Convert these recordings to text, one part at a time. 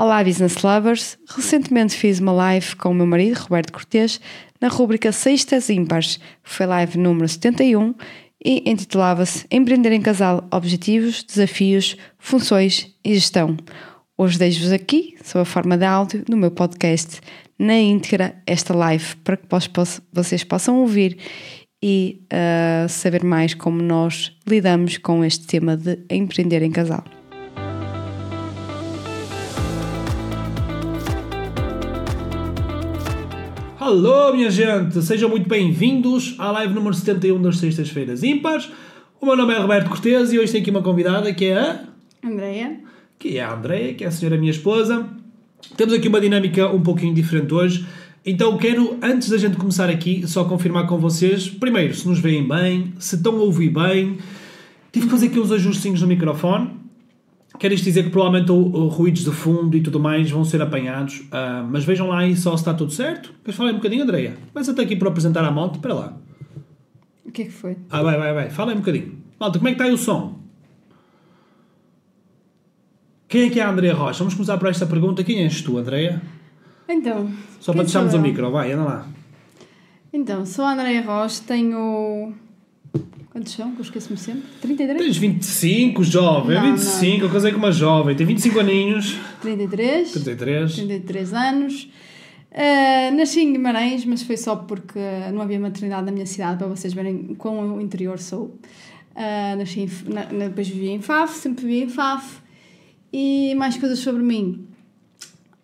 Olá, Business Lovers! Recentemente fiz uma live com o meu marido, Roberto Cortês, na rúbrica Sextas Ímpares. Foi live número 71 e intitulava-se Empreender em Casal: Objetivos, Desafios, Funções e Gestão. Hoje deixo-vos aqui, sob a forma de áudio, no meu podcast, na íntegra, esta live, para que vocês possam ouvir e uh, saber mais como nós lidamos com este tema de empreender em casal. Alô, minha gente! Sejam muito bem-vindos à live número 71 das Sextas-feiras Ímpares. O meu nome é Roberto Cortes e hoje tenho aqui uma convidada que é a. Andreia. Que é a Andreia, que é a senhora minha esposa. Temos aqui uma dinâmica um pouquinho diferente hoje. Então quero, antes da gente começar aqui, só confirmar com vocês, primeiro, se nos veem bem, se estão a ouvir bem. Tive que fazer aqui uns ajustes no microfone. Quero isto dizer que provavelmente ruídos de fundo e tudo mais vão ser apanhados, uh, mas vejam lá e só se está tudo certo. Queres falar um bocadinho, Andreia? Começa até aqui para apresentar a moto, para lá. O que é que foi? Ah, vai, vai, vai. Fala aí um bocadinho. Malta, como é que está aí o som? Quem é que é a Andreia Rocha? Vamos começar por esta pergunta. Quem és tu, Andreia? Então. Só para deixarmos o micro, vai, anda lá. Então, sou a Andreia Rocha, tenho Quantos são? Que eu esqueço-me sempre. 33? Tens 25, jovem. Não, 25, não. eu casei com uma jovem. Tem 25 aninhos. 33. 33. 33 anos. Uh, nasci em Guimarães, mas foi só porque não havia maternidade na minha cidade, para vocês verem quão o interior sou. Uh, nasci em, na, depois vivi em Faf, sempre vivi em Faf. E mais coisas sobre mim.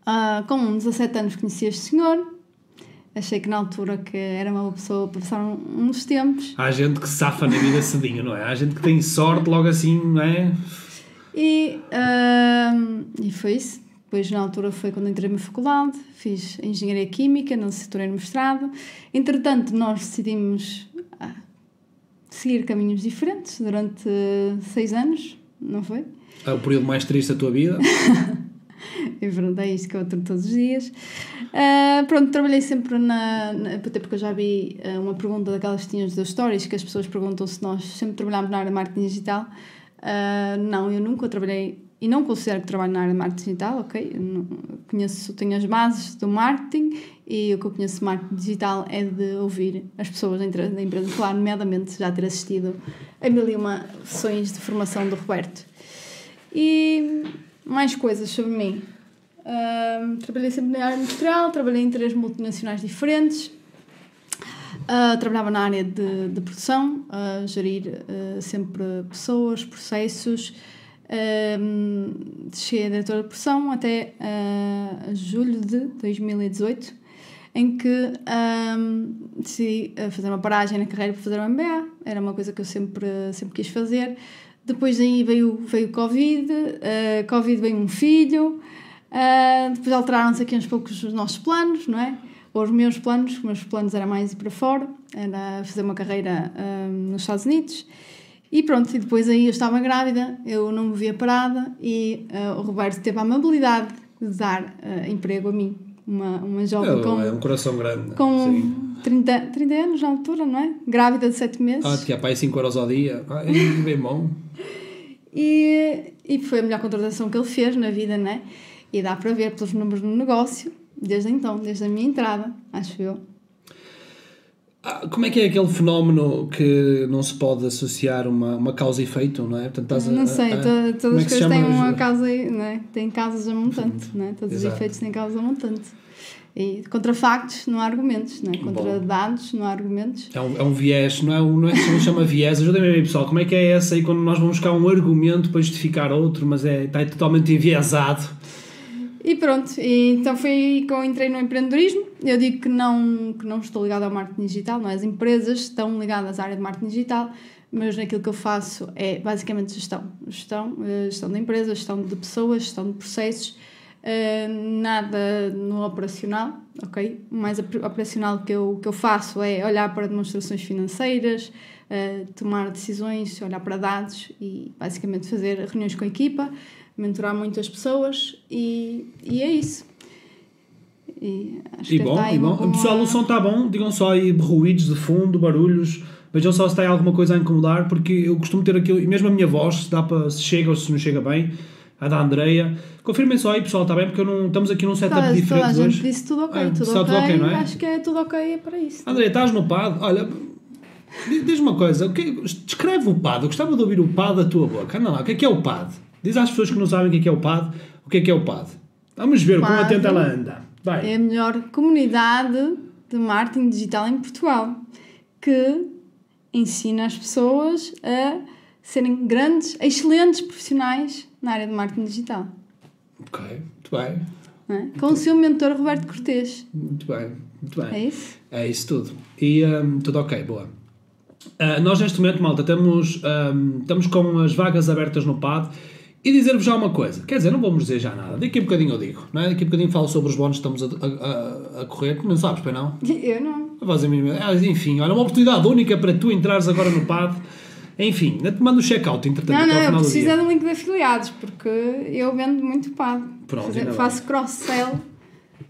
Uh, com 17 anos conheci este senhor, achei que na altura que era uma pessoa para passar uns tempos. Há gente que safa na vida cedinho, não é? Há gente que tem sorte logo assim, não é? E, uh, e foi isso. Depois, na altura, foi quando entrei na faculdade, fiz Engenharia Química, não setorei no mestrado. Entretanto, nós decidimos ah, seguir caminhos diferentes durante seis anos, não foi? É o período mais triste da tua vida? verdade, é isto que eu tenho todos os dias. Uh, pronto, trabalhei sempre na, na. Até porque eu já vi uh, uma pergunta daquelas que tinhas das stories que as pessoas perguntam se nós sempre trabalhámos na área de marketing digital. Uh, não, eu nunca trabalhei e não considero que trabalho na área de marketing digital, ok? Conheço, tenho as bases do marketing e o que eu conheço de marketing digital é de ouvir as pessoas da empresa falar, nomeadamente já ter assistido a mil e uma sessões de formação do Roberto. E mais coisas sobre mim. Uh, trabalhei sempre na área industrial, trabalhei em três multinacionais diferentes. Uh, trabalhava na área de, de produção, uh, gerir ah, sempre pessoas, processos. cheguei a diretora de produção até julho de 2018, em que decidi fazer uma paragem na carreira para fazer um MBA. Era uma coisa que eu sempre, sempre quis fazer. Depois daí veio, veio Covid, uh, Covid veio um filho, uh, depois alteraram-se aqui uns poucos os nossos planos, não é? Ou os meus planos, os meus planos eram mais ir para fora, era fazer uma carreira uh, nos Estados Unidos. E pronto, e depois aí eu estava grávida, eu não me via parada e o Roberto teve a amabilidade de dar emprego a mim, uma, uma jovem é, com... É um coração grande. Com sim. 30, 30 anos na altura, não é? Grávida de 7 meses. Ah, tinha pai 5 euros ao dia. Ai, bem bom. E, e foi a melhor contratação que ele fez na vida, né? E dá para ver pelos números no negócio, desde então, desde a minha entrada, acho eu. Ah, como é que é aquele fenómeno que não se pode associar uma, uma causa e efeito, não é? Portanto, estás não a, sei, a, a, todas as é coisas têm uma causa, não é? Têm causas a montante, não é? Todos Exato. os efeitos têm causa a montante. E contra factos não há argumentos, não é? contra Bom. dados não há argumentos. É um, é um viés, não é, não é que se chama viés. Ajudem-me aí, pessoal, como é que é essa aí quando nós vamos buscar um argumento para justificar outro, mas é, está totalmente enviesado? E pronto, e então foi aí que eu entrei no empreendedorismo. Eu digo que não, que não estou ligada ao marketing digital, não é? As empresas estão ligadas à área de marketing digital, mas naquilo que eu faço é basicamente gestão. Gestão, eh, gestão de empresas, gestão de pessoas, gestão de processos Uh, nada no operacional, ok? O mais operacional que eu, que eu faço é olhar para demonstrações financeiras, uh, tomar decisões, olhar para dados e basicamente fazer reuniões com a equipa, mentorar muitas pessoas e, e é isso. E, acho e que bom, e bom. Pessoal, o som está bom, digam só aí ruídos de fundo, barulhos. Vejam só se está alguma coisa a incomodar, porque eu costumo ter aquilo, e mesmo a minha voz, se, dá para, se chega ou se não chega bem, a da Andreia. Confirmem só aí, pessoal, está bem? Porque não, estamos aqui num setup Tá, toda a diferente gente hoje. disse tudo ok, Ah, tudo, está ok, tudo ok, não é? Acho que é tudo ok para isso. André, estás no PAD? Olha, diz- diz-me uma coisa. o que- descreve o PAD. Eu gostava de ouvir o PAD da tua boca. Anda lá, o que é que é o PAD? Diz às pessoas que não sabem o que é que é o PAD, o que é que é o PAD. Vamos ver o quão PAD atenta ela anda. Vai. É a melhor comunidade de marketing digital em Portugal que ensina as pessoas a serem grandes, excelentes profissionais na área de marketing digital. Ok, muito bem. é? Com o seu mentor Roberto Cortês. Muito bem, muito bem. É isso? É isso tudo. E hum, tudo ok, boa. Ah, nós neste momento, malta, estamos, hum, estamos com as vagas abertas no PAD e dizer-vos já uma coisa. Quer dizer, não vamos dizer já nada. Daqui a bocadinho eu digo. Não é? Daqui a bocadinho falo sobre os bónus que estamos a, a, a- correr. Não sabes, pois não? Eu não. Faz a mínima- Ah, Enfim, olha, uma oportunidade única para tu entrares agora no PAD. Enfim, te mando o check-out, entretanto, Não, não, eu preciso é de um link de afiliados, porque eu vendo muito pago. Pronto, Fazer- faço cross-sell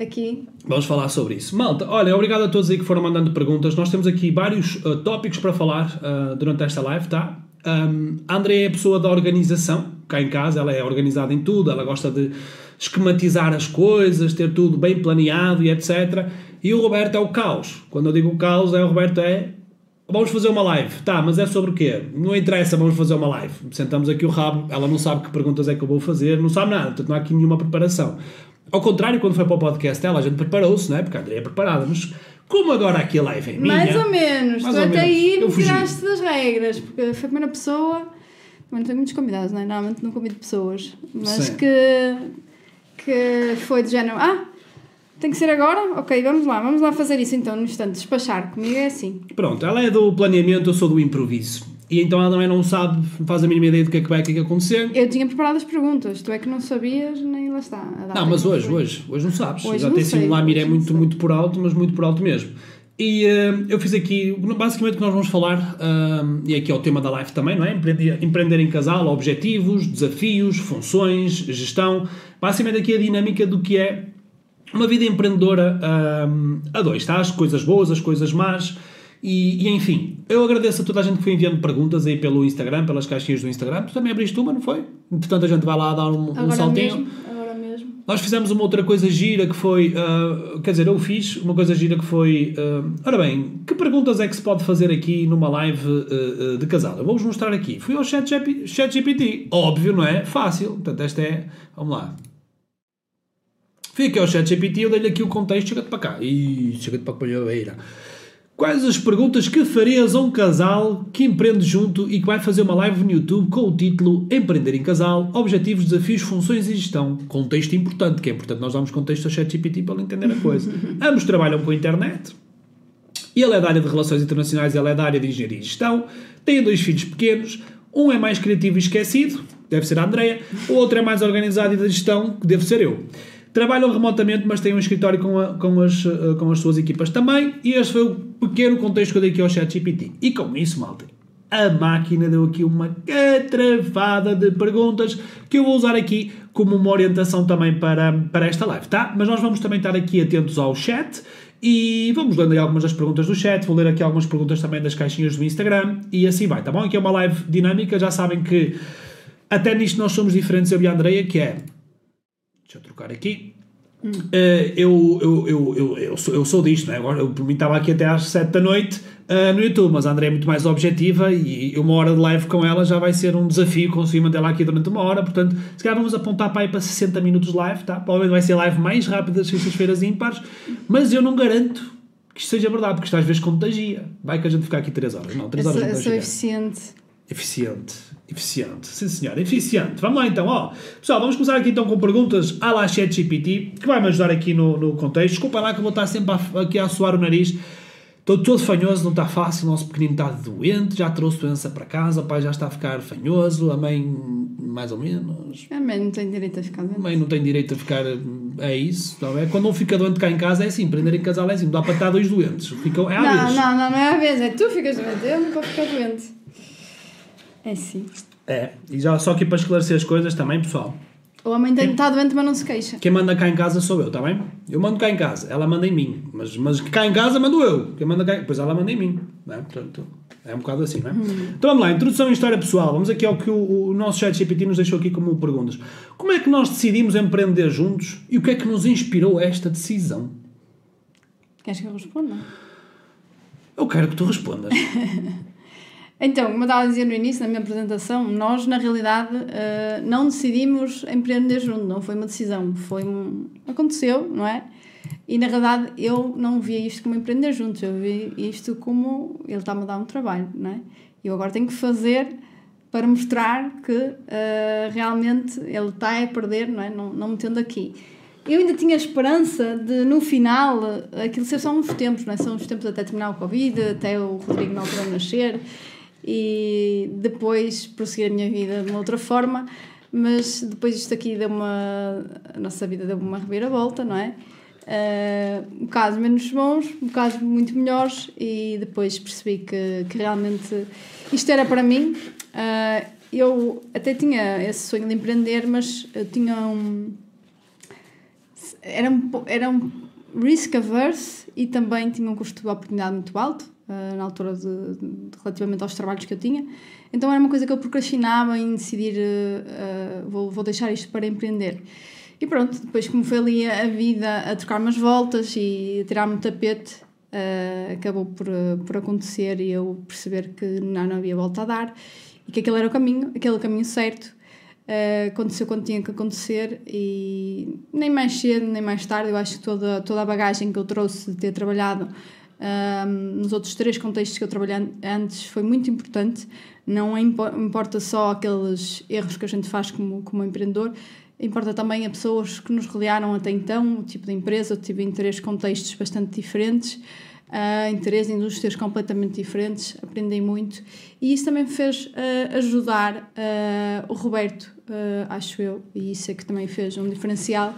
aqui. Vamos falar sobre isso. Malta, olha, obrigado a todos aí que foram mandando perguntas. Nós temos aqui vários uh, tópicos para falar uh, durante esta live, tá? Um, a Andrea é a pessoa da organização, cá em casa, ela é organizada em tudo, ela gosta de esquematizar as coisas, ter tudo bem planeado e etc. E o Roberto é o caos. Quando eu digo o caos, é o Roberto é Vamos fazer uma live. Tá, mas é sobre o quê? Não interessa, vamos fazer uma live. Sentamos aqui o rabo, ela não sabe que perguntas é que eu vou fazer, não sabe nada, portanto não há aqui nenhuma preparação. Ao contrário, quando foi para o podcast dela, a gente preparou-se, não é? Porque a Andrea é preparada, mas como agora aqui a live é minha... Mais ou menos. Mais tu ou até menos. aí me tiraste das regras, porque foi a primeira pessoa. Também não tenho muitos convidados, não é? Normalmente não convido pessoas. Mas Sim. que, que foi de género. Ah, tem que ser agora? Ok, vamos lá, vamos lá fazer isso então, no instante. Despachar comigo é assim. Pronto, ela é do planeamento, eu sou do improviso. E então ela também não sabe, não faz a mínima ideia do que é que vai aqui acontecer. Eu tinha preparado as perguntas, tu é que não sabias, nem lá está. Não, mas que hoje, hoje, hoje não sabes. Hoje Já não tem sei, um lamiré muito, muito por alto, mas muito por alto mesmo. E eh, eu fiz aqui, basicamente o que nós vamos falar, eh, e aqui é o tema da live também, não é? Empreender, empreender em casal, objetivos, desafios, funções, gestão. Basicamente aqui a dinâmica do que é uma vida empreendedora eh, a dois, tá? As coisas boas, as coisas más. E, e, enfim, eu agradeço a toda a gente que foi enviando perguntas aí pelo Instagram, pelas caixinhas do Instagram. Tu também abriste uma, não foi? Portanto, a gente vai lá dar um, um saltinho. mesmo. Nós fizemos uma outra coisa gira que foi, ah, quer dizer, eu fiz uma coisa gira que foi, ah, ora bem, que perguntas é que se pode fazer aqui numa live ah, de casal? Eu vou-vos mostrar aqui. Fui ao chat, GP chat GPT, óbvio, não é? Fácil, portanto esta é, vamos lá. Fui aqui ao chat GPT, eu dei-lhe aqui o contexto, chega-te para cá. Ih, chega-te para a palhabeira. Quais as perguntas que farias a um casal que empreende junto e que vai fazer uma live no YouTube com o título Empreender em Casal, Objetivos, Desafios, Funções e Gestão? Contexto importante, que é importante nós damos contexto ao ChatGPT para ele entender a coisa. Ambos trabalham com a internet. Ele é da área de Relações Internacionais e ela é da área de Engenharia e Gestão. Têm dois filhos pequenos. Um é mais criativo e esquecido, deve ser a Andrea. O outro é mais organizado e da gestão, que deve ser eu. Trabalham remotamente, mas têm um escritório com, a- com as, eh, com as suas equipas também. E este foi o pequeno contexto que eu dei aqui ao ChatGPT. E com isso, malta, a máquina deu aqui uma catrafada de perguntas que eu vou usar aqui como uma orientação também para, para esta live, tá? Mas nós vamos também estar aqui atentos ao chat e vamos lendo aí algumas das perguntas do chat, vou ler aqui algumas perguntas também das caixinhas do Instagram e assim vai, tá bom? Aqui é uma live dinâmica, já sabem que até nisto nós somos diferentes, eu e a Andreia, que é... Deixa eu trocar aqui. Eh, eu, eu, eu, eu, eu, sou, eu sou disto, não é? Agora, eu por mim estava aqui até às 7 da noite eh, no YouTube, mas a André é muito mais objetiva e uma hora de live com ela já vai ser um desafio conseguir mantê-la aqui durante uma hora. Portanto, se calhar vamos apontar para aí para 60 minutos de live, tá? Provavelmente vai ser live mais rápida das sextas-feiras ímpares, mas eu não garanto que isto seja verdade, porque isto às vezes contagia. Vai que a gente ficar aqui 3 horas. Não, 3 Eu horas sou, não eu sou eficiente. Eficiente, eficiente, sim senhor, eficiente. Vamos lá então, ó. Pessoal, vamos começar aqui então com perguntas à la ChatGPT, que vai me ajudar aqui no, no contexto. Desculpa lá que eu vou estar sempre a, aqui a suar o nariz. Estou todo fanhoso, não está fácil, o nosso pequenino está doente, já trouxe doença para casa, o pai já está a ficar fanhoso, a mãe mais ou menos. A mãe não tem direito a ficar A dentro. mãe não tem direito a ficar. É isso. Não é? Quando um fica doente cá em casa é assim, prender em casal é assim, não dá para estar dois doentes. Ficam, é Não, vez. não, não, não é a vez, é tu ficas doente, eu não vou ficar doente. É sim. É, e já só aqui para esclarecer as coisas também, pessoal. O homem tem está doente, mas não se queixa. Quem manda cá em casa sou eu, está bem? Eu mando cá em casa, ela manda em mim. Mas, mas cá em casa mando eu. Quem manda cá, depois ela manda em mim. Não é? Portanto, é um bocado assim, não é? Hum. Então vamos lá, introdução em história pessoal. Vamos aqui ao que o, o nosso chat GPT nos deixou aqui como perguntas. Como é que nós decidimos empreender juntos e o que é que nos inspirou a esta decisão? Queres que eu responda? Eu quero que tu respondas. Então, como eu estava a dizer no início, na minha apresentação, nós, na realidade, eh, não decidimos empreender junto, não foi uma decisão, foi um... aconteceu, não é? E, na realidade, eu não via isto como empreender juntos, eu vi isto como ele está-me a dar um trabalho, não é? Eu agora tenho que fazer para mostrar que eh, realmente ele está a perder, não é? Não, não me tendo aqui. Eu ainda tinha esperança de, no final, aquilo ser só uns tempos, não é? São uns tempos até terminar o Covid, até o Rodrigo na altura nascer e depois prosseguir a minha vida de uma outra forma, mas depois isto aqui deu uma. a nossa vida deu uma reviravolta, não é? Uh, bocados menos bons, bocados muito melhores, e depois percebi que, que realmente isto era para mim. Uh, eu até tinha esse sonho de empreender, mas eu tinha um. Era um, era um risk averse e também tinha um custo de oportunidade muito alto uh, na altura de, de, relativamente aos trabalhos que eu tinha. Então era uma coisa que eu procrastinava em decidir, uh, vou, vou deixar isto para empreender. E pronto, depois como foi ali a vida a trocar umas voltas e a tirar-me o tapete, acabou por, por acontecer e eu perceber que não, não havia volta a dar e que aquele era o caminho, aquele caminho certo. Uh, aconteceu quando tinha que acontecer e nem mais cedo nem mais tarde eu acho que toda, toda a bagagem que eu trouxe de ter trabalhado um, nos outros três contextos que eu trabalhei antes foi muito importante. Não importa só aqueles erros que a gente faz como, como empreendedor, importa também a pessoas que nos rodearam até então, o tipo de empresa, eu tive em três contextos bastante diferentes, uh, em três indústrias completamente diferentes, aprendi muito e isso também fez uh, ajudar uh, o Roberto, acho eu, e isso é que também fez um diferencial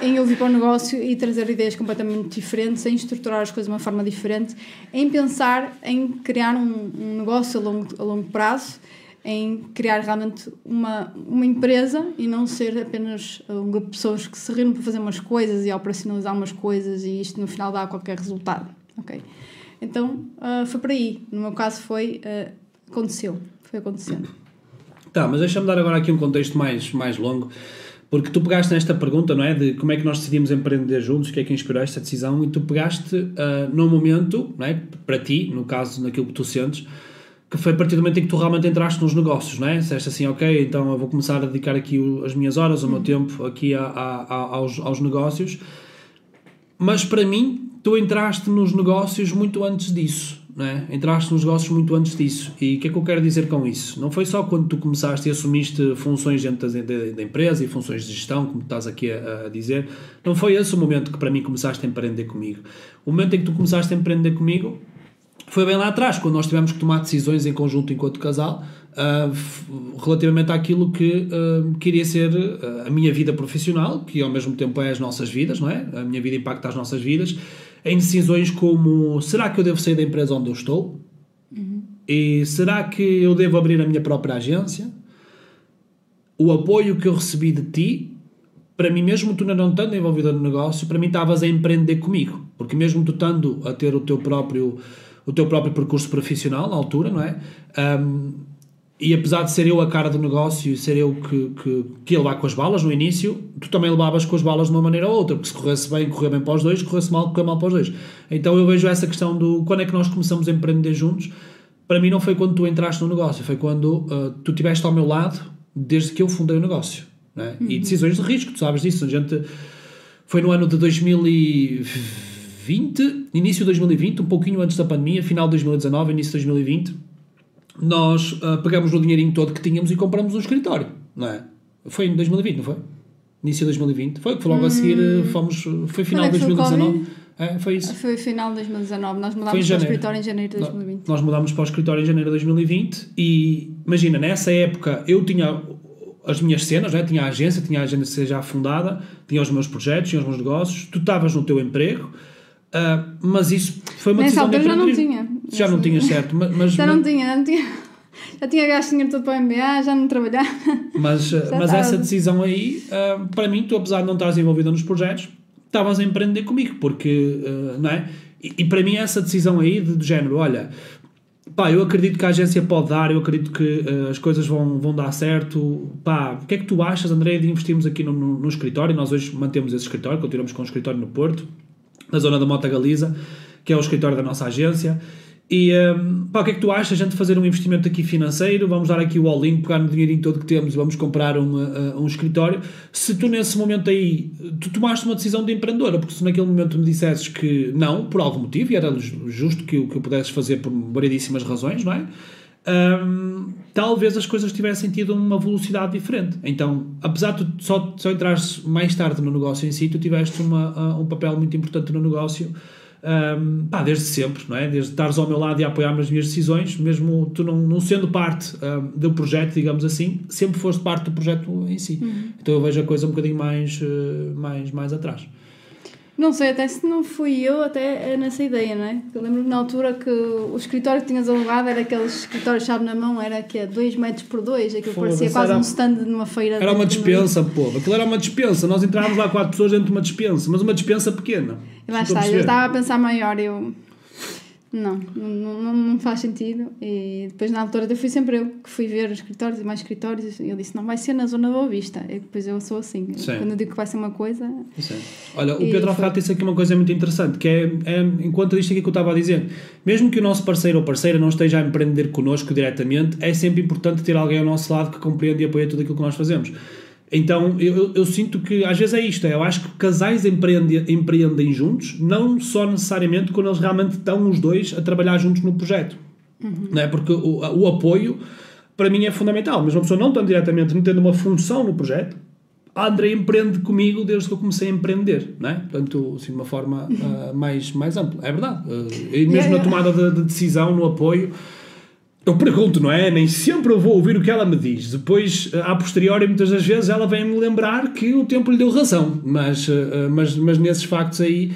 em ouvir para o negócio e trazer ideias completamente diferentes, em estruturar as coisas de uma forma diferente, em pensar em criar um, um negócio a longo, a longo prazo, em criar realmente uma, uma empresa e não ser apenas um grupo de pessoas que se reúnem para fazer umas coisas e operacionalizar umas coisas e isto no final dá qualquer resultado. ok? Então uh, foi por aí. No meu caso foi. Uh, aconteceu. Foi acontecendo. Tá, mas deixa-me dar agora aqui um contexto mais, mais longo. Porque tu pegaste nesta pergunta, não é? De como é que nós decidimos empreender juntos, o que é que inspirou esta decisão, e tu pegaste uh, num momento, não é? Para ti, no caso, naquilo que tu sentes, que foi a partir do momento em que tu realmente entraste nos negócios, não é? Disseste assim, ok, então eu vou começar a dedicar aqui o, as minhas horas, o meu tempo aqui a, a, a, aos, aos negócios. Mas para mim, tu entraste nos negócios muito antes disso não é? Entraste nos negócios muito antes disso. E o que é que eu quero dizer com isso? Não foi só quando tu começaste e assumiste funções dentro da, da empresa e funções de gestão, como estás aqui a, a, dizer. Não foi esse o momento que para mim começaste a empreender comigo. O momento em que tu começaste a empreender comigo foi bem lá atrás, quando nós tivemos que tomar decisões em conjunto enquanto casal, uh, relativamente àquilo que uh, queria ser uh, a minha vida profissional, que ao mesmo tempo é as nossas vidas, não é? A minha vida impacta as nossas vidas em decisões como será que eu devo sair da empresa onde eu estou? Uhum. E será que eu devo abrir a minha própria agência? O apoio que eu recebi de ti, para mim, mesmo tu não estando envolvida no negócio, para mim estavas a empreender comigo. Porque mesmo tu estando a ter o teu próprio, o teu próprio percurso profissional na altura, não é? Um, e apesar de ser eu a cara do negócio e ser eu que, que, que ia levar com as balas no início, tu também levavas com as balas de uma maneira ou outra, porque se corresse bem, corria bem para os dois, se corresse mal, corria mal para os dois. Então eu vejo essa questão do quando é que nós começamos a empreender juntos. Para mim não foi quando tu entraste no negócio, foi quando uh, tu estiveste ao meu lado desde que eu fundei o negócio. Né? Uhum. E decisões de risco, tu sabes disso. A gente foi no ano de 2020, início de 2020, um pouquinho antes da pandemia, final de 2019, início de 2020 nós uh, pegamos o dinheirinho todo que tínhamos e compramos um escritório, não é? Foi em 2020, não foi? Início de 2020. Foi, foi logo hum. a seguir, hum. fomos, foi final de 2019. É, foi isso. Foi final de 2019. Nós mudámos para o escritório em janeiro de 2020. Nós mudámos para o escritório em janeiro de 2020 e imagina, nessa época eu tinha as minhas cenas, né? tinha a agência, tinha a agência já fundada, tinha os meus projetos, tinha os meus negócios, tu estavas no teu emprego Uh, mas isso foi uma Nessa decisão altura já não tinha. Já não tinha, certo. Mas, já não tinha, já não tinha. Já tinha gasto dinheiro todo para o MBA, já não trabalhava. Mas, Já mas essa decisão aí, ah, para mim, tu apesar de não estares envolvida nos projetos, estavas a empreender comigo, porque, ah, não é? E, e para mim essa decisão aí, de, do género, olha, pá, eu acredito que a agência pode dar, eu acredito que ah, as coisas vão, vão dar certo, pá, o que é que tu achas, André, de investirmos aqui no, no, no escritório? Nós hoje mantemos esse escritório, continuamos com o escritório no Porto, na zona da Mota Galiza, que é o escritório da nossa agência. E hum, pá, o que é que tu achas, a gente fazer um investimento aqui financeiro? Vamos dar aqui o all-in, pegar no dinheirinho todo que temos e vamos comprar um, uh, um escritório. Se tu nesse momento aí, tu tomaste uma decisão de empreendedora, porque se naquele momento me dissesses que não, por algum motivo, e era ju- justo que, que o pudesses fazer por variedíssimas razões, não é? Hum, talvez as coisas tivessem tido uma velocidade diferente. Então, apesar de tu só, só entrares mais tarde no negócio em si, tu tiveste uma, ah, um papel muito importante no negócio um, pá, desde sempre, não é? Desde estares ao meu lado e a apoiar-me nas minhas decisões, mesmo tu não, não sendo parte um, do projeto, digamos assim, sempre foste parte do projeto em si. Então eu vejo a coisa um bocadinho mais, uh, mais, mais atrás. Não sei, até se não fui eu, até é nessa ideia, não é? Eu lembro-me na altura que o escritório que tinhas alugado era aqueles escritórios chave na mão, era que é 2 metros por 2, aquilo Foda-se, parecia quase era- um stand numa feira. Era uma dispensa, pô. Aquilo era uma dispensa. Nós entrávamos lá quatro pessoas dentro de uma dispensa, mas uma dispensa pequena. E lá está, eu estava a pensar maior, eu. Não, não, não, não faz sentido. E depois, na altura, eu fui sempre eu que fui ver os escritórios e mais escritórios. E eu disse: não vai ser na Zona Boa Vista. E depois eu sou assim. Sim. Quando eu digo que vai ser uma coisa. Sim. Olha, o Pedro Alfrado disse aqui uma coisa muito interessante, que é, é enquanto isto aqui que eu estava a dizer, mesmo que o nosso parceiro ou parceira não esteja a empreender connosco diretamente, é sempre importante ter alguém ao nosso lado que compreende e apoia tudo aquilo que nós fazemos. Então, eu, eu- sinto que às vezes é isto, é, eu acho que casais empreende, empreendem juntos, não só necessariamente quando eles realmente estão os dois a trabalhar juntos no projeto. Não é? Porque o, o apoio, para mim, é fundamental. Mas uma pessoa não estando diretamente, não tendo uma função no projeto, a André empreende comigo desde que eu comecei a empreender, não é? Portanto, assim, de uma forma ah, mais, mais ampla. É verdade. Ah, e mesmo Yeah, na yeah. tomada de, de decisão, no apoio, eu pergunto, não é? Nem sempre eu vou ouvir o que ela me diz. Depois, a posteriori, muitas das vezes, ela vem-me lembrar que o tempo lhe deu razão. Mas, eh, mas, mas nesses factos aí,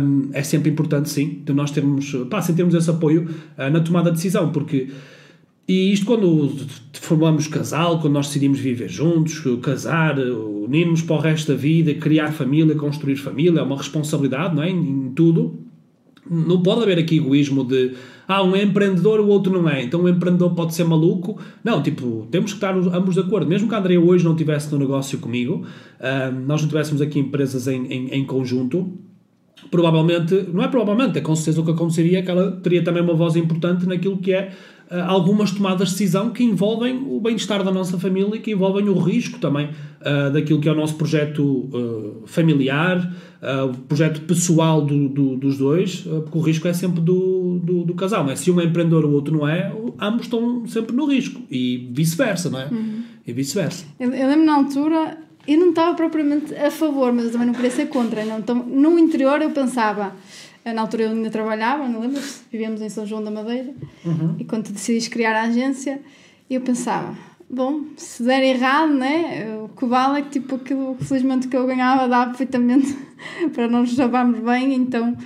hum, é sempre importante, sim, de nós termos, pá, sem termos esse apoio ah, na tomada de decisão, porque. E isto quando formamos casal, quando nós decidimos viver juntos, casar, unirmos para o resto da vida, criar família, construir família, é uma responsabilidade, não é? Em, em tudo. Não pode haver aqui egoísmo de ah, um é empreendedor, o outro não é. Então o empreendedor pode ser maluco. Não, tipo, temos que estar ambos de acordo. Mesmo que a Andrea hoje não estivesse no negócio comigo, ah, nós não tivéssemos aqui empresas em, em, em conjunto, provavelmente, não é provavelmente, é com certeza o que aconteceria é que ela teria também uma voz importante naquilo que é algumas tomadas de decisão que envolvem o bem-estar da nossa família e que envolvem o risco também ah, daquilo que é o nosso projeto ah, familiar, o projeto pessoal do, do- dos dois, porque o risco é sempre do, do, do casal, não é? Se um é empreendedor o outro não é, ambos estão sempre no risco e vice-versa, não é? E vice-versa. Eu, eu lembro na altura, eu não estava propriamente a favor, mas eu também não queria ser contra. Não? Então, no interior eu pensava, na altura eu ainda trabalhava, não lembro? Vivíamos em São João da Madeira, e quando decidiste criar a agência, eu pensava, bom, se der errado, né? O que vale é que tipo aquilo, felizmente, que eu ganhava dava perfeitamente para nós nos chavarmos bem, então.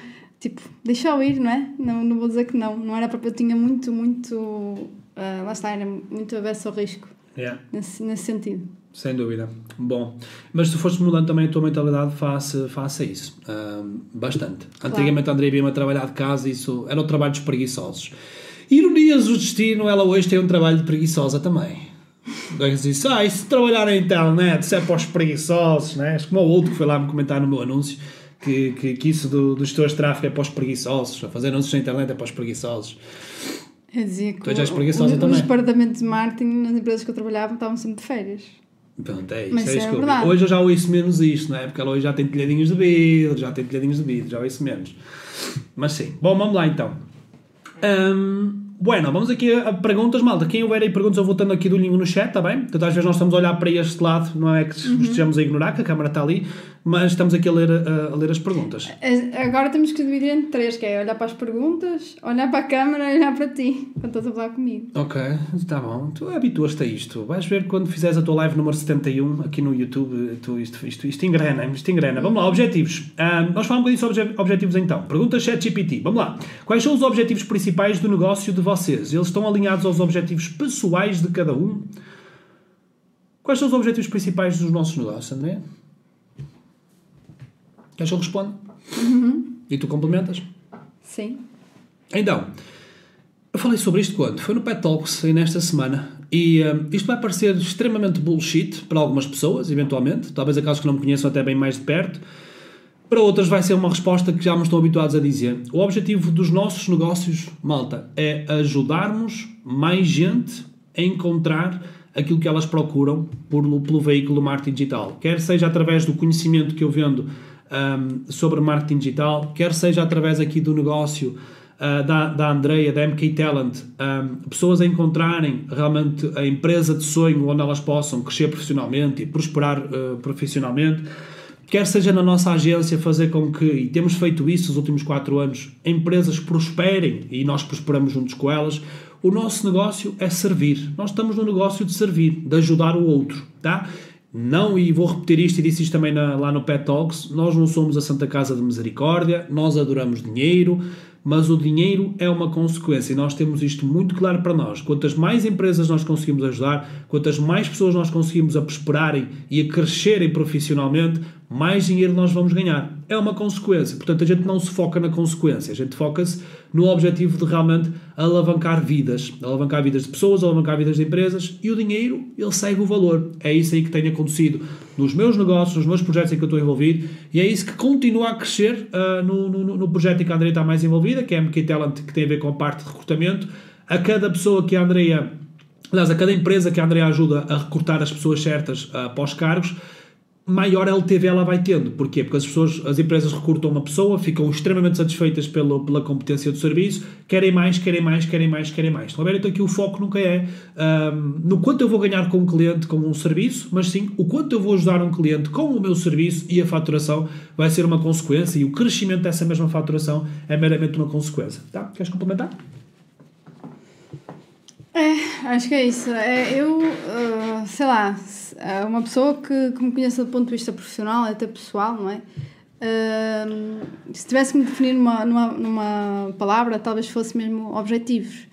Tipo, deixa-o ir, não é? Não, não vou dizer que não. Não era porque eu tinha muito, muito. ah, lá está, era muito avesso ao risco, Yeah. nesse, nesse sentido. Sem dúvida. Bom, mas se fores mudando também a tua mentalidade, faça, faça isso. Bastante. Antigamente a Andrea vinha a trabalhar de casa e isso era o trabalho dos preguiçosos. Ironias do destino, ela hoje tem um trabalho de preguiçosa também. Daí diz, ah, e se trabalhar na internet, se é para os preguiçosos, né? Acho como o outro que foi lá me comentar no meu anúncio, que, que, que isso do, dos de tráfego é para os preguiçosos, a fazer anúncios na internet é para os preguiçosos. Eu dizia que Tu és o- preguiçosa também. os departamentos de marketing nas empresas que eu trabalhava estavam sempre de férias. Pronto, é isso. Mas é isso é que eu. Hoje eu já ouço menos isto, não é? Porque ela hoje já tem telhadinhos de vidro, já tem telhadinhos de vidro, já ouço menos. Mas sim. Bom, vamos lá então. Hum, bueno, vamos aqui a, perguntas, malta. Quem houver aí perguntas, eu vou estando aqui do linho no chat, está bem? Portanto, às vezes nós estamos a olhar para este lado, não é que Uhum. estejamos a ignorar, que a câmara está ali, mas estamos aqui a ler, a, a ler as perguntas. As- Agora temos que dividir entre três, que é olhar para as perguntas, olhar para a câmara e olhar para ti, quando estás a falar comigo. Ok, está bom. Tu habituas-te a isto. Vais ver quando fizeres a tua live número 71 aqui no YouTube. Tu, isto, isto, isto engrena, isto engrena. Vamos lá, objetivos. Nós falamos um bocadinho sobre obje- objetivos então. Pergunta ChatGPT. Vamos lá. Quais são os objetivos principais do negócio de vocês, eles estão alinhados aos objetivos pessoais de cada um? Quais são os objetivos principais dos nossos negócios, André? Queres que eu responda? Uhum. E tu complementas? Sim. Então, eu falei sobre isto quando? Foi no Pet Talks, aí nesta semana. E uh, isto vai parecer extremamente bullshit para algumas pessoas, eventualmente. Talvez aquelas que não me conheçam até bem mais de perto. Para outras vai ser uma resposta que já me estão habituados a dizer. O objetivo dos nossos negócios, malta, é ajudarmos mais gente a encontrar aquilo que elas procuram por, pelo veículo marketing digital. Quer seja através do conhecimento que eu vendo um, sobre marketing digital, quer seja através aqui do negócio uh, da, da Andrea, da MK Talent, um, pessoas a encontrarem realmente a empresa de sonho onde elas possam crescer profissionalmente e prosperar uh, profissionalmente, quer seja na nossa agência fazer com que, e temos feito isso nos últimos quatro anos, empresas prosperem e nós prosperamos juntos com elas, o nosso negócio é servir. Nós estamos no negócio de servir, de ajudar o outro, tá? Não, e vou repetir isto e disse isto também na, lá no Pet Talks, nós não somos a Santa Casa de Misericórdia, nós adoramos dinheiro, mas o dinheiro é uma consequência e nós temos isto muito claro para nós. Quantas mais empresas nós conseguimos ajudar, quantas mais pessoas nós conseguimos a prosperarem e a crescerem profissionalmente, mais dinheiro nós vamos ganhar. É uma consequência. Portanto, a gente não se foca na consequência, a gente foca-se no objetivo de realmente alavancar vidas, alavancar vidas de pessoas, alavancar vidas de empresas e o dinheiro, ele segue o valor. É isso aí que tem acontecido nos meus negócios, nos meus projetos em que eu estou envolvido e é isso que continua a crescer uh, no, no, no, projeto em que a Andrea está mais envolvida, que é a MK Talent, que tem a ver com a parte de recrutamento. A cada pessoa que a Andrea, aliás, a cada empresa que a Andrea ajuda a recrutar as pessoas certas uh, para os cargos, maior LTV ela vai tendo. Porquê? Porque as pessoas, as empresas recrutam uma pessoa, ficam extremamente satisfeitas pela, pela competência do serviço, querem mais, querem mais, querem mais, querem mais. Estão a ver? Então aqui o foco nunca é um, no quanto eu vou ganhar com um cliente com um serviço, mas sim o quanto eu vou ajudar um cliente com o meu serviço e a faturação vai ser uma consequência e o crescimento dessa mesma faturação é meramente uma consequência. Tá? Queres complementar? É, acho que é isso. É, eu, uh, sei lá, é uma pessoa que, que me conhece do ponto de vista profissional, até pessoal, não é? Uh, se tivesse que me definir numa, numa, numa palavra, talvez fosse mesmo objetivos.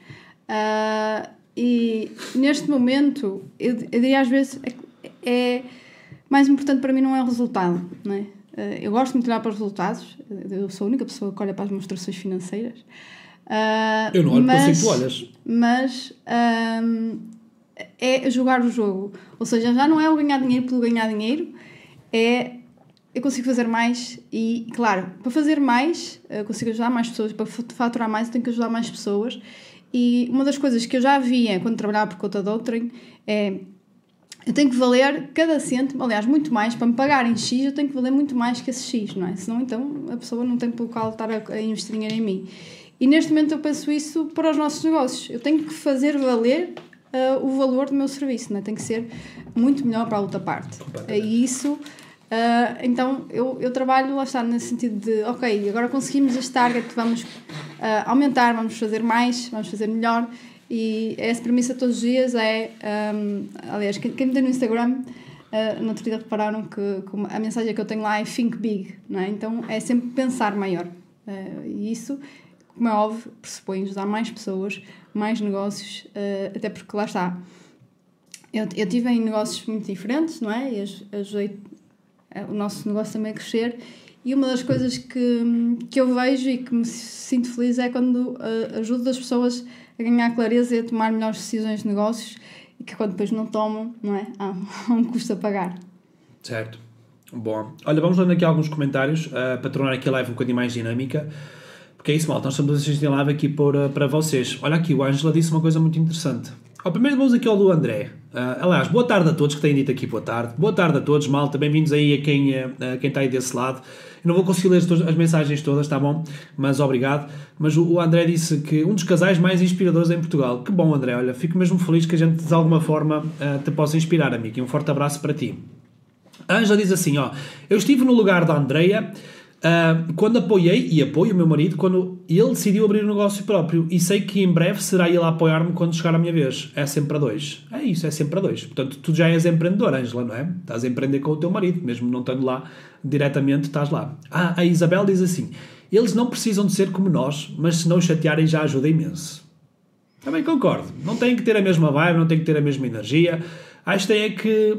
Uh, e neste momento, eu, eu diria às vezes, é, é, mais importante para mim não é o resultado, não é? Uh, eu gosto muito de olhar para os resultados, eu sou a única pessoa que olha para as demonstrações financeiras. Uh, eu não olho mas, para o tu olhas. Mas é jogar o jogo. Ou seja, já não é o ganhar dinheiro pelo ganhar dinheiro, é eu consigo fazer mais e, claro, para fazer mais, eu consigo ajudar mais pessoas, para faturar mais, eu tenho que ajudar mais pessoas. E uma das coisas que eu já via quando trabalhava por conta de outrem é eu tenho que valer cada cêntimo, aliás, muito mais, para me pagarem X, eu tenho que valer muito mais que esse X, não é? Senão, então, a pessoa não tem pelo qual estar a, a investir dinheiro em mim. E neste momento eu penso isso para os nossos negócios. Eu tenho que fazer valer uh, o valor do meu serviço, né? tem que ser muito melhor para a outra parte. E isso, uh, então eu, eu trabalho lá está nesse sentido de, ok, agora conseguimos este target, vamos uh, aumentar, vamos fazer mais, vamos fazer melhor. E essa premissa todos os dias é, um, aliás, quem, quem me tem no Instagram, uh, no outro dia repararam que, que, a mensagem que eu tenho lá é think big, não é? então é sempre pensar maior. Uh, e isso como é óbvio, pressupõe ajudar mais pessoas, mais negócios, uh, até porque lá está. Eu, eu tive em negócios muito diferentes, não é? E ajudei eh, o nosso negócio também a crescer. E uma das coisas que, que eu vejo e que me sinto feliz é quando uh, ajudo as pessoas a ganhar clareza e a tomar melhores decisões de negócios e que quando depois não tomam, não é? Há, um custo a pagar. Certo. Bom, olha, vamos lendo aqui alguns comentários uh, para tornar aqui a live um bocadinho mais dinâmica. Porque é isso, malta, nós estamos a assistir live aqui para, para vocês. Olha aqui, o Ângela disse uma coisa muito interessante. Oh, primeiro vamos aqui ao do André. Uh, aliás, boa tarde a todos que têm dito aqui, boa tarde. Boa tarde a todos, malta. Bem-vindos aí a quem, uh, quem está aí desse lado. Eu não vou conseguir ler as mensagens todas, tá bom? Mas obrigado. Mas o, André disse que um dos casais mais inspiradores em Portugal. Que bom, André. Olha, fico mesmo feliz que a gente de alguma forma uh, te possa inspirar, amigo. E um forte abraço para ti. A Ângela diz assim: ó, eu estive no lugar da Andreia Quando apoiei, e apoio o meu marido, quando ele decidiu abrir um negócio próprio, e sei que em breve será ele a apoiar-me quando chegar a minha vez. É sempre a dois. É isso, é sempre a dois. Portanto, tu já és empreendedor, Ângela, não é? Estás a empreender com o teu marido, mesmo não estando lá diretamente, estás lá. Ah, a Isabel diz assim: eles não precisam de ser como nós, mas se não chatearem já ajuda imenso. Também concordo. Não tem que ter a mesma vibe, não tem que ter a mesma energia. Acho que é que,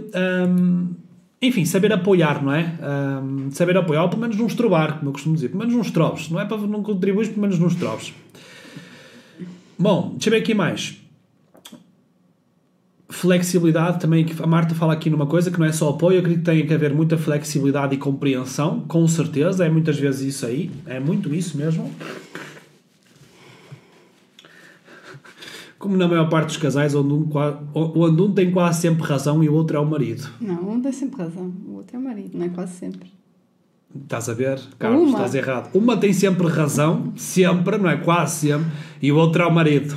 enfim, saber apoiar, não é? Hum, saber apoiar, ou pelo menos nos trobar, como eu costumo dizer. Pelo menos nos trobes. Não é para não contribuir, pelo menos nos trobes. Bom, deixa eu ver aqui mais. Flexibilidade, também a Marta fala aqui numa coisa que não é só apoio, eu acredito que tem que haver muita flexibilidade e compreensão, com certeza, é muitas vezes isso aí, é muito isso mesmo. Como na maior parte dos casais, onde um, onde um tem quase sempre razão e o outro é o marido. Não, um tem sempre razão, o outro é o marido, não é quase sempre. Estás a ver, Carlos? Uma. Estás errado. Uma tem sempre razão, sempre, não é? Quase sempre, e o outro é o marido.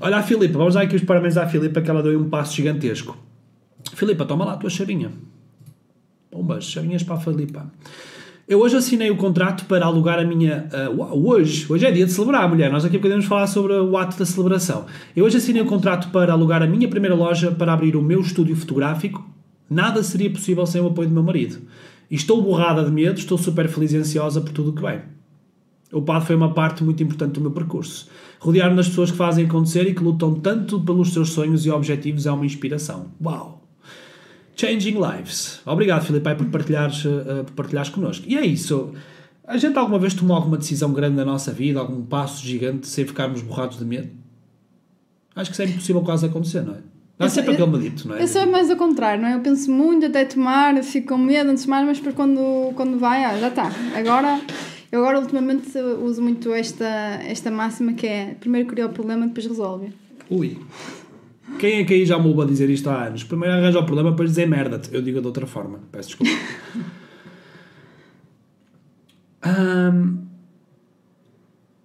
Olha a Filipa, vamos dar aqui os parabéns à Filipa que ela deu um passo gigantesco. Filipa, toma lá a tua chavinha. Bombas, chavinhas para a Filipa. Eu hoje assinei o contrato para alugar a minha. Uh, hoje, hoje é dia de celebrar, mulher. Nós aqui podemos falar sobre o ato da celebração. Eu hoje assinei o contrato para alugar a minha primeira loja para abrir o meu estúdio fotográfico. Nada seria possível sem o apoio do meu marido. Estou borrada de medo, estou super feliz e ansiosa por tudo o que vem. O padre foi uma parte muito importante do meu percurso. Rodear-me das pessoas que fazem acontecer e que lutam tanto pelos seus sonhos e objetivos é uma inspiração. Uau! Changing lives. Obrigado, Filipe, por partilhares, uh, por partilhares connosco. E é isso. A gente alguma vez tomou alguma decisão grande na nossa vida, algum passo gigante, sem ficarmos borrados de medo? Acho que isso é impossível quase acontecer, não é? Dá sempre aquele medito, não é? Eu sou mais ao contrário, não é? Eu penso muito até tomar, fico com medo antes de tomar, mas depois quando, quando vai, ah, já está. Agora eu agora ultimamente uso muito esta, esta máxima que é primeiro cria o problema, depois resolve. Ui. Quem é que aí já me ouve a dizer isto há anos? Primeiro arranja o problema, depois dizer merda-te. Eu digo de outra forma. Peço desculpa. um,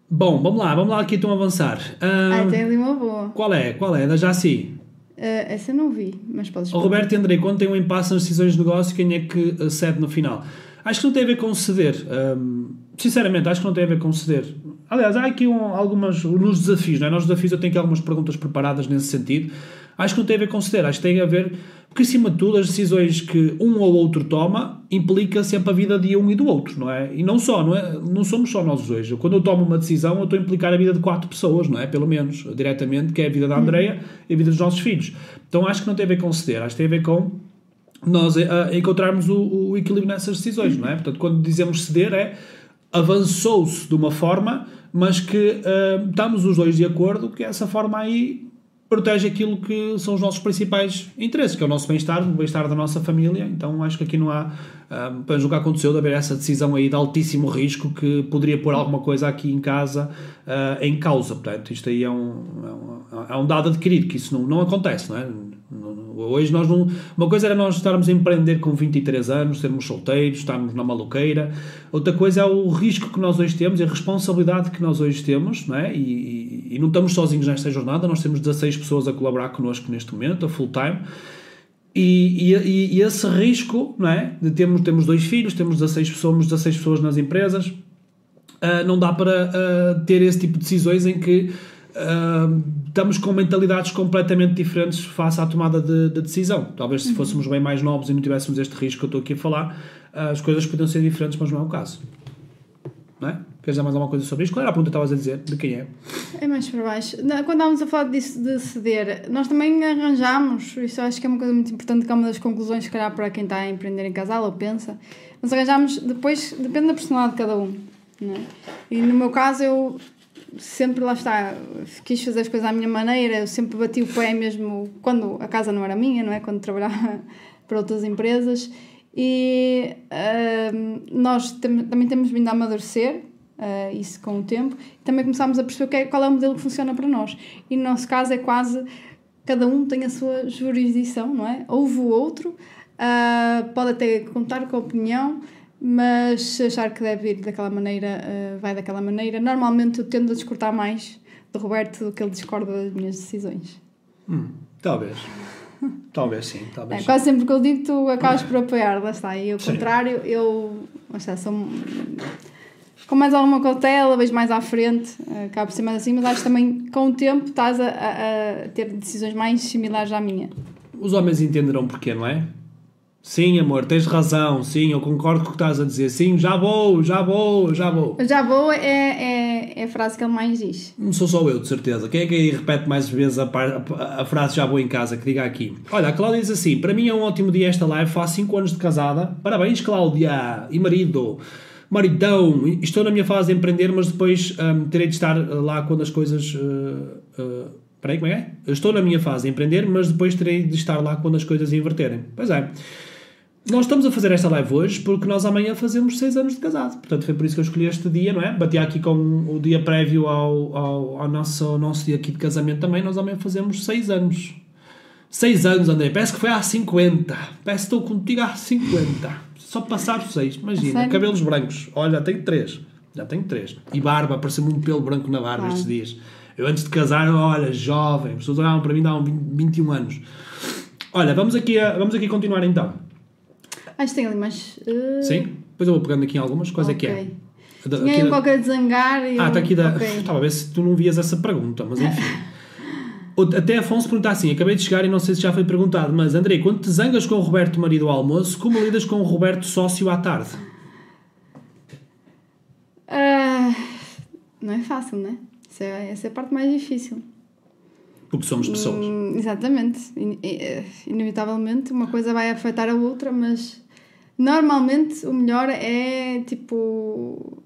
bom, vamos lá. Vamos lá aqui, estão a avançar. Um, ah, tem ali uma boa. Qual é? Qual é? Da Jaci? Uh, essa não vi, mas podes O Roberto e Andrei, quando tem um impasse nas decisões de negócio, quem é que cede no final? Acho que não tem a ver com ceder. Um, sinceramente, acho que não tem a ver com ceder. Aliás, há aqui um, algumas. Nos desafios, não é? Nos desafios eu tenho aqui algumas perguntas preparadas nesse sentido. Acho que não tem a ver com ceder, acho que tem a ver. Porque, acima de tudo, as decisões que um ou outro toma implica sempre a vida de um e do outro, não é? E não só, não é? Não somos só nós dois. Quando eu tomo uma decisão, eu estou a implicar a vida de quatro pessoas, não é? Pelo menos, diretamente, que é a vida da Andreia e a vida dos nossos filhos. Então acho que não tem a ver com ceder, acho que tem a ver com nós a, a encontrarmos o, o, equilíbrio nessas decisões, não é? Portanto, quando dizemos ceder é avançou-se de uma forma, mas que uh, estamos os dois de acordo que essa forma aí protege aquilo que são os nossos principais interesses, que é o nosso bem-estar, o bem-estar da nossa família. Então acho que aqui não há, uh, para julgar aconteceu, de haver essa decisão aí de altíssimo risco que poderia pôr alguma coisa aqui em casa uh, em causa. Portanto, isto aí é um, é um, é um dado adquirido, que isso não, não acontece, não é? Hoje nós não. Uma coisa era nós estarmos a empreender com 23 anos, sermos solteiros, estarmos na maluqueira. Outra coisa é o risco que nós hoje temos a responsabilidade que nós hoje temos, não é? E, e, e não estamos sozinhos nesta jornada, nós temos 16 pessoas a colaborar connosco neste momento, a full time. E, e, e, esse risco, não é? De termos, temos dois filhos, temos 16 pessoas, somos 16 pessoas nas empresas, uh, não dá para uh, ter esse tipo de decisões em que uh, estamos com mentalidades completamente diferentes face à tomada de, de decisão. Talvez se uhum. fôssemos bem mais novos e não tivéssemos este risco que eu estou aqui a falar, as coisas podiam ser diferentes, mas não é o caso. Não é? Queres dizer mais alguma coisa sobre isto? Qual era a pergunta que estavas a dizer? De quem é? É mais para baixo. Quando estávamos a falar disso de ceder, nós também arranjámos, isso acho que é uma coisa muito importante, que é uma das conclusões, se calhar, para quem está a empreender em casal ou pensa, nós arranjámos, depois, depende da personalidade de cada um. É? E no meu caso, eu sempre lá está, quis fazer as coisas à minha maneira, eu sempre bati o pé mesmo quando a casa não era minha, não é? Quando trabalhava para outras empresas. E uh, nós também temos vindo a amadurecer uh, isso com o tempo. Também começámos a perceber que é, qual é o modelo que funciona para nós. E no nosso caso é quase cada um tem a sua jurisdição, não é? Houve o outro, uh, pode até contar com a opinião, mas se achar que deve ir daquela maneira, uh, vai daquela maneira. Normalmente eu tendo a discordar mais do Roberto do que ele discorda das minhas decisões. Hum, talvez. talvez sim, talvez. É, quase sempre que eu digo, tu acabas por apoiar, lá está. E ao contrário, eu lá está, sou com mais alguma cautela, vejo mais à frente, uh, acabo por ser mais assim, mas acho que também com o tempo estás a, a, a ter decisões mais similares à minha. Os homens entenderão porquê, não é? Sim, amor, tens razão. Sim, eu concordo com o que estás a dizer. Sim, já vou, já vou, já vou. Já vou é, é, é a frase que ele mais diz. Não sou só eu, de certeza. Quem é que aí repete mais vezes a, par- a- a frase já vou em casa? Que diga aqui. Olha, a Cláudia diz assim: Para mim é um ótimo dia esta live. Faço 5 anos de casada. Parabéns, Cláudia. E marido. Maridão. Estou na minha fase de empreender, mas depois hum, terei de estar lá quando as coisas. Uh, uh, Peraí, como é que é? Estou na minha fase de empreender, mas depois terei de estar lá quando as coisas inverterem. Pois é. Nós estamos a fazer esta live hoje porque nós amanhã fazemos 6 anos de casado. Portanto, foi por isso que eu escolhi este dia, não é? Bati aqui com o dia prévio ao, ao, ao nosso, ao nosso dia aqui de casamento também. Nós amanhã fazemos 6 anos. 6 anos, André. Parece que foi há 50. Parece que estou contigo há 50. Só passar 6. Imagina. Sério? Cabelos brancos. Olha, tenho 3. Já tenho 3. E barba. Apareceu-me um pelo branco na barba Ah. estes dias. Eu antes de casar, olha, jovem. As pessoas olhavam para mim, davam 20, 21 anos. Olha, vamos aqui, a, vamos aqui continuar então. Acho que tem ali mais. uh, Sim? Depois eu vou pegando aqui em algumas. Quais é que é? Da- Tinha da- qualquer de zangar e. Ah, eu- está aqui da. ok. Estava a ver se tu não vias essa pergunta, mas enfim. Até Afonso pergunta assim: acabei de chegar e não sei se já foi perguntado, mas Andrei, quando te zangas com o Roberto marido ao almoço, como lidas com o Roberto sócio à tarde? Ah, não é fácil, né? Essa é, essa é a parte mais difícil. Porque somos pessoas. Hum, exatamente. In- eh, inevitavelmente uma coisa vai afetar a outra, mas normalmente o melhor é tipo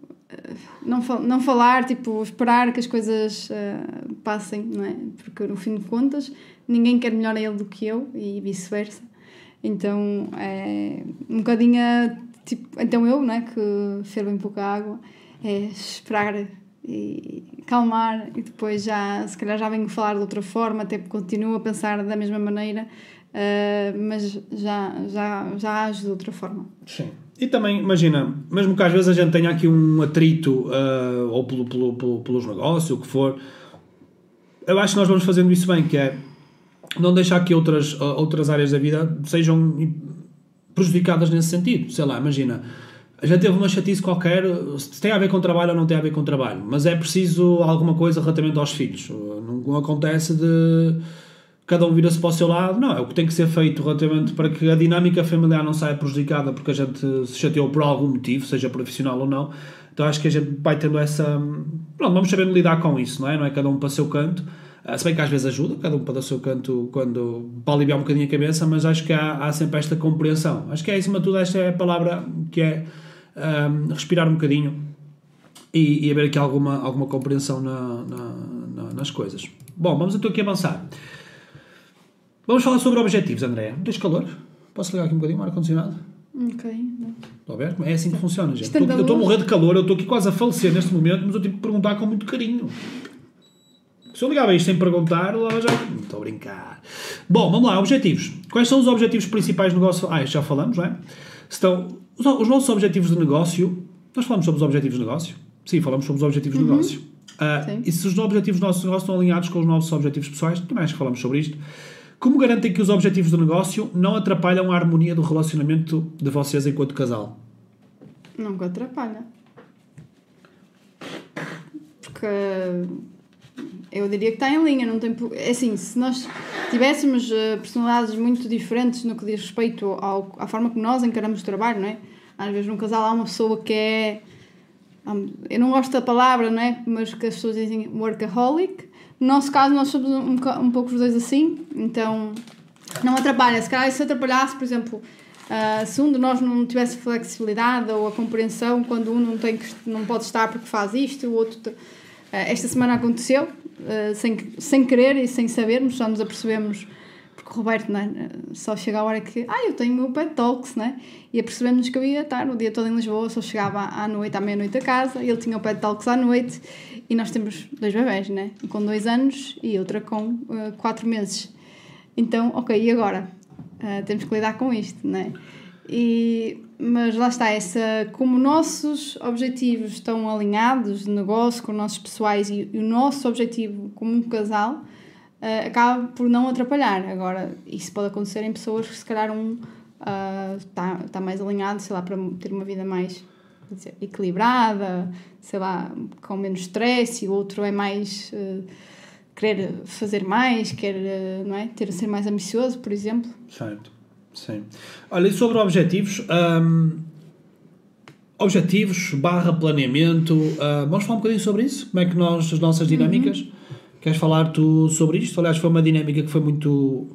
não, não falar, tipo esperar que as coisas eh, passem, não é? Porque no fim de contas ninguém quer melhor a ele do que eu e vice-versa. Então é um bocadinho tipo, então eu, não é? Que fervo em pouca água, é esperar e calmar e depois já, se calhar já venho falar de outra forma, até continuo a pensar da mesma maneira, eh, mas já, já, já ajo de outra forma. Sim. E também, imagina, mesmo que às vezes a gente tenha aqui um atrito, ah, ou pelo, pelo, pelo- pelos negócios, o que for, eu acho que nós vamos fazendo isso bem, que é não deixar que outras, ah, outras áreas da vida sejam prejudicadas nesse sentido. Sei lá, imagina, gente teve uma chatice qualquer, se tem a ver com trabalho ou não tem a ver com trabalho, mas é preciso alguma coisa relativamente aos filhos. Não acontece de cada um vira-se para o seu lado, não, é o que tem que ser feito relativamente para que a dinâmica familiar não saia prejudicada porque a gente se chateou por algum motivo, seja profissional ou não. Então acho que a gente vai tendo essa. Pronto, vamos sabendo lidar com isso, não é? Não é cada um para o seu canto. Ah, Se bem que às vezes ajuda, cada um para o seu canto quando, para aliviar um bocadinho a cabeça, mas acho que há, há sempre esta compreensão. Acho que é, acima de tudo, esta é a palavra que é ahm, respirar um bocadinho e, e haver aqui alguma, alguma compreensão na, na- na- nas coisas. Bom, vamos então aqui avançar. Vamos falar sobre objetivos, André. Tens calor? Posso ligar aqui um bocadinho o ar-condicionado? Ok. Estão a ver? É assim que funciona, gente. Estou- Eu estou a morrer de calor, eu estou aqui quase a falecer neste momento, mas eu tive que perguntar com muito carinho. Se eu ligava isto sem perguntar, lá já. Não Estou a brincar. Bom, vamos lá, objetivos. Quais são os objetivos principais do negócio? Ah, já falamos, não é? Estão, os, os nossos objetivos de negócio. Nós falamos sobre os objetivos de negócio? Sim, falamos sobre os objetivos de negócio. Sim. e se os objetivos do nosso negócio estão alinhados com os nossos objetivos pessoais, também acho que falamos sobre isto. Como garantem que os objetivos do negócio não atrapalham a harmonia do relacionamento de vocês enquanto casal? Nunca atrapalha. Porque eu diria que está em linha, não tem. É assim, se nós tivéssemos eh, personalidades muito diferentes no que diz respeito ao, à forma como nós encaramos o trabalho, não é? Às vezes num casal há uma pessoa que é. Eu não gosto da palavra, não é? Mas que as pessoas dizem workaholic. No nosso caso, nós somos um, um pouco os dois assim, então não atrapalha. Se calhar se atrapalhasse, por exemplo, ah, se um de nós não tivesse flexibilidade ou a compreensão quando um não, tem que, não pode estar porque faz isto, o outro. ah, esta semana aconteceu, ah, sem, sem querer e sem sabermos, só nos apercebemos, porque o Roberto não é? só chega a hora que, ah, eu tenho o meu pet talks, né? E apercebemos que eu ia estar o dia todo em Lisboa, só chegava à noite, à meia-noite a casa, ele tinha o pet talks à noite e nós temos dois bebés, né? Um com dois anos e outra com ah, quatro meses. Então, ok, e agora? Ah, temos que lidar com isto, né? E, mas lá está, essa, como nossos objetivos estão alinhados de negócio com os nossos pessoais e, e o nosso objetivo como um casal ah, acaba por não atrapalhar. Agora, isso pode acontecer em pessoas que se calhar um está tá mais alinhado, sei lá, para ter uma vida mais dizer, equilibrada, sei lá, com menos stress e o outro é mais ah, querer fazer mais, quer ah, não é? ter ser mais ambicioso, por exemplo. Certo. Sim. Olha, e sobre objetivos, hum, objetivos barra planeamento, uh, vamos falar um bocadinho sobre isso? Como é que nós, as nossas dinâmicas? Uhum. Queres falar tu sobre isto? Aliás, foi uma dinâmica que foi muito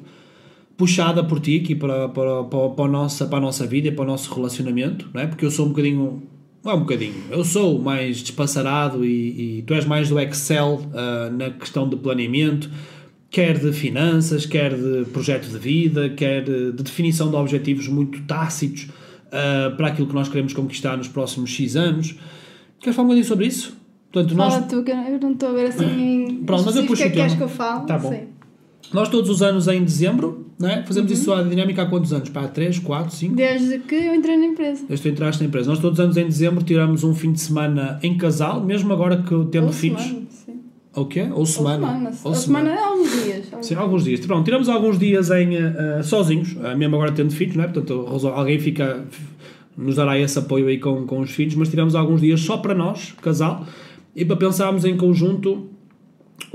puxada por ti aqui para, para, para, para, a, nossa, para a nossa vida e para o nosso relacionamento, não é? Porque eu sou um bocadinho, é um bocadinho, eu sou mais despassarado e, e tu és mais do Excel uh, na questão de planeamento, quer de finanças, quer de projeto de vida, quer de, de definição de objetivos muito tácitos uh, para aquilo que nós queremos conquistar nos próximos X anos. Queres falar um bocadinho sobre isso? Portanto, Fala nós... tu, que eu não estou a ver assim Pronto, mas eu puxo que é que queres que eu falo? Tá bom. Sim. Nós todos os anos em dezembro, não é? fazemos uhum. isso a dinâmica há quantos anos? Para 3, 4, 5? Desde que eu entrei na empresa. Desde que tu entraste na empresa. Nós todos os anos em dezembro tiramos um fim de semana em casal, mesmo agora que tendo Ou filhos. Semana, sim. O quê? Ou semana. Ou semana. Ou, semana. semana é alguns dias. Sim, alguns dias. Pronto, tiramos alguns dias em, uh, sozinhos, uh, mesmo agora tendo filhos, não é? Portanto, alguém fica, nos dará esse apoio aí com, com os filhos, mas tiramos alguns dias só para nós, casal, e para pensarmos em conjunto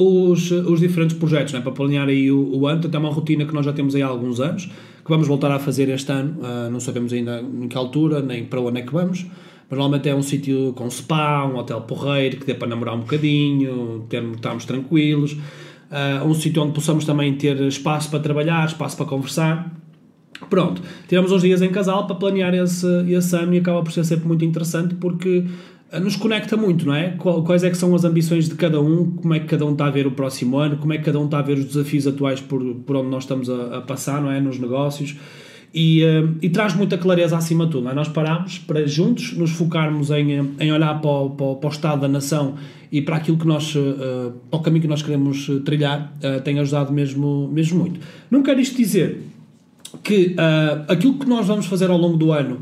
os, os diferentes projetos, né? para planear aí o, o ano. Portanto, é uma rotina que nós já temos aí há alguns anos, que vamos voltar a fazer este ano. Uh, não sabemos ainda em que altura, nem para onde é que vamos. Mas normalmente é um sítio com spa, um hotel porreiro, que dê para namorar um bocadinho, ter, estarmos tranquilos. Uh, um sítio onde possamos também ter espaço para trabalhar, espaço para conversar. Pronto, tiramos uns dias em casal para planear esse, esse ano e acaba por ser sempre muito interessante porque nos conecta muito, não é? Quais é que são as ambições de cada um, como é que cada um está a ver o próximo ano, como é que cada um está a ver os desafios atuais por, por onde nós estamos a, a passar, não é? Nos negócios. E, uh, e, traz muita clareza acima de tudo. É? Nós paramos para juntos nos focarmos em, em olhar para o, para, o, para o estado da nação e para aquilo que nós, uh, para o caminho que nós queremos trilhar, tem ajudado mesmo, mesmo muito. Não quero isto dizer que uh, aquilo que nós vamos fazer ao longo do ano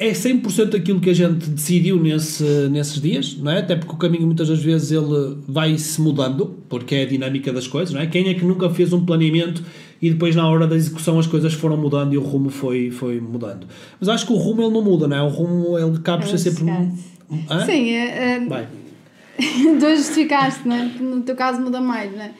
é 100% aquilo que a gente decidiu nesse, nesses dias, não é? Até porque o caminho muitas das vezes ele vai se mudando, porque é a dinâmica das coisas, não é? Quem é que nunca fez um planeamento e depois na hora da execução as coisas foram mudando e o rumo foi, foi mudando? Mas acho que o rumo ele não muda, não é? O rumo ele acaba por ser sempre. Hã? Sim, é. é... Vai. tu justificaste, não é? No teu caso muda mais, não é?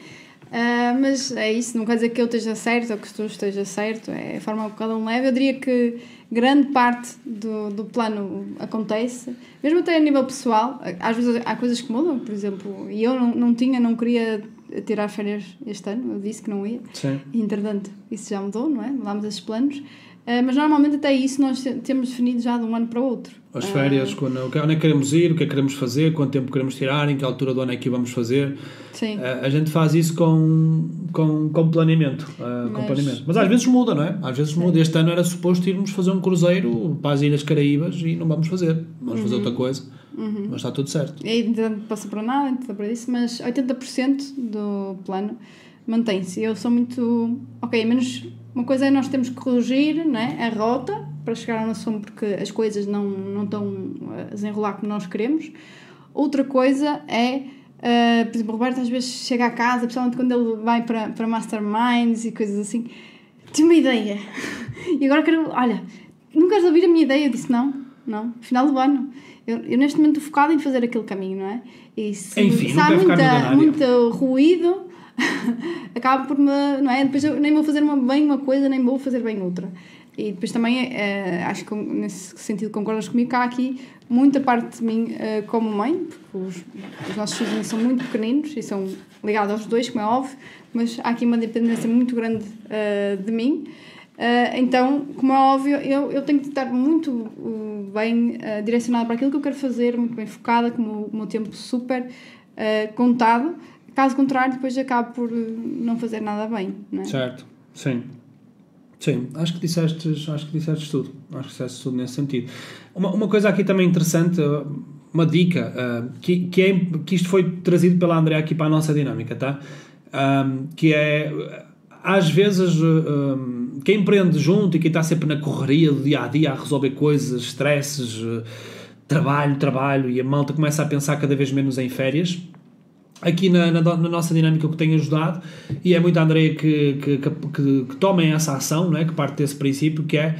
Uh, mas é isso, não quer dizer que eu esteja certo ou que tu esteja certo, é a forma que cada um leva. Eu diria que grande parte do, do plano acontece, mesmo até a nível pessoal. Às vezes há coisas que mudam, por exemplo, e eu não, não tinha, não queria tirar férias este ano, eu disse que não ia. Sim. E, entretanto, isso já mudou, não é? Mudámos esses planos. Uh, mas normalmente até isso nós temos definido já de um ano para o outro. As férias, uh, quando, onde é que queremos ir, o que é que queremos fazer, quanto tempo queremos tirar, em que altura do ano é que vamos fazer. Sim. Uh, a gente faz isso com, com, com planeamento. Mas, com planeamento. Mas às vezes muda, não é? Às vezes muda. Este ano era suposto irmos fazer um cruzeiro para as Ilhas Caraíbas e não vamos fazer. Vamos uhum. fazer outra coisa. Uhum. Mas está tudo certo. E não passa para nada, não para isso, mas 80% do plano mantém-se. Eu sou muito. Ok, menos uma coisa é nós temos que corrigir né, a rota para chegar ao nosso porque as coisas não, não estão a desenrolar como nós queremos. Outra coisa é, uh, por exemplo, o Roberto às vezes chega a casa, principalmente quando ele vai para, para masterminds e coisas assim, tem uma ideia. e agora quero, olha, não queres ouvir a minha ideia? Eu disse não, não, final do ano. Eu, eu neste momento estou focada em fazer aquele caminho, não é? E se, Enfim, se há muita, muito ruído, acaba por me. Não é? Depois eu nem vou fazer uma, bem uma coisa, nem vou fazer bem outra. E depois também, é, acho que nesse sentido concordas comigo, que há aqui muita parte de mim uh, como mãe, porque os, os nossos filhos são muito pequeninos e são ligados aos dois, como é óbvio, mas há aqui uma dependência muito grande uh, de mim. Uh, então, como é óbvio, eu, eu tenho que estar muito bem direcionada para aquilo que eu quero fazer, muito bem focada, com o meu tempo super contado Caso contrário, depois acabo por não fazer nada bem, não é? Certo, sim. Sim, acho que disseste, acho que disseste tudo. Acho que disseste tudo nesse sentido. Uma, uma coisa aqui também interessante, uma dica, uh, que, que, é, que isto foi trazido pela André aqui para a nossa dinâmica, tá? Um, que é, às vezes, um, quem empreende junto e quem está sempre na correria do dia a dia a resolver coisas, stresses, uh, trabalho, trabalho, e a malta começa a pensar cada vez menos em férias aqui na, na, na, nossa dinâmica o que tem ajudado e é muito a Andrea que, que, que, que tomem essa ação, não é? que parte desse princípio que é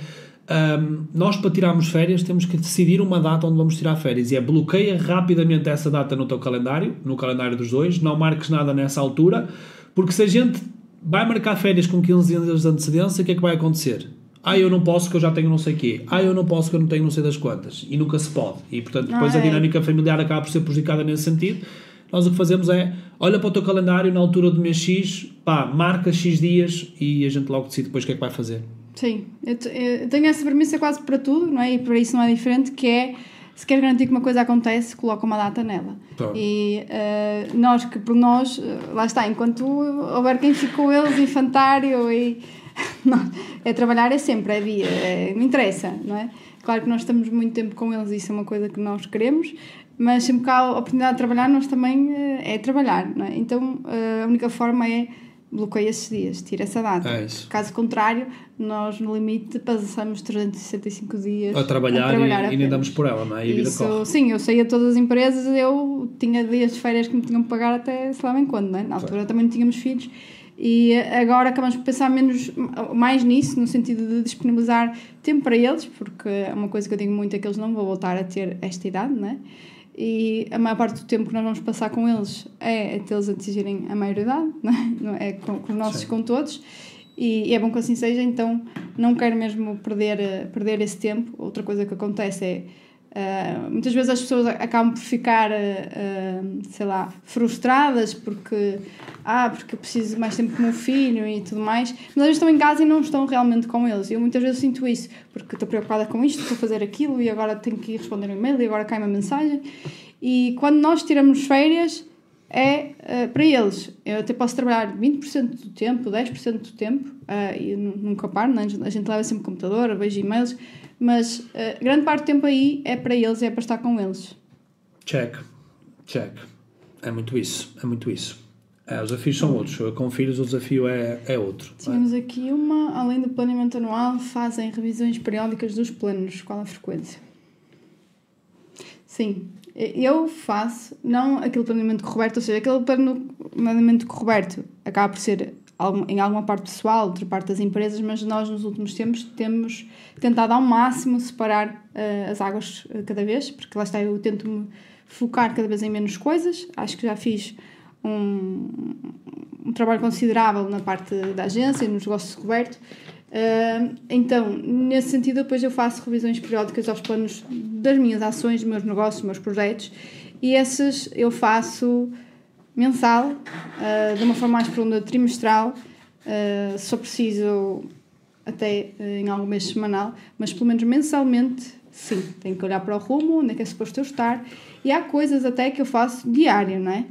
um, nós para tirarmos férias temos que decidir uma data onde vamos tirar férias e é bloqueia rapidamente essa data no teu calendário, no calendário dos dois, não marques nada nessa altura, porque se a gente vai marcar férias com 15 dias de antecedência, o que é que vai acontecer? Ah, eu não posso que eu já tenho não sei quê. Ah, eu não posso que eu não tenho não sei das quantas. E nunca se pode. E portanto, depois Ah, a é. dinâmica familiar acaba por ser prejudicada nesse sentido. Nós o que fazemos é, olha para o teu calendário na altura do mês X, pá, marca X dias e a gente logo decide depois o que é que vai fazer. Sim, eu, te- eu tenho essa premissa quase para tudo, não é? E para isso não é diferente, que é se quer garantir que uma coisa acontece, coloca uma data nela. Pronto. E eh, nós, que por nós, eh, lá está, enquanto houver quem fique com eles, infantário e. não, é trabalhar é sempre, é dia, é, não interessa, não é? Claro que nós estamos muito tempo com eles, isso é uma coisa que nós queremos, mas sempre que há a oportunidade de trabalhar, nós também eh, é trabalhar, não é? Então eh, a única forma é bloqueia esses dias, tira essa data. É. Caso contrário, nós no limite passamos 365 dias A trabalhar, e, e nem damos por ela, não é? E a vida Isso, corre. sim, eu saía de todas as empresas, eu tinha dias de férias que me tinham que pagar até sei lá bem quando, não é? Na altura também não tínhamos filhos e agora acabamos por pensar menos, mais nisso, no sentido de disponibilizar tempo para eles, porque é uma coisa que eu digo muito é que eles não vão voltar a ter esta idade, não é? E a maior parte do tempo que nós vamos passar com eles é até eles atingirem a maioridade, não é? Não é com, com os nossos, Sim. com todos. E, e é bom que assim seja, então não quero mesmo perder, eh, perder esse tempo. Outra coisa que acontece é. Eh, muitas vezes as pessoas acabam por ficar, eh, sei lá, frustradas porque, ah, porque eu preciso mais tempo com o meu filho e tudo mais, mas às vezes estão em casa e não estão realmente com eles. Eu muitas vezes sinto isso, porque estou preocupada com isto, estou a fazer aquilo e agora tenho que responder um e-mail e agora cai uma mensagem. E quando nós tiramos férias, é eh, para eles. Eu até posso trabalhar 20% do tempo, 10% do tempo, eh, e nu- nunca paro, não é? a gente leva sempre computador, vejo e-mails, mas eh, grande parte do tempo aí é para eles, é para estar com eles. Check. Check. É muito isso. É muito isso. É, os desafios são outros. Com filhos o desafio é, é outro. Tínhamos aqui uma, além do planeamento anual, fazem revisões periódicas dos planos. Qual a frequência? Sim, eu faço, não aquele planeamento correto, ou seja, aquele planeamento correto acaba por ser em alguma parte pessoal, outra parte das empresas, mas nós nos últimos tempos temos tentado ao máximo separar eh, as águas eh, cada vez, porque lá está, eu tento me focar cada vez em menos coisas, acho que já fiz um, um trabalho considerável na parte da agência, nos negócios coberto. Então, nesse sentido, depois eu faço revisões periódicas aos planos das minhas ações, dos meus negócios, dos meus projetos, e esses eu faço mensal, uh, de uma forma mais profunda, trimestral, uh, se for preciso até uh, em algum mês semanal, mas pelo menos mensalmente, sim, tenho que olhar para o rumo, onde é que é suposto eu estar, e há coisas até que eu faço diário, não é?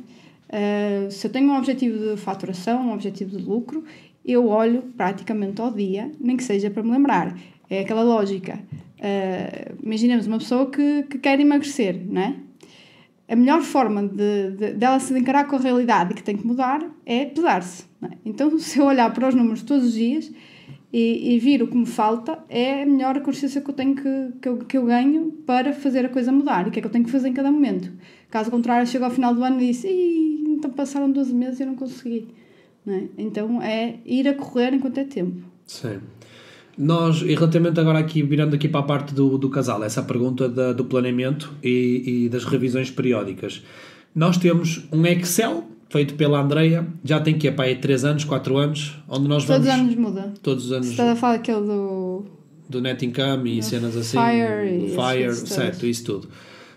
Uh, se eu tenho um objetivo de faturação, um objetivo de lucro, eu olho praticamente ao dia, nem que seja para me lembrar. É aquela lógica. Uh, imaginemos uma pessoa que, que quer emagrecer, não é? A melhor forma de, de, dela se encarar com a realidade que tem que mudar é pesar-se. é? Então, se eu olhar para os números todos os dias e, e vir o que me falta, é a melhor consciência que eu tenho que, que, eu, que eu ganho para fazer a coisa mudar e o que é que eu tenho que fazer em cada momento. Caso contrário, chego ao final do ano e disse: então passaram 12 meses e eu não consegui. É? Então é ir a correr enquanto é tempo. Sim. Nós, e relativamente agora aqui, virando aqui para a parte do, do casal, essa pergunta da, do planeamento e, e das revisões periódicas. Nós temos um Excel feito pela Andreia, já tem que é para aí 3 anos, 4 anos, onde nós Todos vamos... os anos muda. Todos os anos estás a falar aquele do. do net income e cenas assim, Fire e Fire, certo, isso tudo.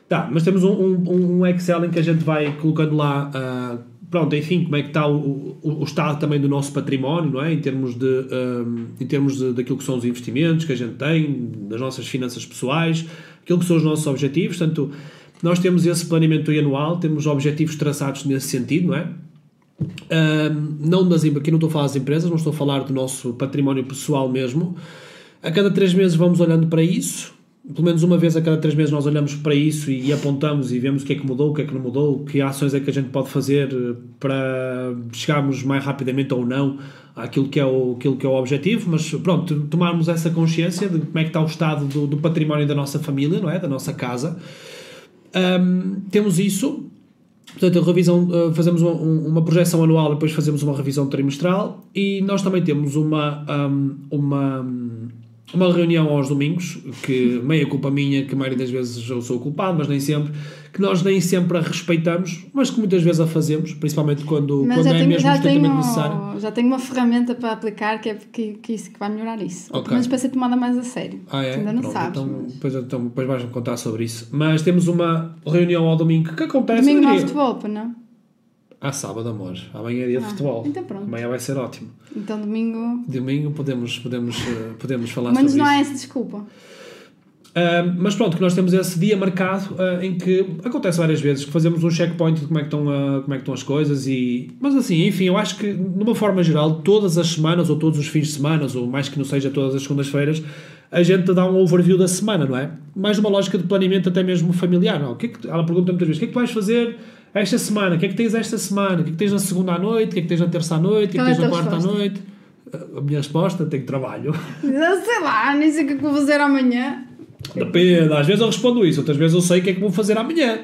Tá, mas temos um, um, um Excel em que a gente vai colocando lá, ah, pronto, enfim, como é que está o, o, o estado também do nosso património, não é? Em termos, de, um, em termos de, daquilo que são os investimentos que a gente tem, das nossas finanças pessoais, aquilo que são os nossos objetivos, portanto, nós temos esse planeamento anual, temos objetivos traçados nesse sentido, não é? Um, não das, aqui não estou a falar das empresas, não estou a falar do nosso património pessoal mesmo. A cada três meses vamos olhando para isso, pelo menos uma vez a cada três meses nós olhamos para isso e, e apontamos e vemos o que é que mudou, o que é que não mudou, que ações é que a gente pode fazer eh, para chegarmos mais rapidamente ou não àquilo que é o, aquilo que é o objetivo, mas pronto, tomarmos essa consciência de como é que está o estado do, do património da nossa família, não é? Da nossa casa. Um, temos isso, Portanto, a revisão, uh, fazemos uma, uma projeção anual, depois fazemos uma revisão trimestral e nós também temos uma, um, uma, uma reunião aos domingos, que meia culpa minha, que a maioria das vezes eu sou culpado, mas nem sempre, que nós nem sempre a respeitamos, mas que muitas vezes a fazemos, principalmente quando, Mas quando é tenho, mesmo estritamente necessário. já tenho uma ferramenta para aplicar que é que, que isso que vai melhorar isso. Ou Ok. pelo menos para ser tomada mais a sério. Ah, é? Ainda não Pronto, sabes. Então, mas- depois, então, depois vais-me contar sobre isso. Mas temos uma reunião ao domingo que acontece. Domingo não diria- não? Ah, sábado, amor. Amanhã é dia de Ah, futebol. então pronto. Amanhã vai ser ótimo. Então domingo. Domingo podemos, podemos, eh, podemos falar Mas sobre não isso. há essa desculpa. Ah, mas pronto, que nós temos esse dia marcado ah, em que acontece várias vezes que fazemos um checkpoint de como é que estão, ah, como é que estão as coisas e mas assim, enfim, eu acho que de uma forma geral, todas as semanas ou todos os fins de semana, ou mais que não seja todas as segundas-feiras, a gente dá um overview da semana, não é? Mais uma lógica de planeamento até mesmo familiar, não? é? O que é que, ela pergunta muitas vezes, o que é que tu vais fazer esta semana? O que é que tens esta semana? O que é que tens na segunda à noite? O que é que tens na terça à noite? O que é que é tens na quarta à noite? A minha resposta, tenho trabalho. Sei lá, nem sei o que é que vou fazer amanhã. Depende, às vezes eu respondo isso, outras vezes eu sei o que é que vou fazer amanhã.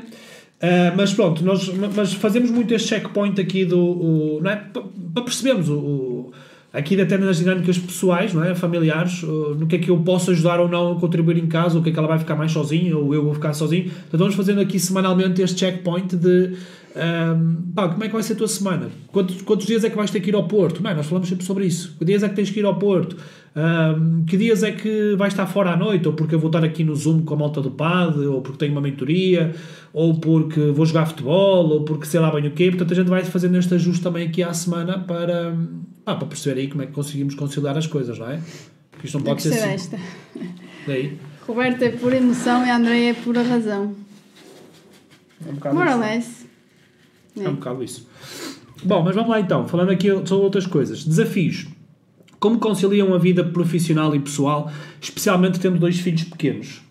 Ah, mas pronto, nós mas fazemos muito este checkpoint aqui do. o- não é? Para percebermos o, o- aqui até nas dinâmicas pessoais, não é? familiares, o- no que é que eu posso ajudar ou não a contribuir em casa, o que é que ela vai ficar mais sozinha ou eu vou ficar sozinho. Então vamos fazendo aqui semanalmente este checkpoint de ahm, pá, como é que vai ser a tua semana? Quantos, quantos dias é que vais ter que ir ao Porto? É? nós falamos sempre sobre isso. Que dias é que tens que ir ao Porto? Ahm, que dias é que vais estar fora à noite? Ou porque eu vou estar aqui no Zoom com a malta do PAD, ou porque tenho uma mentoria, ou porque vou jogar futebol, ou porque sei lá bem o quê. Portanto, a gente vai fazendo este ajuste também aqui à semana para, ah, para perceber aí como é que conseguimos conciliar as coisas, não é? Porque isto não pode ser assim. desta. Daí. Roberto é pura emoção e a Andréia é pura razão. É um bocado More or isso. less. É um bocado isso. Bom, mas vamos lá então, falando aqui sobre outras coisas. Desafios. Como conciliam a vida profissional e pessoal, especialmente tendo dois filhos pequenos?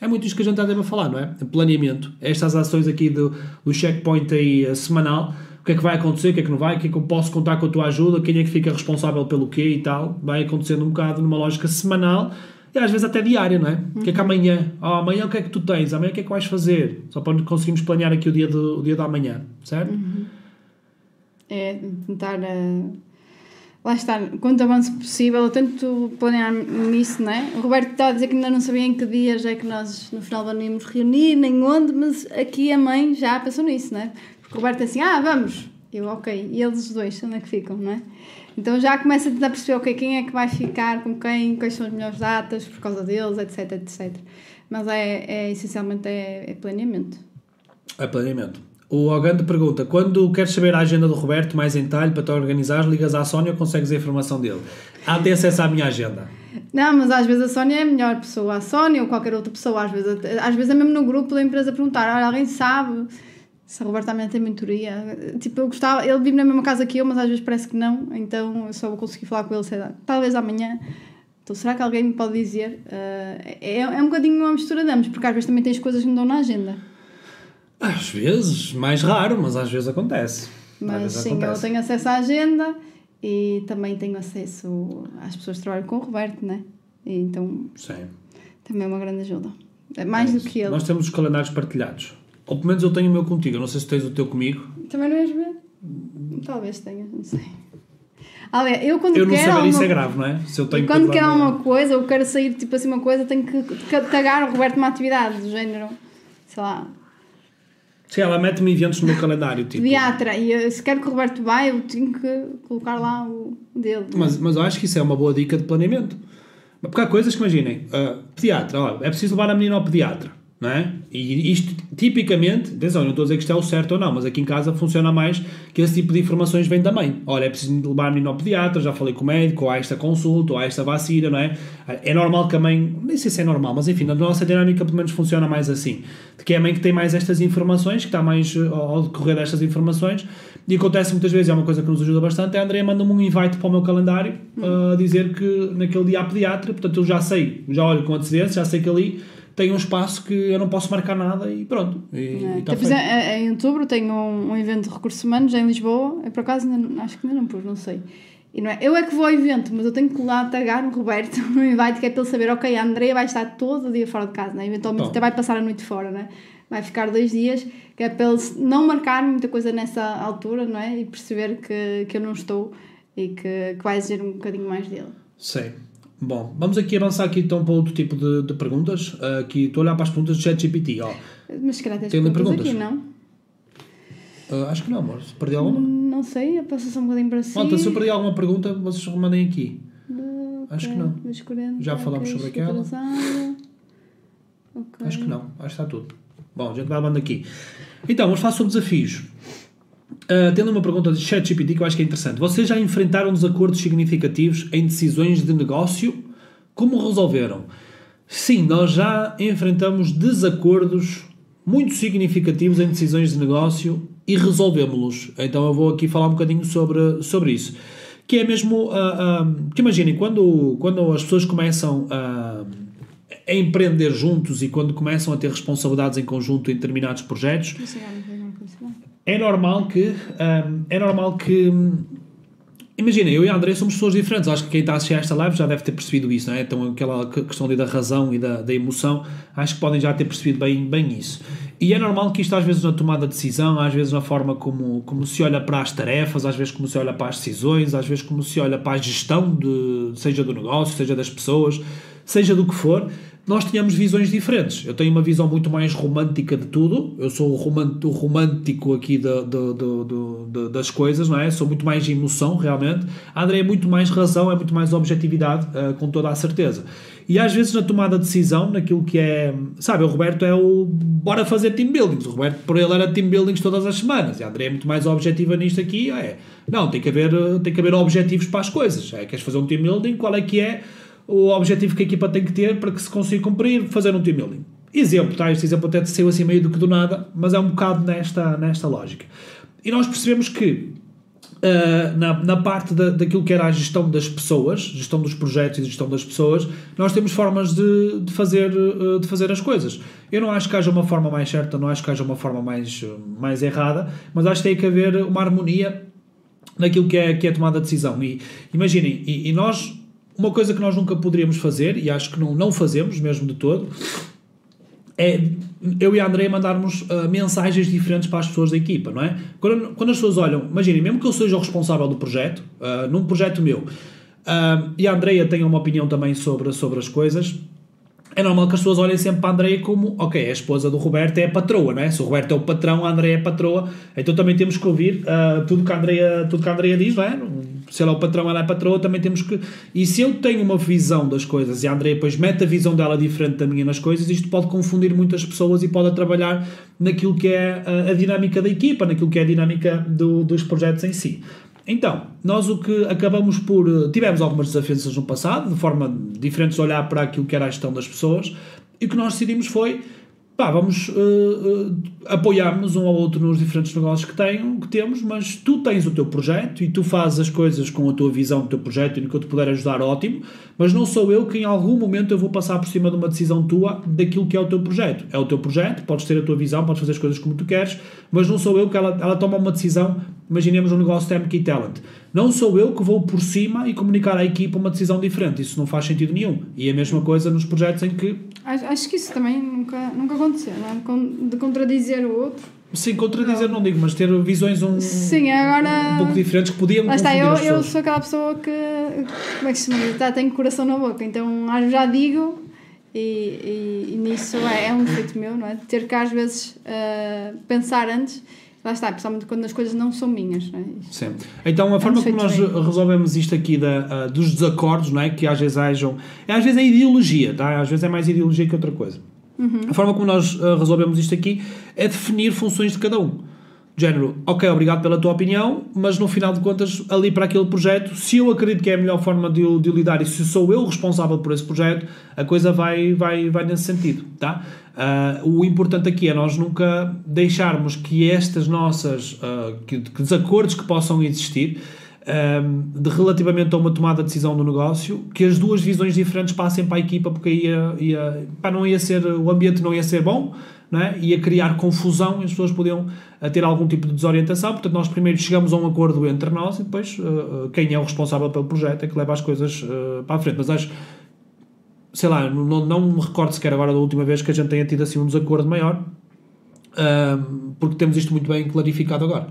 É muito isto que a gente está a falar, não é? Planeamento. Estas ações aqui do, do checkpoint aí eh, semanal. O que é que vai acontecer, o que é que não vai, o que é que eu posso contar com a tua ajuda, quem é que fica responsável pelo quê e tal. Vai acontecendo um bocado numa lógica semanal e às vezes até diária, não é? O que é que amanhã? Oh, amanhã o que é que tu tens? Amanhã o que é que vais fazer? Só para conseguirmos planear aqui o dia, do, o dia da manhã, certo? É tentar. eh, lá está, quanto avanço possível. Eu tento planear nisso, não é? O Roberto está a dizer que ainda não sabia em que dias é que nós no final do ano íamos reunir, nem onde, mas aqui a mãe já pensou nisso, não é? Roberto assim: ah, vamos. Eu, ok. E eles dois, onde é que ficam, não é? Então já começa a tentar perceber, ok, quem é que vai ficar com quem, quais são as melhores datas por causa deles, etc, etc. Mas é, é essencialmente é, é planeamento. É planeamento. O Ogando pergunta: quando queres saber a agenda do Roberto mais em detalhe para te organizar, ligas à Sónia ou consegues a informação dele? Há de acesso à minha agenda. Não, mas às vezes a Sónia é a melhor pessoa. A Sónia ou qualquer outra pessoa, às vezes, às vezes é mesmo no grupo da empresa perguntar: olha, alguém sabe se a Roberta também tem mentoria? Tipo, eu gostava, ele vive na mesma casa que eu, mas às vezes parece que não, então eu só vou conseguir falar com ele, sei lá, talvez amanhã. Então, será que alguém me pode dizer? Eh, é, é um bocadinho uma mistura de ambos, porque às vezes também tens coisas que não dão na agenda. Às vezes, mais raro, mas às vezes acontece. Mas vezes sim, eu tenho acesso à agenda e também tenho acesso às pessoas que trabalham com o Roberto, né? E então Sim. também é uma grande ajuda. É mais do que ele. Nós temos os calendários partilhados. Ou pelo menos eu tenho o meu contigo. Eu não sei se tens o teu comigo. Também não és ver? Talvez tenha, não sei. Aliás, eu quando Eu não quero. saber isso alguma- é grave, não é? Se eu tenho quando que quero alguma coisa, ou quero sair tipo assim uma coisa, tenho que tagar o Roberto numa atividade do género, sei lá, Sim, ela mete-me eventos no meu calendário. Tipo, pediatra. E eu, se quero que o Roberto vá, eu tenho que colocar lá o dele. Mas, mas eu acho que isso é uma boa dica de planeamento. Porque há coisas que imaginem, ah, pediatra, ó, é preciso levar a menina ao pediatra, não é? E isto, tipicamente, atenção, não estou a dizer que isto é o certo ou não, mas aqui em casa funciona mais que esse tipo de informações vem da mãe. Olha, é preciso levar a menina ao pediatra, já falei com o médico, ou há esta consulta, ou há esta vacina, não é? É normal que a mãe, nem sei se é normal, mas enfim, na nossa dinâmica pelo menos funciona mais assim. De que é a mãe que tem mais estas informações, que está mais eh, ao decorrer destas informações, e acontece muitas vezes, é uma coisa que nos ajuda bastante, é a Andrea manda-me um invite para o meu calendário uh, a dizer que naquele dia há pediatra, portanto eu já sei, já olho com antecedência, já sei que ali tem um espaço que eu não posso marcar nada e pronto. E, É, e tá tipo, em, em outubro tenho um, um evento de recursos humanos em Lisboa. Eu por acaso ainda acho que ainda não pus, não sei. E não é, eu é que vou ao evento, mas eu tenho que lá tagar no Roberto no invite, que é para ele saber, ok, a Andrea vai estar todo o dia fora de casa, né? eventualmente Bom. até vai passar a noite fora, né? vai ficar dois dias, que é para ele não marcar muita coisa nessa altura não é? e perceber que, que eu não estou e que, que vai exigir um bocadinho mais dele. Sei. Bom, vamos aqui avançar aqui então para outro tipo de, de perguntas. Uh, aqui estou a olhar para as perguntas do ChatGPT. Ó. Mas se calhar tens Tem perguntas perguntas? aqui, não? Uh, acho que não, amor. Se perdi alguma? Não sei, passa só um bocadinho para si. Malta, se eu perdi alguma pergunta, vocês remandem aqui. Acho que não. Luz 40, Já falámos sobre aquela. atrasada. Ok. Acho que não, acho que está tudo. Bom, a gente vai levando aqui. Então, vamos falar sobre desafios. Uh, tendo uma pergunta de ChatGPT que eu acho que é interessante. Vocês já enfrentaram desacordos significativos em decisões de negócio? Como resolveram? Sim, nós já enfrentamos desacordos muito significativos em decisões de negócio e resolvemos-los. Então eu vou aqui falar um bocadinho sobre, sobre isso. Que é mesmo, ah, ah, que imaginem, quando, quando as pessoas começam a, a empreender juntos e quando começam a ter responsabilidades em conjunto em determinados projetos, sei, não sei, não sei. É normal que hum, é normal que hum, imagina, eu e a André somos pessoas diferentes. Acho que quem está a assistir a esta live já deve ter percebido isso, não é? então aquela que- questão ali da razão e da, da emoção acho que podem já ter percebido bem, bem isso. E é normal que isto às vezes na tomada de decisão às vezes na forma como, como se olha para as tarefas às vezes como se olha para as decisões às vezes como se olha para a gestão de, seja do negócio, seja das pessoas seja do que for nós tínhamos visões diferentes. Eu tenho uma visão muito mais romântica de tudo. Eu sou o român- o romântico aqui da- da- da- das coisas, não é? Sou muito mais emoção, realmente. A André é muito mais razão, é muito mais objetividade, eh, com toda a certeza. E às vezes na tomada de decisão, naquilo que é. Sabe, o Roberto é o. Bora fazer team buildings. O Roberto, por ele, era team buildings todas as semanas. E a André é muito mais objetiva nisto aqui. É. Não, tem que haver, eh, tem que haver objetivos para as coisas. É, queres fazer um team building? Qual é que é? O objetivo que a equipa tem que ter para que se consiga cumprir, fazer um team building. Exemplo, tá? Este exemplo até saiu assim meio do que do nada, mas é um bocado nesta, nesta lógica. E nós percebemos que uh, na, na parte da, daquilo que era a gestão das pessoas, gestão dos projetos e gestão das pessoas, nós temos formas de, de, fazer, uh, de fazer as coisas. Eu não acho que haja uma forma mais certa, não acho que haja uma forma mais, mais errada, mas acho que tem que haver uma harmonia naquilo que é, que é a tomada de decisão. E imaginem, e, e nós, uma coisa que nós nunca poderíamos fazer, e acho que não, não fazemos mesmo de todo, é eu e a André mandarmos uh, mensagens diferentes para as pessoas da equipa, não é? Quando, quando as pessoas olham, imaginem, mesmo que eu seja o responsável do projeto, uh, num projeto meu, uh, e a Andreia tenha uma opinião também sobre, sobre as coisas, é normal que as pessoas olhem sempre para a Andreia como, ok, a esposa do Roberto é a patroa, não é? Se o Roberto é o patrão, a Andreia é a patroa, então também temos que ouvir uh, tudo que a Andreia, tudo que a Andreia diz, não é? Se ela é o patrão, ela é a patroa, também temos que... E se eu tenho uma visão das coisas e a Andreia depois mete a visão dela diferente da minha nas coisas, isto pode confundir muitas pessoas e pode trabalhar naquilo que é a, a dinâmica da equipa, naquilo que é a dinâmica do, dos projetos em si. Então, nós o que acabamos por. Tivemos algumas desavenças no passado, de forma diferente de olhar para aquilo que era a gestão das pessoas, e o que nós decidimos foi. Pá, vamos uh, uh, apoiarmos um ao outro nos diferentes negócios que, tenho, que temos, mas tu tens o teu projeto e tu fazes as coisas com a tua visão do teu projeto e no que eu te puder ajudar, ótimo, mas não sou eu que em algum momento eu vou passar por cima de uma decisão tua daquilo que é o teu projeto. É o teu projeto, podes ter a tua visão, podes fazer as coisas como tu queres, mas não sou eu que ela, ela toma uma decisão imaginemos um negócio de MK Talent. Não sou eu que vou por cima e comunicar à equipa uma decisão diferente. Isso não faz sentido nenhum. E a mesma coisa nos projetos em que. Acho, que isso também nunca, nunca aconteceu, não é? De contradizer o outro. Sim, contradizer não digo, mas ter visões um, Sim, agora. um pouco diferentes que podiam Lá está, eu, eu sou aquela pessoa que. Como é que se chama? Já tenho coração na boca, então já digo e, e, e nisso é, é um defeito meu, não é? Ter que às vezes ah, pensar antes. Lá está, principalmente quando as coisas não são minhas, não é? Sim. Então a forma como nós bem. resolvemos isto aqui da, ah, dos desacordos, não é? Que às vezes hajam. Às vezes é ideologia, tá? Às vezes é mais ideologia que outra coisa. A forma como nós ah, resolvemos isto aqui é definir funções de cada um. Género, ok, obrigado pela tua opinião, mas no final de contas, ali para aquele projeto, se eu acredito que é a melhor forma de, de lidar e se sou eu responsável por esse projeto, a coisa vai, vai, vai nesse sentido, tá? Ah, o importante aqui é nós nunca deixarmos que estas nossas ah, que, que desacordos que possam existir um, de relativamente a uma tomada de decisão do negócio, que as duas visões diferentes passem para a equipa, porque aí ia, ia, pá, não ia ser, o ambiente não ia ser bom, é? ia criar confusão e as pessoas podiam uh, ter algum tipo de desorientação. Portanto, nós primeiro chegamos a um acordo entre nós e depois uh, uh, quem é o responsável pelo projeto é que leva as coisas uh, para a frente. Mas acho, sei lá, não, não me recordo sequer agora da última vez que a gente tenha tido assim um desacordo maior, um, porque temos isto muito bem clarificado agora.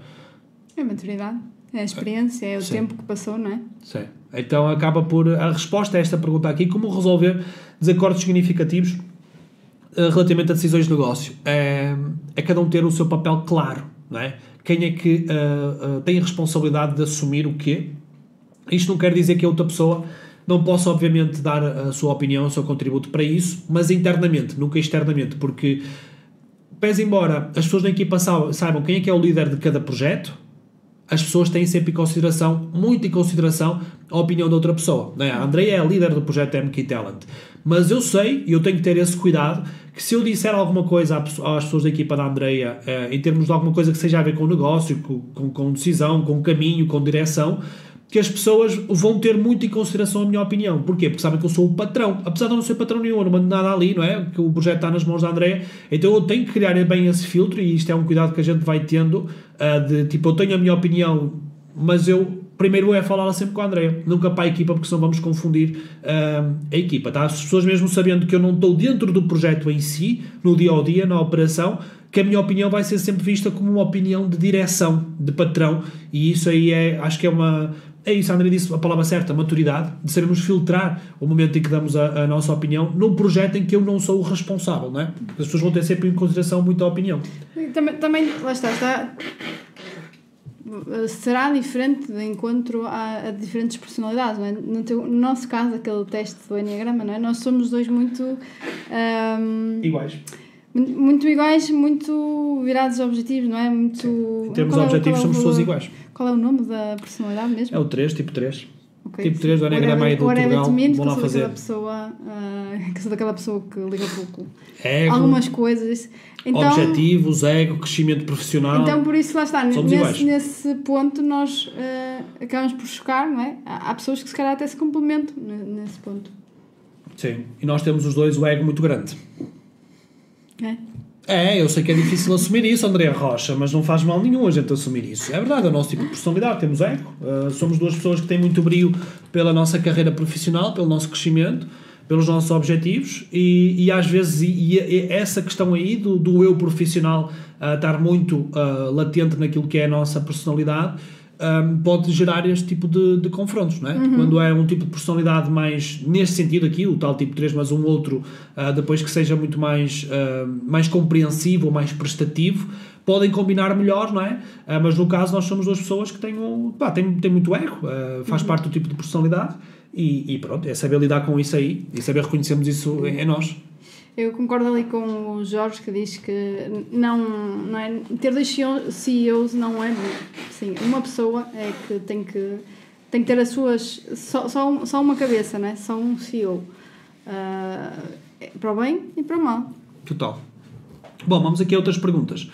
É maturidade. É a experiência, é o Sim. tempo que passou, não é? Sim. Então acaba por. A resposta a esta pergunta aqui, como resolver desacordos significativos eh, relativamente a decisões de negócio, é, é cada um ter o seu papel claro, não é? Quem é que eh, eh, tem a responsabilidade de assumir o quê? Isto não quer dizer que a outra pessoa não possa, obviamente, dar a sua opinião, o seu contributo para isso, mas internamente, nunca externamente, porque, pese embora as pessoas da equipa sa- saibam quem é que é o líder de cada projeto, as pessoas têm sempre em consideração, muito em consideração, a opinião da outra pessoa. Não é? A Andrea é a líder do projeto MK Talent. Mas eu sei, e eu tenho que ter esse cuidado, que se eu disser alguma coisa às pessoas da equipa da Andrea, eh, em termos de alguma coisa que seja a ver com o negócio, com, com decisão, com caminho, com direção, que as pessoas vão ter muito em consideração a minha opinião. Porquê? Porque sabem que eu sou o patrão. Apesar de eu não ser patrão nenhum, eu não mando nada ali, não é? Que o projeto está nas mãos da Andrea. Então eu tenho que criar bem esse filtro e isto é um cuidado que a gente vai tendo ah, de, tipo, eu tenho a minha opinião, mas eu primeiro é falar sempre com a Andrea, nunca para a equipa, porque senão vamos confundir ah, a equipa, tá? As pessoas mesmo sabendo que eu não estou dentro do projeto em si, no dia ao dia, na operação, que a minha opinião vai ser sempre vista como uma opinião de direção, de patrão, e isso aí é, acho que é uma. É isso, a André disse a palavra certa, maturidade, de sabermos filtrar o momento em que damos a, a nossa opinião num projeto em que eu não sou o responsável, não é? As pessoas vão ter sempre em consideração muito a opinião. Também, também lá está, está será diferente de encontro a, a diferentes personalidades, não é? No, teu- no nosso caso, aquele teste do Enneagrama, não é? Nós somos dois muito ahm, Iguais. muito iguais, muito virados a objetivos, não é? Muito Em termos é objetivos, é somos pessoas iguais. Qual é o nome da personalidade mesmo? É o 3, tipo 3. Ok, tipo sim. três do Enneagrama aí do Portugal, means, vão lá daquela fazer. pessoa, ah, que sou daquela pessoa que liga pouco. Ego, Algumas coisas. Então, objetivos, ego, crescimento profissional. Então, por isso, lá está, nesse, nesse ponto nós eh, acabamos por chocar, não é? Há, há pessoas que se calhar até se complementam ne- nesse ponto. Sim. E nós temos os dois o ego muito grande. É? É, eu sei que é difícil assumir isso, André Rocha, mas não faz mal nenhum a gente assumir isso. É verdade, é o nosso tipo de personalidade, temos ego. Uh, somos duas pessoas que têm muito brio pela nossa carreira profissional, pelo nosso crescimento, pelos nossos objetivos e, e às vezes e, e essa questão aí do, do eu profissional uh, estar muito uh, latente naquilo que é a nossa personalidade um, pode gerar este tipo de, de confrontos, não é? Quando é um tipo de personalidade mais neste sentido aqui, o tal tipo 3, mas um outro uh, depois que seja muito mais, uh, mais compreensivo ou mais prestativo, podem combinar melhor, não é? Uh, mas no caso nós somos duas pessoas que têm, um, pá, têm, têm muito ego, uh, faz parte do tipo de personalidade e, e pronto, é saber lidar com isso aí e saber reconhecermos isso em, em nós. Eu concordo ali com o Jorge que diz que não, não é, ter dois CEO CEOs não é sim, uma pessoa é que tem que tem que ter as suas só, só, só uma cabeça, não é? Só um CEO. Ah, é para o bem e para o mal. Total. Bom, vamos aqui a outras perguntas.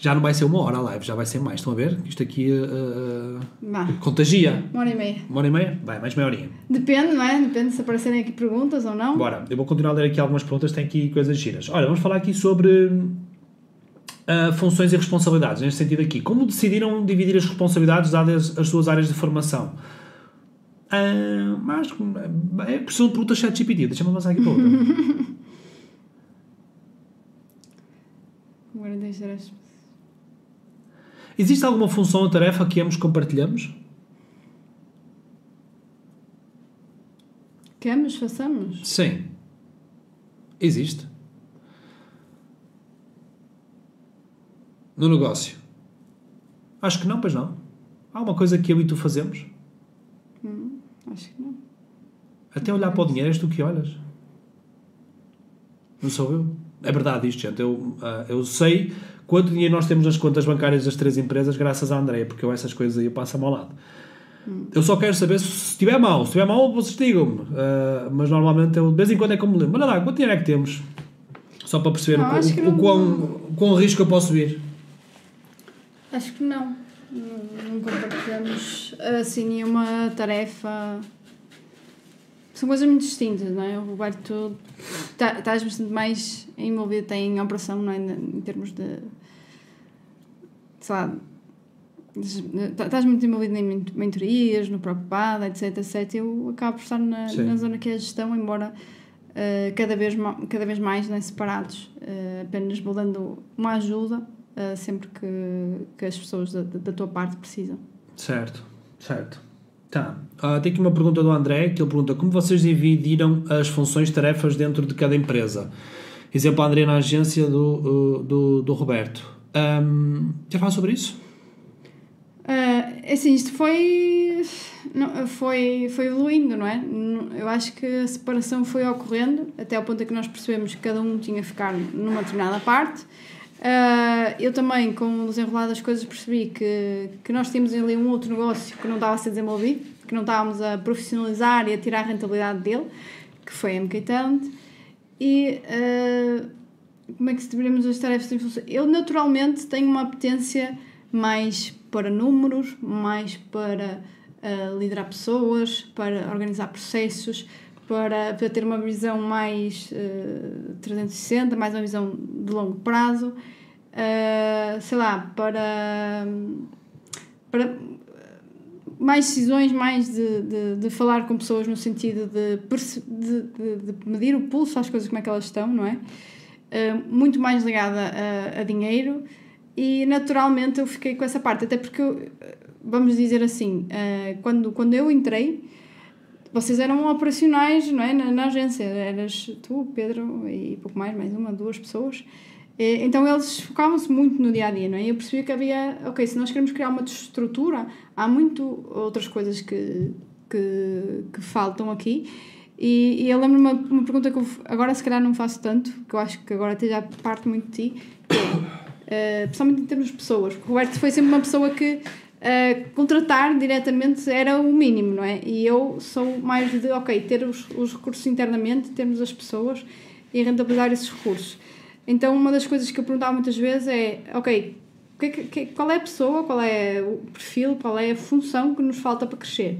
Já não vai ser uma hora a live, já vai ser mais. Estão a ver? Isto aqui uh, uh, contagia. uma hora e meia. Uma hora e meia? Vai, mais meia horinha. Depende, não é? Depende se aparecerem aqui perguntas ou não. Bora, eu vou continuar a ler aqui algumas perguntas, tem aqui coisas giras. Olha, vamos falar aqui sobre ah, funções e responsabilidades, neste sentido aqui. Como decidiram dividir as responsabilidades dadas as suas áreas de formação? Ah, mas é preciso pergunta chat GPT, deixa-me avançar aqui para outra. Agora deixar as... Existe alguma função ou tarefa que ambos compartilhamos? Queremos, façamos. Sim. Existe. No negócio? Acho que não, pois não. Há uma coisa que eu e tu fazemos? Acho que não. Até olhar para o dinheiro és tu que olhas. Não sou eu. É verdade isto, gente. Eu, ah, eu sei quanto dinheiro nós temos nas contas bancárias das três empresas graças à Andrea, porque eu essas coisas aí eu passo ao lado. Eu só quero saber se estiver mal. Se estiver mal, vocês digam-me. Ah, mas normalmente eu de vez em quando é como me lembro. Olha lá, quanto dinheiro é que temos? Só para perceber Não, o, o, não- o quão, quão risco eu posso vir. Acho que não. Não, não compartilhamos assim nenhuma tarefa. São coisas muito distintas, não é? O Roberto tá- estás bastante mais envolvido em operação, não é? Em termos de. Sei lá. des- tá- Estás muito envolvido em ment- mentorias, no Preocupada, etc, etc. Eu acabo por estar na, na zona que é a gestão, embora eh, cada, vez, cada vez mais né, separados, eh, apenas vou dando uma ajuda uh, sempre que, que as pessoas da, da tua parte precisam. Certo, certo. Tá. Ah, tem aqui uma pergunta do André, que ele pergunta como vocês dividiram as funções tarefas dentro de cada empresa? Exemplo, André na agência do, do, do Roberto. Um, já falar sobre isso? Uh, assim, isto foi, não, foi, foi evoluindo, não é? Eu acho que a separação foi ocorrendo até ao ponto em que nós percebemos que cada um tinha que ficar numa determinada parte. Uh, eu também, com o desenrolar das coisas, percebi que, que nós tínhamos ali um outro negócio que não estava a ser desenvolvido, que não estávamos a profissionalizar e a tirar a rentabilidade dele, que foi a MK Talent. E uh, como é que distribuímos as tarefas em função? Eu, naturalmente, tenho uma apetência mais para números, mais para uh, liderar pessoas, para organizar processos, para, para ter uma visão mais uh, 360, mais uma visão de longo prazo, uh, sei lá, para, para mais decisões, mais de, de, de falar com pessoas no sentido de, de, de, de medir o pulso às coisas como é que elas estão, não é? Uh, muito mais ligada a, a dinheiro e naturalmente eu fiquei com essa parte, até porque, eu, vamos dizer assim, uh, quando, quando eu entrei, vocês eram operacionais não é? na, na agência, eras tu, Pedro e pouco mais, mais uma, duas pessoas. Então eles focavam-se muito no dia a dia, não é? Eu percebi que havia, ok, se nós queremos criar uma estrutura, há muito outras coisas que, que, que faltam aqui. E, e eu lembro-me uma, uma pergunta que eu, agora se calhar não faço tanto, que eu acho que agora até já parte muito de ti, que é Uh, principalmente em termos de pessoas. O Roberto foi sempre uma pessoa que uh, contratar diretamente era o mínimo, não é? E eu sou mais de, ok, ter os, os recursos internamente, termos as pessoas e rentabilizar esses recursos. Então, uma das coisas que eu perguntava muitas vezes é, ok, que, que, qual é a pessoa, qual é o perfil, qual é a função que nos falta para crescer?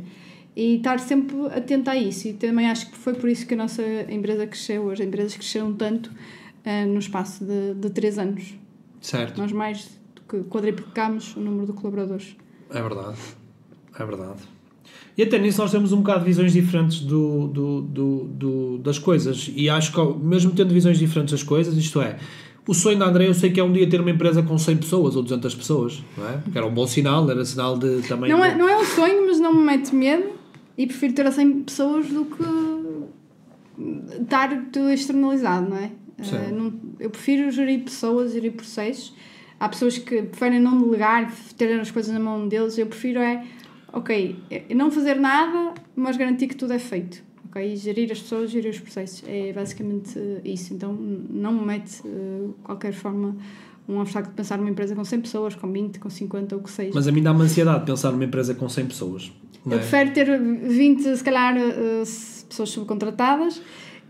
E estar sempre atento a isso. E também acho que foi por isso que a nossa empresa cresceu, as empresas cresceram tanto uh, no espaço de, de três anos. Certo. Nós mais do que quadriplicámos o número de colaboradores. É verdade. É verdade. E até nisso nós temos um bocado de visões diferentes do, do, do, do, das coisas. E acho que, mesmo tendo visões diferentes das coisas, isto é, o sonho da André eu sei que é um dia ter uma empresa com 100 pessoas ou 200 pessoas, não é? Que era um bom sinal, era sinal de também. Não é, não é um sonho, mas não me mete medo e prefiro ter a 100 pessoas do que estar tudo externalizado, não é? Uh, não, eu prefiro gerir pessoas, gerir processos. Há pessoas que preferem não delegar, ter as coisas na mão deles. Eu prefiro é, ok, é não fazer nada, mas garantir que tudo é feito. Ok? Gerir as pessoas, gerir os processos. É basicamente isso. Então não me mete uh, qualquer forma um obstáculo de pensar numa empresa com 100 pessoas, com 20, com 50 ou o que seja. Mas a mim dá-me ansiedade pensar numa empresa com 100 pessoas. Eu é? prefiro ter 20, se calhar, uh, pessoas subcontratadas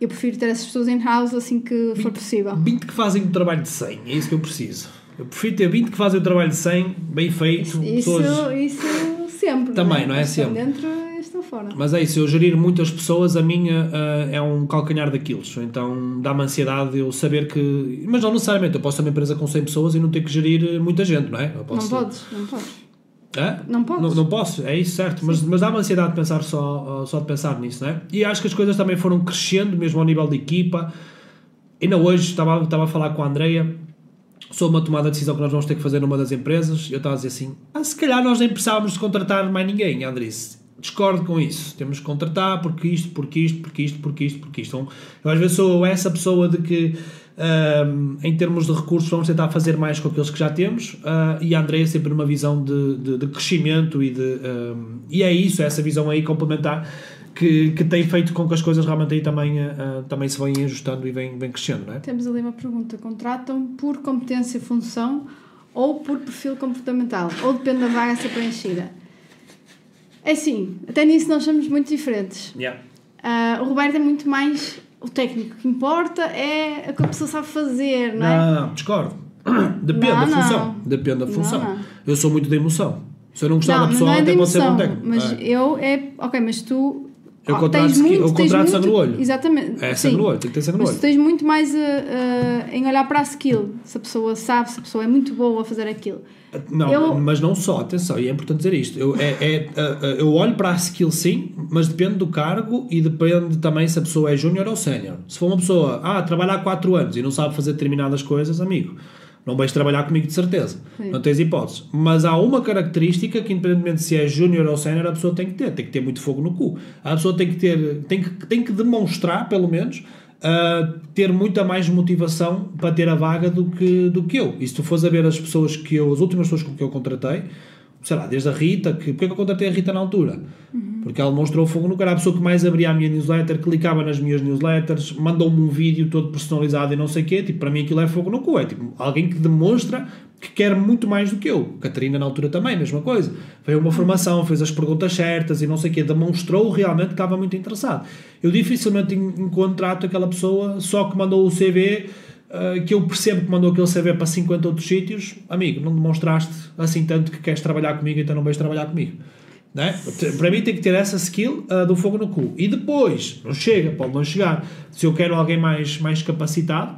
eu prefiro ter essas pessoas in-house assim que 20, for possível. 20 que fazem o trabalho de 100, é isso que eu preciso. Eu prefiro ter 20 que fazem o trabalho de 100, bem feito. Isso, pessoas... isso sempre. Também, não é? Não é sempre. dentro estão fora. Mas é isso, eu gerir muitas pessoas, a minha uh, é um calcanhar daqueles. Então dá-me ansiedade eu saber que. Mas não necessariamente, eu posso ter uma empresa com 100 pessoas e não ter que gerir muita gente, não é? Posso... Não podes, não podes. É? Não posso. Não, não, posso, é isso, certo. Mas, mas dá-me ansiedade de pensar só, só de pensar nisso, não é? E acho que as coisas também foram crescendo, mesmo ao nível de equipa. Ainda hoje estava, estava a falar com a Andreia sobre uma tomada de decisão que nós vamos ter que fazer numa das empresas. Eu estava a dizer assim: ah, se calhar nós nem precisávamos de contratar mais ninguém. A André disse: discordo com isso. Temos que contratar porque isto, porque isto, porque isto, porque isto, porque isto. Então, eu às vezes sou essa pessoa de que um, em termos de recursos, vamos tentar fazer mais com aqueles que já temos. Uh, e a Andrea sempre numa visão de, de, de crescimento e de. Um, e é isso, é essa visão aí complementar que, que tem feito com que as coisas realmente aí também, uh, também se venham ajustando e vêm, vêm crescendo, não é? Temos ali uma pergunta: contratam por competência e função ou por perfil comportamental? Ou depende da vaga a ser preenchida? É assim, até nisso nós somos muito diferentes. Yeah. Uh, o Roberto é muito mais o técnico que importa é o que a pessoa sabe fazer, não é? Não, não discordo. Depende não, da função. Não. Depende da função. Não, eu sou muito da emoção. Se eu não gostar da pessoa, é até pode ser bom técnico. Mas é. eu é. Ok, mas tu. Eu oh, contrato, muito, eu contrato sangue no olho. Exatamente. É sangue no olho, tem que ter sangue no olho. Tens muito mais uh, uh, em olhar para a skill. Se a pessoa sabe, se a pessoa é muito boa a fazer aquilo. Não, eu... mas não só, atenção, e é importante dizer isto. Eu, é, é, eu olho para a skill sim, mas depende do cargo e depende também se a pessoa é júnior ou sénior. Se for uma pessoa, ah, trabalha há 4 anos e não sabe fazer determinadas coisas, amigo, não vais trabalhar comigo de certeza. Sim. Não tens hipótese. Mas há uma característica que, independentemente se é júnior ou sénior, a pessoa tem que ter. Tem que ter muito fogo no cu. A pessoa tem que ter, tem que, tem que demonstrar, pelo menos, uh, ter muita mais motivação para ter a vaga do que, do que eu. E se tu fores a ver as pessoas que eu, as últimas pessoas que eu contratei, sei lá, desde a Rita, que, porque é que eu contratei a Rita na altura? Uhum. Porque ela mostrou fogo no cara, a pessoa que mais abria a minha newsletter, clicava nas minhas newsletters, mandou-me um vídeo todo personalizado e não sei o quê, tipo, para mim aquilo é fogo no cu, é tipo, alguém que demonstra que quer muito mais do que eu. Catarina na altura também, mesma coisa. Veio uma formação, fez as perguntas certas e não sei o quê, demonstrou realmente que estava muito interessado. Eu dificilmente encontro aquela pessoa só que mandou o CV Uh, que eu percebo que mandou aquele CV para 50 outros sítios, amigo, não demonstraste assim tanto que queres trabalhar comigo, então não vais trabalhar comigo. Né? Para mim tem que ter essa skill uh, do fogo no cu. E depois, não chega, pode não chegar. Se eu quero alguém mais, mais capacitado,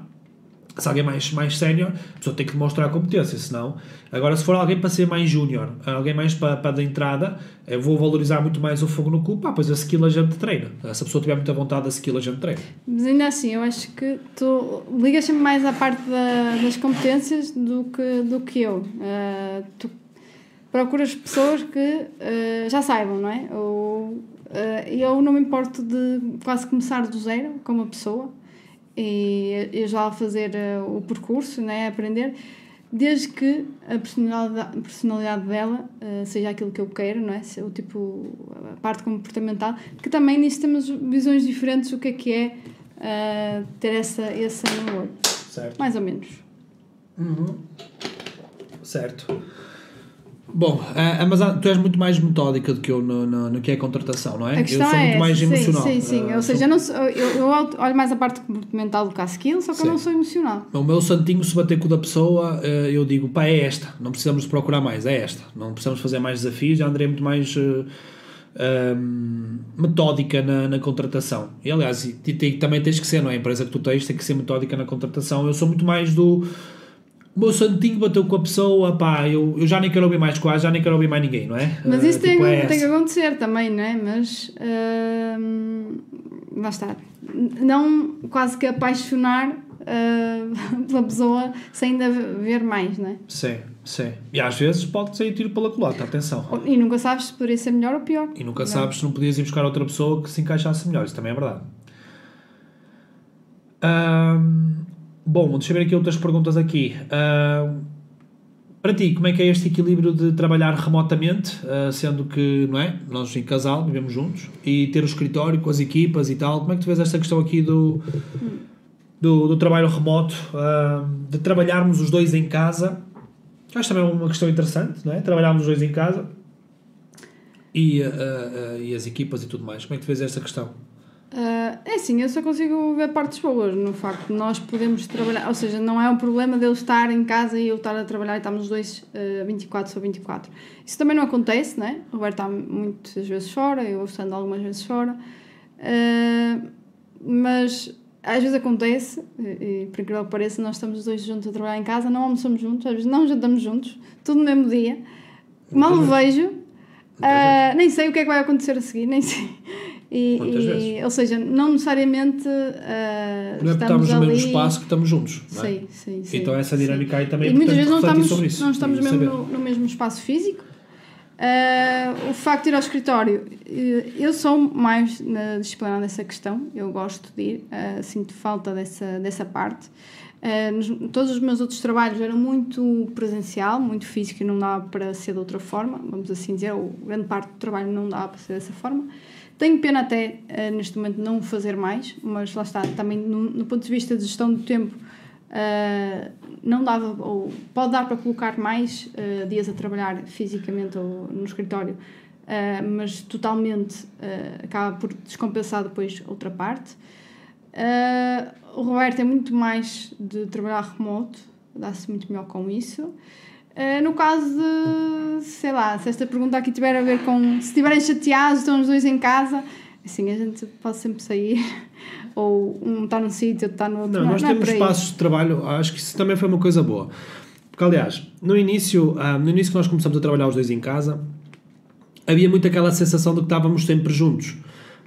se alguém mais, mais sénior, a pessoa tem que demonstrar competência, senão... Agora, se for alguém para ser mais júnior, alguém mais para, para da entrada, eu vou valorizar muito mais o fogo no cu, pá, pois a skill a gente treina. Se a pessoa tiver muita vontade, a skill a gente treina. Mas ainda assim, eu acho que tu ligas sempre mais à parte da, das competências do que, do que eu. Uh, tu procuras pessoas que uh, já saibam, não é? Ou, uh, eu não me importo de quase começar do zero com uma pessoa e eu já a fazer uh, o percurso, né, aprender, desde que a personalidade, a personalidade dela uh, seja aquilo que eu quero, não é? O tipo, a parte comportamental, que também nisso temos visões diferentes, o que é que é uh, ter essa, esse namoro. Certo. Mais ou menos. Uhum. Certo. Bom, uh, mas tu és muito mais metódica do que eu no, no, no que é contratação, não é? eu sou é muito mais emocional. Sim, sim, sim. Uh, Ou seja, sou... eu, não eu, eu, olho mais a parte comportamental do que a skill, só que sim. eu não sou emocional. O meu santinho, se bater com o da pessoa, eu digo, pá, é esta. Não precisamos procurar mais, é esta. Não precisamos fazer mais desafios. Já andrei muito mais uh, metódica na, na contratação. E aliás, e, e, também tens que ser, não é? A empresa que tu tens tem que ser metódica na contratação. Eu sou muito mais do o meu santinho bateu com a pessoa, pá, eu, eu já nem quero ouvir mais quase, já nem quero ouvir mais ninguém, não é? Mas isso uh, tem, tipo, é tem que acontecer também, não é? Mas uh, lá está. Não quase que apaixonar uh, pela pessoa sem ainda ver mais, não é? Sim, sim. E às vezes pode sair tiro pela culata, atenção. E nunca sabes se poderia ser melhor ou pior. E nunca não. sabes se não podias ir buscar outra pessoa que se encaixasse melhor, isso também é verdade. Um, Bom, deixa eu ver aqui outras perguntas aqui. Uh, para ti, como é que é este equilíbrio de trabalhar remotamente, uh, sendo que, não é, nós em casal vivemos juntos, e ter o escritório com as equipas e tal, como é que tu vês esta questão aqui do, do, do trabalho remoto, uh, de trabalharmos os dois em casa, acho também uma questão interessante, não é? Trabalharmos os dois em casa e, e as equipas e tudo mais, como é que tu vês esta questão? Uh, é assim, eu só consigo ver partes boas no facto de nós podemos trabalhar, ou seja, não é um problema de eu estar em casa e eu estar a trabalhar e estamos os dois uh, 24 sobre 24. Isso também não acontece, né? O Roberto está muitas vezes fora, eu estando algumas vezes fora, uh, mas às vezes acontece, e, e por incrível que pareça, nós estamos os dois juntos a trabalhar em casa, não almoçamos juntos, às vezes não jantamos juntos, tudo no mesmo dia, mal vejo, uh, nem sei o que é que vai acontecer a seguir, nem sei. E, e ou seja, não necessariamente uh, não é estamos, estamos no mesmo espaço que estamos juntos. Não é? Sim, sim, sim. Então essa dinâmica sim. aí também e é muitas vezes não estamos, isso. Não estamos mesmo no, no, mesmo espaço físico. Uh, o facto de ir ao escritório, eh, eu sou mais na disciplina dessa questão, eu gosto de ir, uh, sinto falta dessa, dessa parte. Uh, nos, todos os meus outros trabalhos eram muito presencial, muito físico e não dava para ser de outra forma, vamos assim dizer, ou grande parte do trabalho não dava para ser dessa forma. Tenho pena até uh, neste momento não fazer mais, mas lá está, também no, no ponto de vista de gestão do tempo, uh, não dava, ou pode dar para colocar mais uh, dias a trabalhar fisicamente ou no escritório, mas totalmente acaba por descompensar depois outra parte. o Roberto é muito mais de trabalhar remoto, dá-se muito melhor com isso. Uh, no caso de, sei lá, se esta pergunta aqui tiver a ver com se estiverem chateados, estão os dois em casa, assim, a gente pode sempre sair, ou um está num sítio, outro está no outro. Não, não nós não é temos é espaços de trabalho, acho que isso também foi uma coisa boa. Porque, aliás, no início, ah, no início que nós começamos a trabalhar os dois em casa, havia muito aquela sensação de que estávamos sempre juntos.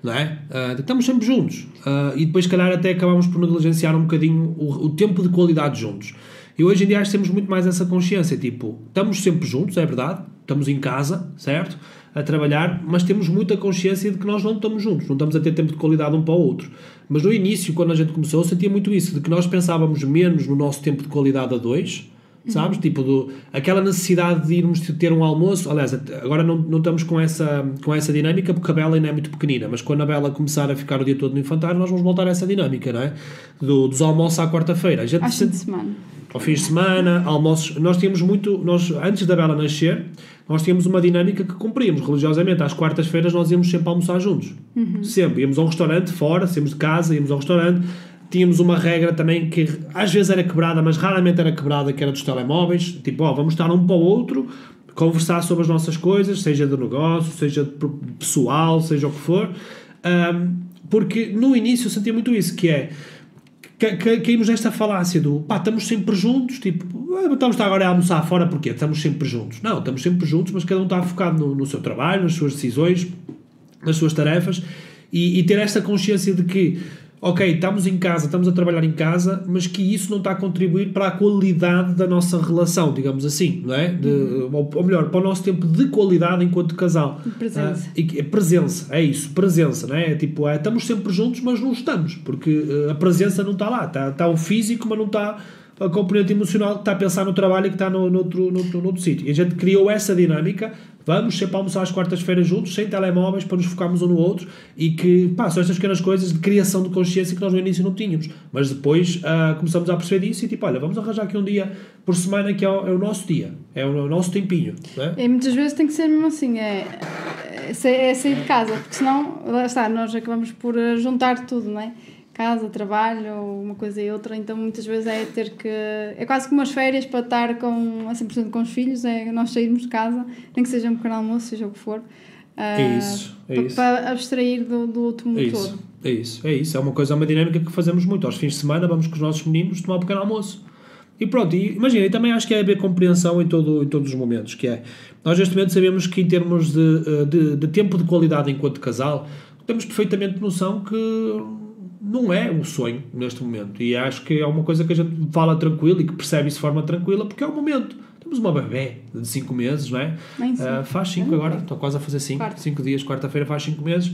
Não é? Uh, estamos sempre juntos. Uh, e depois, se calhar, até acabámos por negligenciar um bocadinho o, o tempo de qualidade juntos. E hoje em dia acho que temos muito mais essa consciência, tipo, estamos sempre juntos, é verdade, estamos em casa, certo? A trabalhar, mas temos muita consciência de que nós não estamos juntos, não estamos a ter tempo de qualidade um para o outro. Mas no início, quando a gente começou, eu sentia muito isso, de que nós pensávamos menos no nosso tempo de qualidade a dois, sabes? Tipo, do, aquela necessidade de irmos ter um almoço. Aliás, agora não, não estamos com essa, com essa dinâmica porque a Bela ainda é muito pequenina, mas quando a Bela começar a ficar o dia todo no infantário, nós vamos voltar a essa dinâmica, não é? Do, dos almoços à quarta-feira. A Acho fim de semana. ao fim de semana, almoços. Nós tínhamos muito. Nós, antes da Bela nascer, nós tínhamos uma dinâmica que cumpríamos religiosamente. Às quartas-feiras nós íamos sempre almoçar juntos. Sempre. Íamos a um restaurante fora, saímos de casa, íamos ao restaurante. Tínhamos uma regra também que às vezes era quebrada, mas raramente era quebrada, que era dos telemóveis. Tipo, ó, vamos estar um para o outro, conversar sobre as nossas coisas, seja do negócio, seja de pessoal, seja o que for. Ahm, porque no início eu sentia muito isso, que é ca- ca- caímos nesta falácia do pá, estamos sempre juntos, tipo, "Ah, estamos agora a almoçar fora porque estamos sempre juntos. Não, estamos sempre juntos, mas cada um está focado no, no seu trabalho, nas suas decisões, nas suas tarefas e, e ter esta consciência de que, ok, estamos em casa, estamos a trabalhar em casa, mas que isso não está a contribuir para a qualidade da nossa relação, digamos assim, não é? De, ou, ou melhor, para o nosso tempo de qualidade enquanto casal. Presença. Ah, e que- presença, é isso, presença, não é? É Tipo, é, estamos sempre juntos, mas não estamos, porque eh, a presença não está lá, está, está o físico, mas não está a componente emocional que está a pensar no trabalho e que está no, noutro, noutro, noutro sítio. E a gente criou essa dinâmica, vamos sempre almoçar às quartas-feiras juntos, sem telemóveis, para nos focarmos um no outro, e que, pá, são estas pequenas coisas de criação de consciência que nós no início não tínhamos, mas depois ah, começamos a perceber disso e tipo, olha, vamos arranjar aqui um dia por semana que é o, é o nosso dia, é o, é o nosso tempinho, é? E muitas vezes tem que ser mesmo assim, é, é, é sair de casa, porque senão, lá está, nós acabamos por eh, juntar tudo, não é? Casa, trabalho, uma coisa e outra, então muitas vezes é ter que. É quase como umas férias para estar com, a 100% com os filhos, é nós sairmos de casa, nem que seja um pequeno almoço, seja o que for. É isso, é para, isso. para abstrair do, do outro mundo É todo. isso, é isso, é isso. É uma coisa, é uma dinâmica que fazemos muito. Aos fins de semana vamos com os nossos meninos tomar um pequeno almoço. E pronto, e imagina, e também acho que é haver compreensão em, todo, em todos os momentos, que é, nós neste momento sabemos que em termos de, eh, de, de tempo de qualidade enquanto casal, temos perfeitamente noção que não é o sonho neste momento. E acho que é uma coisa que a gente fala tranquilo e que percebe isso de forma tranquila, porque é o momento. Temos uma bebê de 5 meses, não é? Ah, faz 5 agora, estou quase a fazer 5, Quarta. 5 dias, quarta-feira faz 5 meses.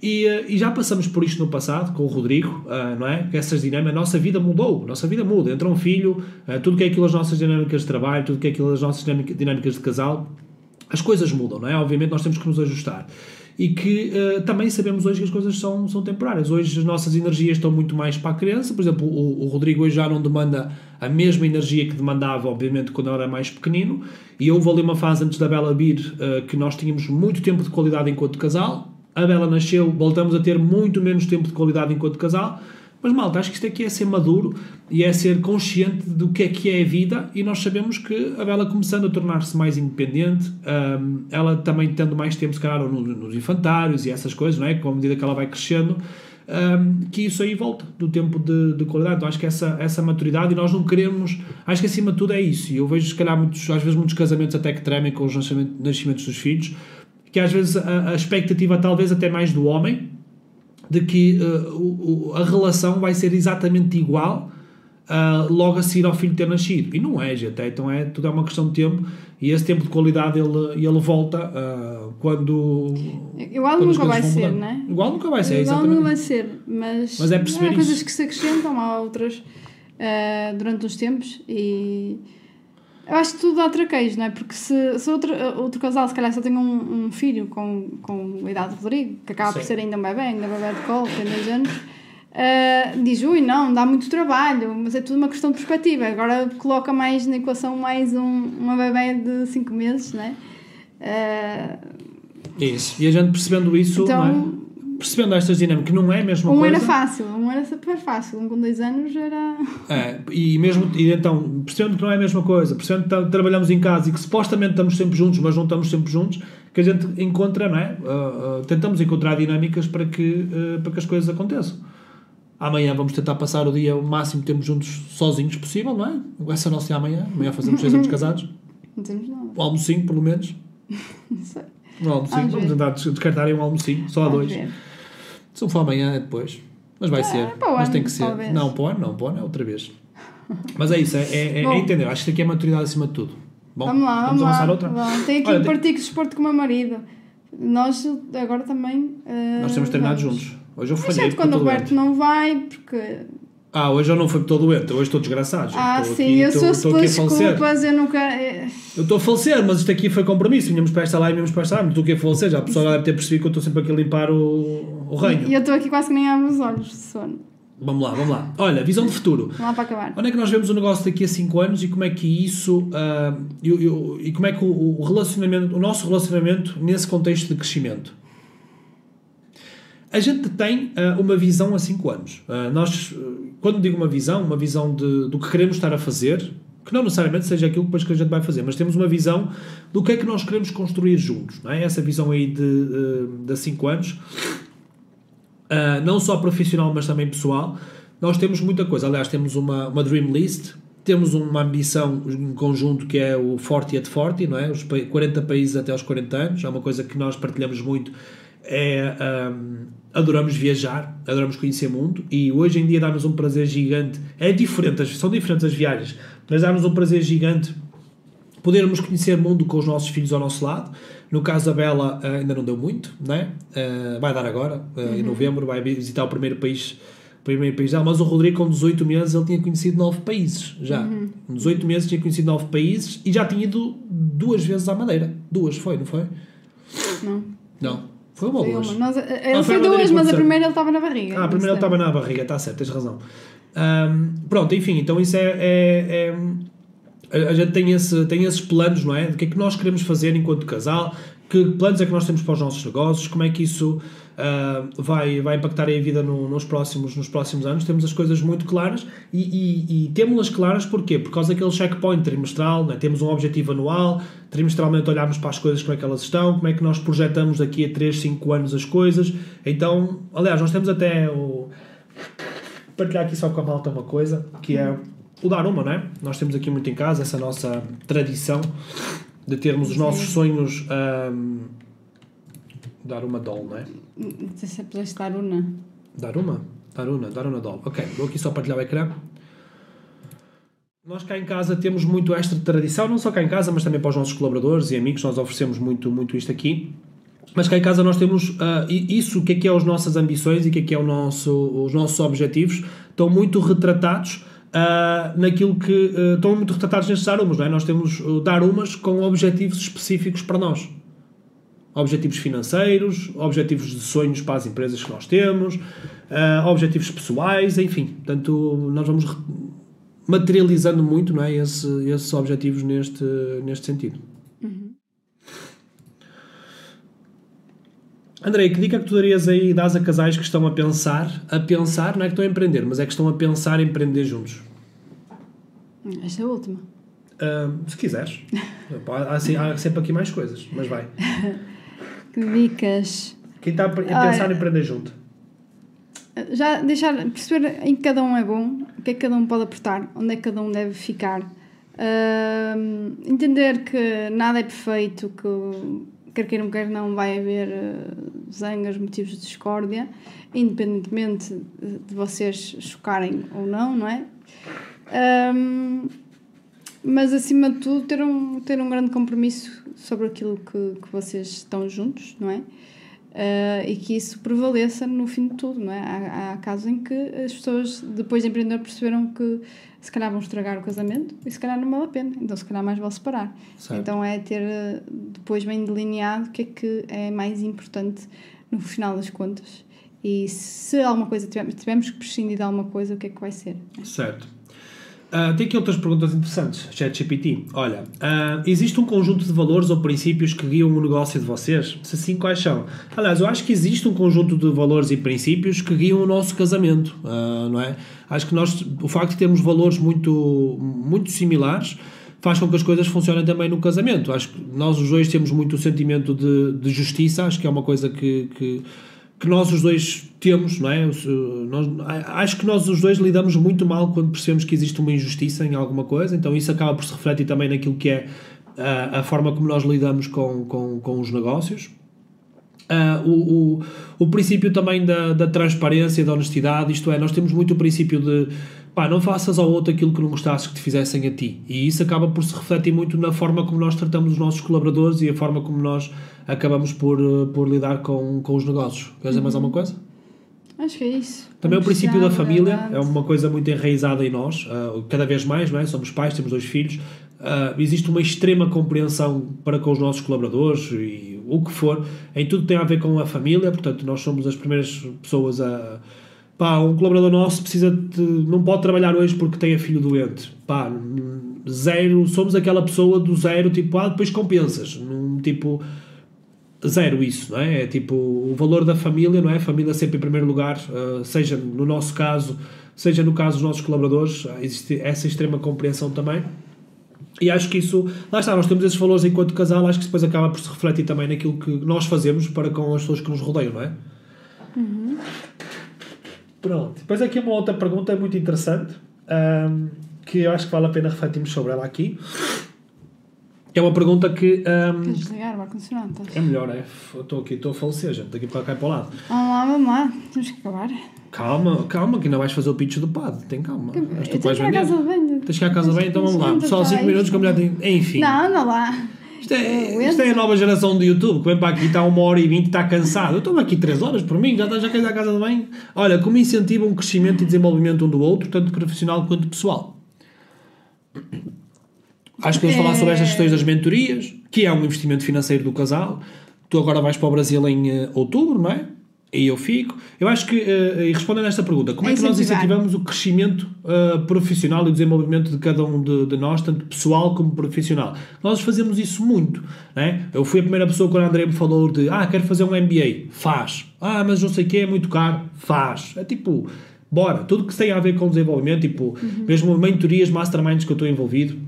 E, eh, e já passamos por isto no passado, com o Rodrigo, ah, não é? Que essas dinâmicas, a nossa vida mudou, a nossa vida muda. Entra um filho, tudo que é aquilo as nossas dinâmicas de trabalho, tudo que é aquilo as nossas dinâmica- dinâmicas de casal, as coisas mudam, não é? Obviamente nós temos que nos ajustar. E que eh, também sabemos hoje que as coisas são, são temporárias. Hoje as nossas energias estão muito mais para a criança. Por exemplo, o, o Rodrigo hoje já não demanda a mesma energia que demandava, obviamente, quando era mais pequenino. E houve ali uma fase antes da Bela vir eh, que nós tínhamos muito tempo de qualidade enquanto casal. A Bela nasceu, voltamos a ter muito menos tempo de qualidade enquanto casal. Mas malta, acho que isto aqui é ser maduro e é ser consciente do que é que é a vida e nós sabemos que a Bela começando a tornar-se mais independente, hum, ela também tendo mais tempo, se calhar, no- nos infantários e essas coisas, não é? Com a medida que ela vai crescendo, hum, que isso aí volta do tempo de, de qualidade. Então acho que essa, essa maturidade e nós não queremos, acho que acima de tudo é isso. E eu vejo, se calhar, muitos, às vezes muitos casamentos até que tremem com os nascimentos dos filhos, que às vezes a, a expectativa talvez até mais do homem, de que uh, o, o- a relação vai ser exatamente igual uh, logo a seguir ao filho ter nascido. E não é, gente. é, Então é, tudo é uma questão de tempo e esse tempo de qualidade ele, ele volta uh, quando. Igual quando nunca vai ser, mudando. não é? Igual nunca vai ser, Igual exatamente. não vai ser, mas, Mas é perceber há coisas que se acrescentam, há outras durante os tempos e eu acho que tudo dá traquejo, não é? Porque se, se outro, outro casal se calhar só tem um, um filho com, com a idade de Rodrigo, que acaba por Sim. ser ainda um bebê, ainda bebê de colo, tem dois anos, eh, diz, ui, não, dá muito trabalho, mas é tudo uma questão de perspectiva. Agora coloca mais na equação mais um, uma bebê de 5 meses, não é? Eh, Isso. E a gente percebendo isso, Então- é? Percebendo estas dinâmicas, que não é a mesma um coisa. era fácil, um era super fácil, um com dois anos era. É, e mesmo, e então, percebendo que não é a mesma coisa, percebendo que tra- trabalhamos em casa e que supostamente estamos sempre juntos, mas não estamos sempre juntos, que a gente encontra, não é? Ah, ah, tentamos encontrar dinâmicas para que, ah, para que as coisas aconteçam. Amanhã vamos tentar passar o dia o máximo tempo juntos sozinhos possível, não é? Essa é a nossa amanhã. Amanhã fazemos seis anos casados. Não temos nada. Um almocinho, pelo menos. Não sei. Um almocinho. Vamos tentar des- descartar aí um almocinho, só a dois. ver. Se não for amanhã, é depois. Mas vai ser. para o Mas ano, tem que ser. talvez. Não, para o ano, não, para o ano é outra vez. Mas é isso, é, é, é entender. Acho que aqui é maturidade acima de tudo. Bom, vamos lá, vamos, avançar lá. outra? Vamos. Tem aqui Olha, um tem- partido de desporto com o meu marido. Nós agora também. eh, Nós temos treinado vamos. juntos. Hoje eu falhei Exceto porque quando o Roberto não vai, porque. Ah, hoje eu não fui porque estou doente. Hoje estou desgraçado. Ah, estou sim, aqui, eu estou, sou falecer. desculpas, eu nunca. eh, Eu estou a falecer, mas isto aqui foi compromisso. Vinhamos para esta lá e vinhamos para esta lá. Não estou aqui a falecer. Já a pessoa deve ter percebido que eu estou sempre aqui a limpar o, o reino. E eu estou aqui quase que nem abro os olhos de sono. Vamos lá, vamos lá. Olha, visão de futuro. Vamos lá para acabar. Onde é que nós vemos o negócio daqui a 5 anos e como é que isso ah, e, o- e como é que o, o relacionamento, o nosso relacionamento nesse contexto de crescimento? A gente tem ah, uma visão a 5 anos. Ah, nós, ah, quando digo uma visão, uma visão de, do que queremos estar a fazer, que não necessariamente seja aquilo que depois que a gente vai fazer, mas temos uma visão do que é que nós queremos construir juntos. Não é? Essa visão aí de, ah, de 5 anos Uh, não só profissional, mas também pessoal. Nós temos muita coisa. Aliás, temos uma, uma Dream List, temos uma ambição em conjunto que é o 40 at 40, não é? Os pa- 40 países até aos 40 anos. É uma coisa que nós partilhamos muito. É, um, adoramos viajar, adoramos conhecer o mundo e hoje em dia dá-nos um prazer gigante. É diferente, são diferentes as viagens, mas dá-nos um prazer gigante podermos conhecer o mundo com os nossos filhos ao nosso lado. No caso da Bela, eh, ainda não deu muito, né? Eh, vai dar agora, eh, em novembro, vai visitar o primeiro país, primeiro país dela. Mas o Rodrigo, com 18 meses, ele tinha conhecido 9 países já. Com 18 meses tinha conhecido 9 países e já tinha ido duas vezes à Madeira. Duas, foi, não foi? Não. Não. Foi uma ou duas? Ah, ele foi duas, mas a primeira ele estava na barriga. Ah, a primeira sei. estava na barriga, está certo, tens razão. Ahm, pronto, enfim, então isso é. é- é- a, gente tem, esse, tem esses planos, não é? Do que é que nós queremos fazer enquanto casal, que planos é que nós temos para os nossos negócios, como é que isso ah, vai, vai impactar a vida no- nos, próximos, nos próximos anos. Temos as coisas muito claras e, e, e temos-las claras porquê? Por causa daquele checkpoint trimestral, é? temos um objetivo anual, trimestralmente olhamos para as coisas, como é que elas estão, como é que nós projetamos daqui a 3, 5 anos as coisas. Então, aliás, nós temos até o partilhar aqui só com a malta uma coisa, que é o dar uma, não é? Nós temos aqui muito em casa essa nossa tradição de termos os nossos sonhos ahm, dar uma doll, não é? Pudeste dar uma. Dar uma? Dar uma, dar uma doll. Ok, vou aqui só partilhar o ecrã. Nós cá em casa temos muito esta tradição, não só cá em casa, mas também para os nossos colaboradores e amigos, nós oferecemos muito, muito isto aqui. Mas cá em casa nós temos i- isso, o que é que é as nossas ambições e o que é que é o nosso, os nossos objetivos, estão muito retratados ah, naquilo que ah, estão muito retratados nestes arumas, não é? Nós temos uh, darumas com objetivos específicos para nós objetivos financeiros, objetivos de sonhos para as empresas que nós temos, ah, objetivos pessoais, enfim. Portanto, nós vamos materializando muito não é, esse, esses objetivos neste, neste sentido. Andrei, que dica que tu darias aí, dás a casais que estão a pensar, a pensar, não é que estão a empreender, mas é que estão a pensar em empreender juntos? Esta é a última. Ah, se quiseres. há, assim- há sempre aqui mais coisas, mas vai. Que dicas. Quem está a pensar em empreender junto? Já deixar perceber em que cada um é bom, o que é que cada um pode aportar, onde é que cada um deve ficar. Ahm, entender que nada é perfeito, que quer queiram, quer não, vai haver eh, zangas, motivos de discórdia, independentemente de vocês chocarem ou não, não é? Mas acima de tudo, ter um, ter um grande compromisso sobre aquilo que, que vocês estão juntos, não é? Ah, e que isso prevaleça no fim de tudo, não é? Há, há casos em que as pessoas, depois de empreender, perceberam que se calhar vão estragar o casamento e se calhar não vale a pena, então se calhar mais vale separar. Certo. Então é ter depois bem delineado o que é que é mais importante no final das contas. E se alguma coisa tivermos, tivermos que prescindir de alguma coisa, o que é que vai ser? Certo. Ah, tem aqui outras perguntas interessantes. ChatGPT. Olha, ah, existe um conjunto de valores ou princípios que guiam o negócio de vocês? Se sim, quais são? Aliás, eu acho que existe um conjunto de valores e princípios que guiam o nosso casamento, ah, não é? Acho que nós, o facto de termos valores muito, muito similares faz com que as coisas funcionem também no casamento. Acho que nós os dois temos muito o sentimento de, de justiça, acho que é uma coisa que, que que nós os dois temos, não é? Uh, Nós, a- acho que nós os dois lidamos muito mal quando percebemos que existe uma injustiça em alguma coisa, então isso acaba por se refletir também naquilo que é uh, a forma como nós lidamos com, com, com os negócios. Ah, o, o, o princípio também da, da transparência e da honestidade, isto é, nós temos muito o princípio de pá, não faças ao outro aquilo que não gostasses que te fizessem a ti. E isso acaba por se refletir muito na forma como nós tratamos os nossos colaboradores e a forma como nós acabamos por, eh, por lidar com, com os negócios. Queres dizer mais alguma coisa? Acho que é isso. Também o princípio da família verdade. é uma coisa muito enraizada em nós, uh, cada vez mais, não é? somos pais, temos dois filhos, uh, existe uma extrema compreensão para com os nossos colaboradores e o que for, em tudo que tem a ver com a família, portanto nós somos as primeiras pessoas a... Pá, um colaborador nosso precisa de, não pode trabalhar hoje porque tem a filho doente. Pá, zero, somos aquela pessoa do zero, tipo, ah, depois compensas. Num, tipo, zero isso, não é? É tipo o valor da família, não é? Família sempre em primeiro lugar, uh, seja no nosso caso, seja no caso dos nossos colaboradores, uh, existe essa extrema compreensão também. E acho que isso, lá está, nós temos esses valores enquanto casal, acho que depois acaba por se refletir também naquilo que nós fazemos para com as pessoas que nos rodeiam, não é? Pronto. Depois aqui uma outra pergunta muito interessante, ahm, que eu acho que vale a pena refletirmos sobre ela aqui. É uma pergunta que ahm, Queres desligar o ar-condicionado? é melhor, é. Eu Estou aqui, estou a falecer, gente. Daqui para cá e para o lado. Vamos lá, vamos lá. Temos que acabar. Calma, calma, que ainda vais fazer o pitch do pad. Tem calma. Eu És tu tenho que que ir à casa banho. Tens que ir à casa bem, então vamos lá. Só tá, 5 minutos isto- que a mulher tem. Enfim. Não, anda lá. Isto é, isto é a nova geração do YouTube, que vem para aqui, está uma hora e vinte, está cansado. Eu estou aqui 3 horas por mim, já, está- já à casa de banho. Olha, como incentiva um crescimento e desenvolvimento um do outro, tanto profissional quanto pessoal. Acho que vamos falar sobre estas questões das mentorias, que é um investimento financeiro do casal. Tu agora vais para o Brasil em eh, outubro, não é? E eu fico. Eu acho que, eh, e respondendo a esta pergunta, como é, É que nós incentivamos o crescimento eh, profissional e o desenvolvimento de cada um de, de nós, tanto pessoal como profissional? Nós fazemos isso muito. Né? Eu fui a primeira pessoa quando a André me falou de ah, quero fazer um MBA. Faz. Ah, mas não sei o que, é muito caro. Faz. É tipo, bora. Tudo que tem a ver com desenvolvimento, tipo, mesmo mentorias, masterminds que eu estou envolvido.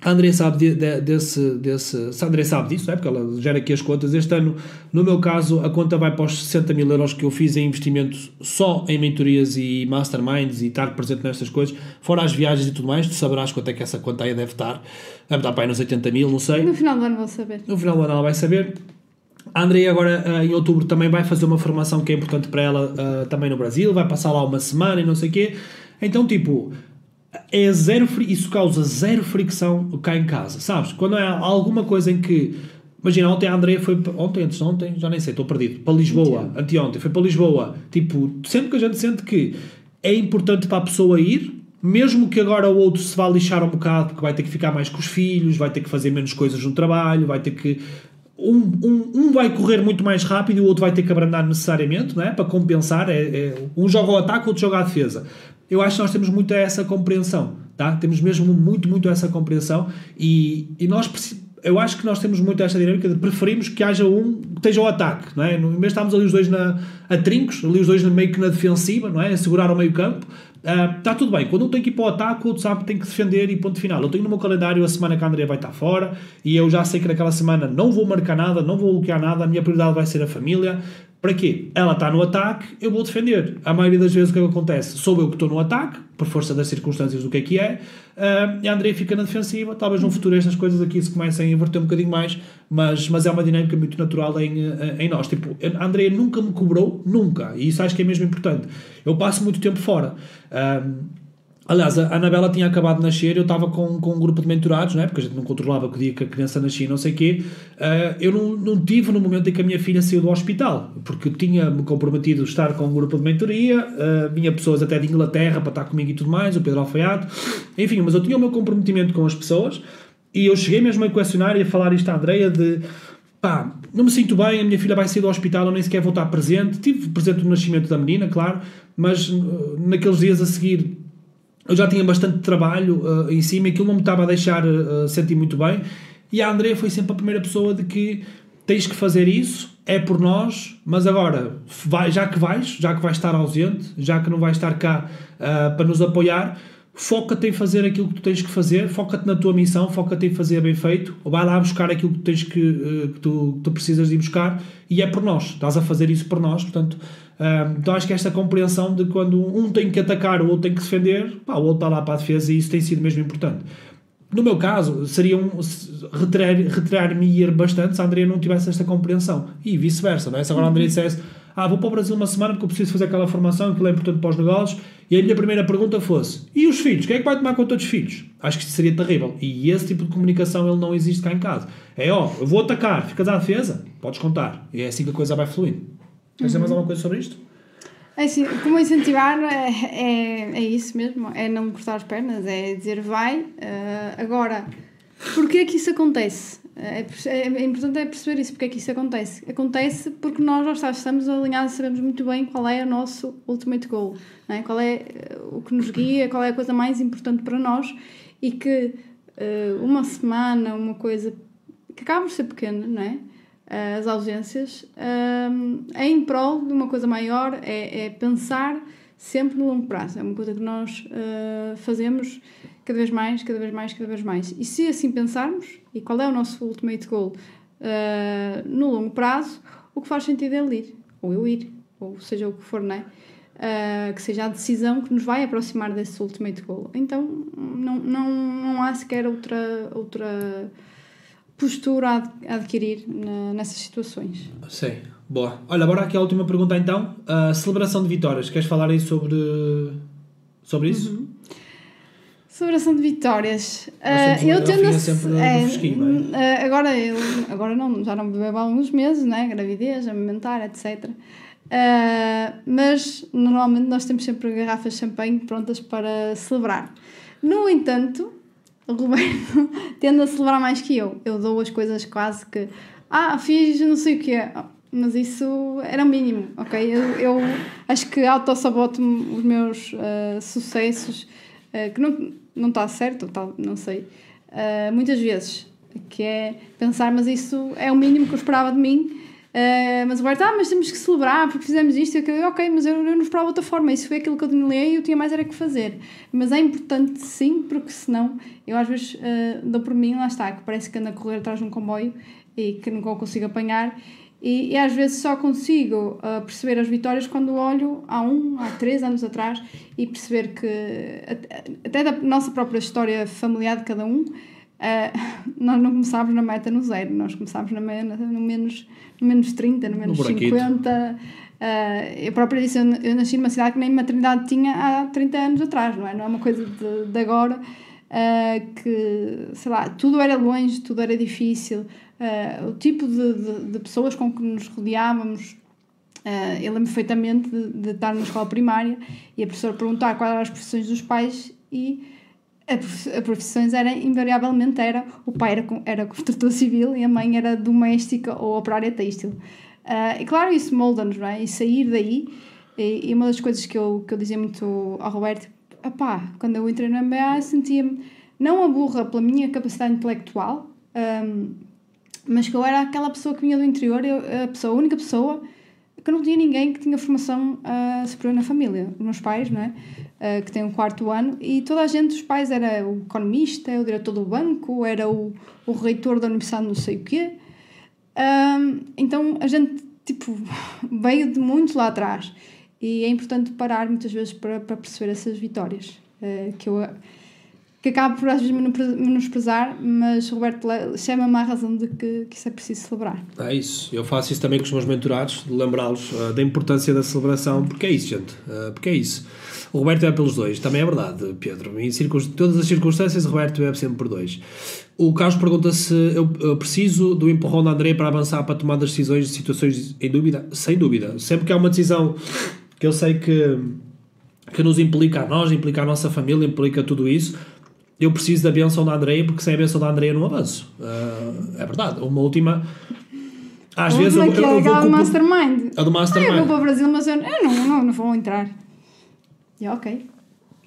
A André sabe de- de- desse, desse. A André sabe disso, não é? Porque ela gera aqui as contas. Este ano, no meu caso, a conta vai para os 60 mil euros que eu fiz em investimentos só em mentorias e masterminds e estar presente nestas coisas, fora as viagens e tudo mais. Tu saberás quanto é que essa conta aí deve estar. Deve estar para aí nos 80 mil, não sei. No final do ano vou saber. No final do ano ela vai saber. A Andrea agora eh, em outubro também vai fazer uma formação que é importante para ela eh, também no Brasil, vai passar lá uma semana e não sei o quê. Então, tipo, é zero, isso causa zero fricção cá em casa, sabes? Quando há alguma coisa em que. Imagina, ontem a Andrea foi. Ontem, antes de ontem, já nem sei, estou perdido. Para Lisboa, anteontem, foi para Lisboa. Tipo, sempre que a gente sente que é importante para a pessoa ir, mesmo que agora o outro se vá lixar um bocado, porque vai ter que ficar mais com os filhos, vai ter que fazer menos coisas no trabalho, vai ter que. Um, um, um vai correr muito mais rápido e o outro vai ter que abrandar necessariamente, não é? Para compensar. É, é- um joga ao ataque, o outro joga à defesa. Eu acho que nós temos muito essa compreensão, tá? Temos mesmo muito, muito essa compreensão e, e nós eu acho que nós temos muito esta dinâmica de preferimos que haja um que esteja ao ataque, não é? No- de estarmos ali os dois na, a trincos, ali os dois meio que na defensiva, não é? A segurar o meio campo, está tudo bem. Quando um tem que ir para o ataque, o outro sabe que tem que defender e ponto final. Eu tenho no meu calendário a semana que a Andrea vai estar fora e eu já sei que naquela semana não vou marcar nada, não vou bloquear nada, a minha prioridade vai ser a família. Para quê? Ela está no ataque, eu vou defender. A maioria das vezes o que é acontece? Sou eu que estou no ataque, por força das circunstâncias do que é que é, ah, e a Andrea fica na defensiva. Talvez no futuro estas coisas aqui se comecem a inverter um bocadinho mais, mas, mas é uma dinâmica muito natural em, eh, em nós. Tipo, a Andrea nunca me cobrou, nunca, e isso acho que é mesmo importante. Eu passo muito tempo fora. Ah, Aliás, a Anabela tinha acabado de nascer, eu estava com, com um grupo de mentorados, não é? porque a gente não controlava o dia que a criança nascia, não sei o quê. Ah, eu não, não tive no momento em que a minha filha saiu do hospital, porque tinha-me comprometido estar com um grupo de mentoria, ah, vinha pessoas até de Inglaterra para estar comigo e tudo mais, o Pedro Alfaiate, enfim, mas eu tinha o meu comprometimento com as pessoas e eu cheguei mesmo a questionar e a falar isto à Andreia de pá, não me sinto bem, a minha filha vai sair do hospital, eu nem sequer vou estar presente. Tive presente no nascimento da menina, claro, mas uh, naqueles dias a seguir eu já tinha bastante trabalho uh, em cima aquilo não me estava a deixar uh, sentir muito bem. E a Andrea foi sempre a primeira pessoa de que tens que fazer isso, é por nós, mas agora, vai, já que vais, já que vais estar ausente, já que não vais estar cá uh, para nos apoiar, foca-te em fazer aquilo que tu tens que fazer, foca-te na tua missão, foca-te em fazer bem feito, ou vai lá buscar aquilo que tens que, que tu, que tu precisas de ir buscar e é por nós, estás a fazer isso por nós, portanto, então acho que esta compreensão de quando um tem que atacar, o outro tem que defender, pá, o outro está lá para a defesa e isso tem sido mesmo importante. No meu caso, seria um retirar- retirar-me ir bastante se a Andrea não tivesse esta compreensão. E vice-versa, não é? Se agora a Andrea dissesse, ah, vou para o Brasil uma semana porque eu preciso fazer aquela formação, aquilo é importante para os negócios, e a minha primeira pergunta fosse: e os filhos? Quem é que vai tomar conta dos filhos? Acho que isso seria terrível. E esse tipo de comunicação ele não existe cá em casa. É ó, eu vou atacar, ficas à defesa, podes contar. E é assim que a coisa vai fluindo. Queres dizer mais alguma coisa sobre isto? É assim, como incentivar é, é, é isso mesmo, é não cortar as pernas, é dizer vai. Uh, agora, porquê é que isso acontece? É, é, é, importante é perceber isso, porque é que isso acontece. Acontece porque nós já estamos alinhados, sabemos muito bem qual é o nosso ultimate goal, é? qual é eh, o que nos guia, qual é a coisa mais importante para nós e que uh, uma semana, uma coisa que acaba por ser pequena, não é? Uh, as ausências, uh, é em prol de uma coisa maior, é, é, pensar sempre no longo prazo. É uma coisa que nós fazemos cada vez mais, cada vez mais, cada vez mais. E se assim pensarmos, e qual é o nosso ultimate goal uh, no longo prazo, o que faz sentido é ele ir, ou eu ir, ou seja o que for, não é? Uh, que seja a decisão que nos vai aproximar desse ultimate goal. Então não, não, não há sequer outra, outra postura a adquirir na, nessas situações. Sim, boa. Olha, agora aqui a última pergunta então. A celebração de vitórias, queres falar aí sobre, sobre isso? Uhum. Celebração de vitórias. Uh, eu tendo a. Sempre é, uh, agora, eu, agora não, já não bebo há alguns meses, né? Gravidez, amamentar, etc. Uh, mas normalmente nós temos sempre garrafas de champanhe prontas para celebrar. No entanto, o Roberto tende a celebrar mais que eu. Eu dou as coisas quase que. Ah, fiz não sei o que é. Mas isso era o mínimo, ok? Eu, eu acho que auto-saboto os meus uh, sucessos, uh, que não não está certo, tá, não sei, uh, muitas vezes, que é pensar, mas isso é o mínimo que eu esperava de mim, uh, mas agora, ah, mas temos que celebrar porque fizemos isto e aquilo, ok, mas eu, eu não esperava outra forma, isso foi aquilo que eu tinha e eu tinha mais era que fazer. Mas é importante sim, porque senão eu às vezes uh, dou por mim, lá está, que parece que ando a correr atrás de um comboio e que não consigo apanhar e, e, às vezes só consigo uh, perceber as vitórias quando olho há um, há três anos atrás e perceber que, até da nossa própria história familiar de cada um, uh, nós não começámos na meta no zero, nós começámos na, no, menos, no menos 30, no menos no 50. Uh, eu própria disse, eu, eu nasci numa cidade que nem maternidade tinha há 30 anos atrás, não é? Não é uma coisa de, de agora uh, que, sei lá, tudo era longe, tudo era difícil o tipo de, de, de, pessoas com que nos rodeávamos. Eu lembro perfeitamente de, de, estar na escola primária e a professora perguntar quais eram as profissões dos pais e a, profissões era invariavelmente era o pai era, era construtor civil e a mãe era doméstica ou operária têxtil. Uh, e claro, isso molda-nos, não é? E sair daí, e, e, uma das coisas que eu, que eu dizia muito ao Roberto, opá, quando eu entrei no MBA sentia-me não a burra pela minha capacidade intelectual, um, mas que eu era aquela pessoa que vinha do interior, eu, a, pessoa, a única pessoa que não tinha ninguém que tinha formação uh, superior na família. Os meus pais, não é? Uh, que têm um quarto ano, e toda a gente, os pais, era o economista, o diretor do banco, era o, o reitor da universidade, não sei o quê. Um, então a gente, tipo, veio de muito lá atrás. E é importante parar muitas vezes para, para perceber essas vitórias. Uh, que eu que acaba por às vezes menosprezar, mas Roberto chama-me à razão de que, que isso é preciso celebrar. É isso, eu faço isso também com os meus mentorados, de lembrá-los uh, da importância da celebração, porque é isso, gente, uh, porque é isso. O Roberto é pelos dois, também é verdade, Pedro. Em todas as circunstâncias, o Roberto é sempre por dois. O Carlos pergunta se eu, eu preciso do empurrão da André para avançar para tomar as decisões de situações em dúvida. Sem dúvida. Sempre que há uma decisão que eu sei que, que nos implica a nós, implica a nossa família, implica tudo isso, eu preciso da benção da Andreia porque sem a benção da Andreia não avanço. Uh, é verdade. Uma última. Às vezes eu, eu, eu, eu vou. A do Mastermind. A do Mastermind. Ah, eu vou para o Brasil, mas eu, eu não, não, não vou entrar. E é ok.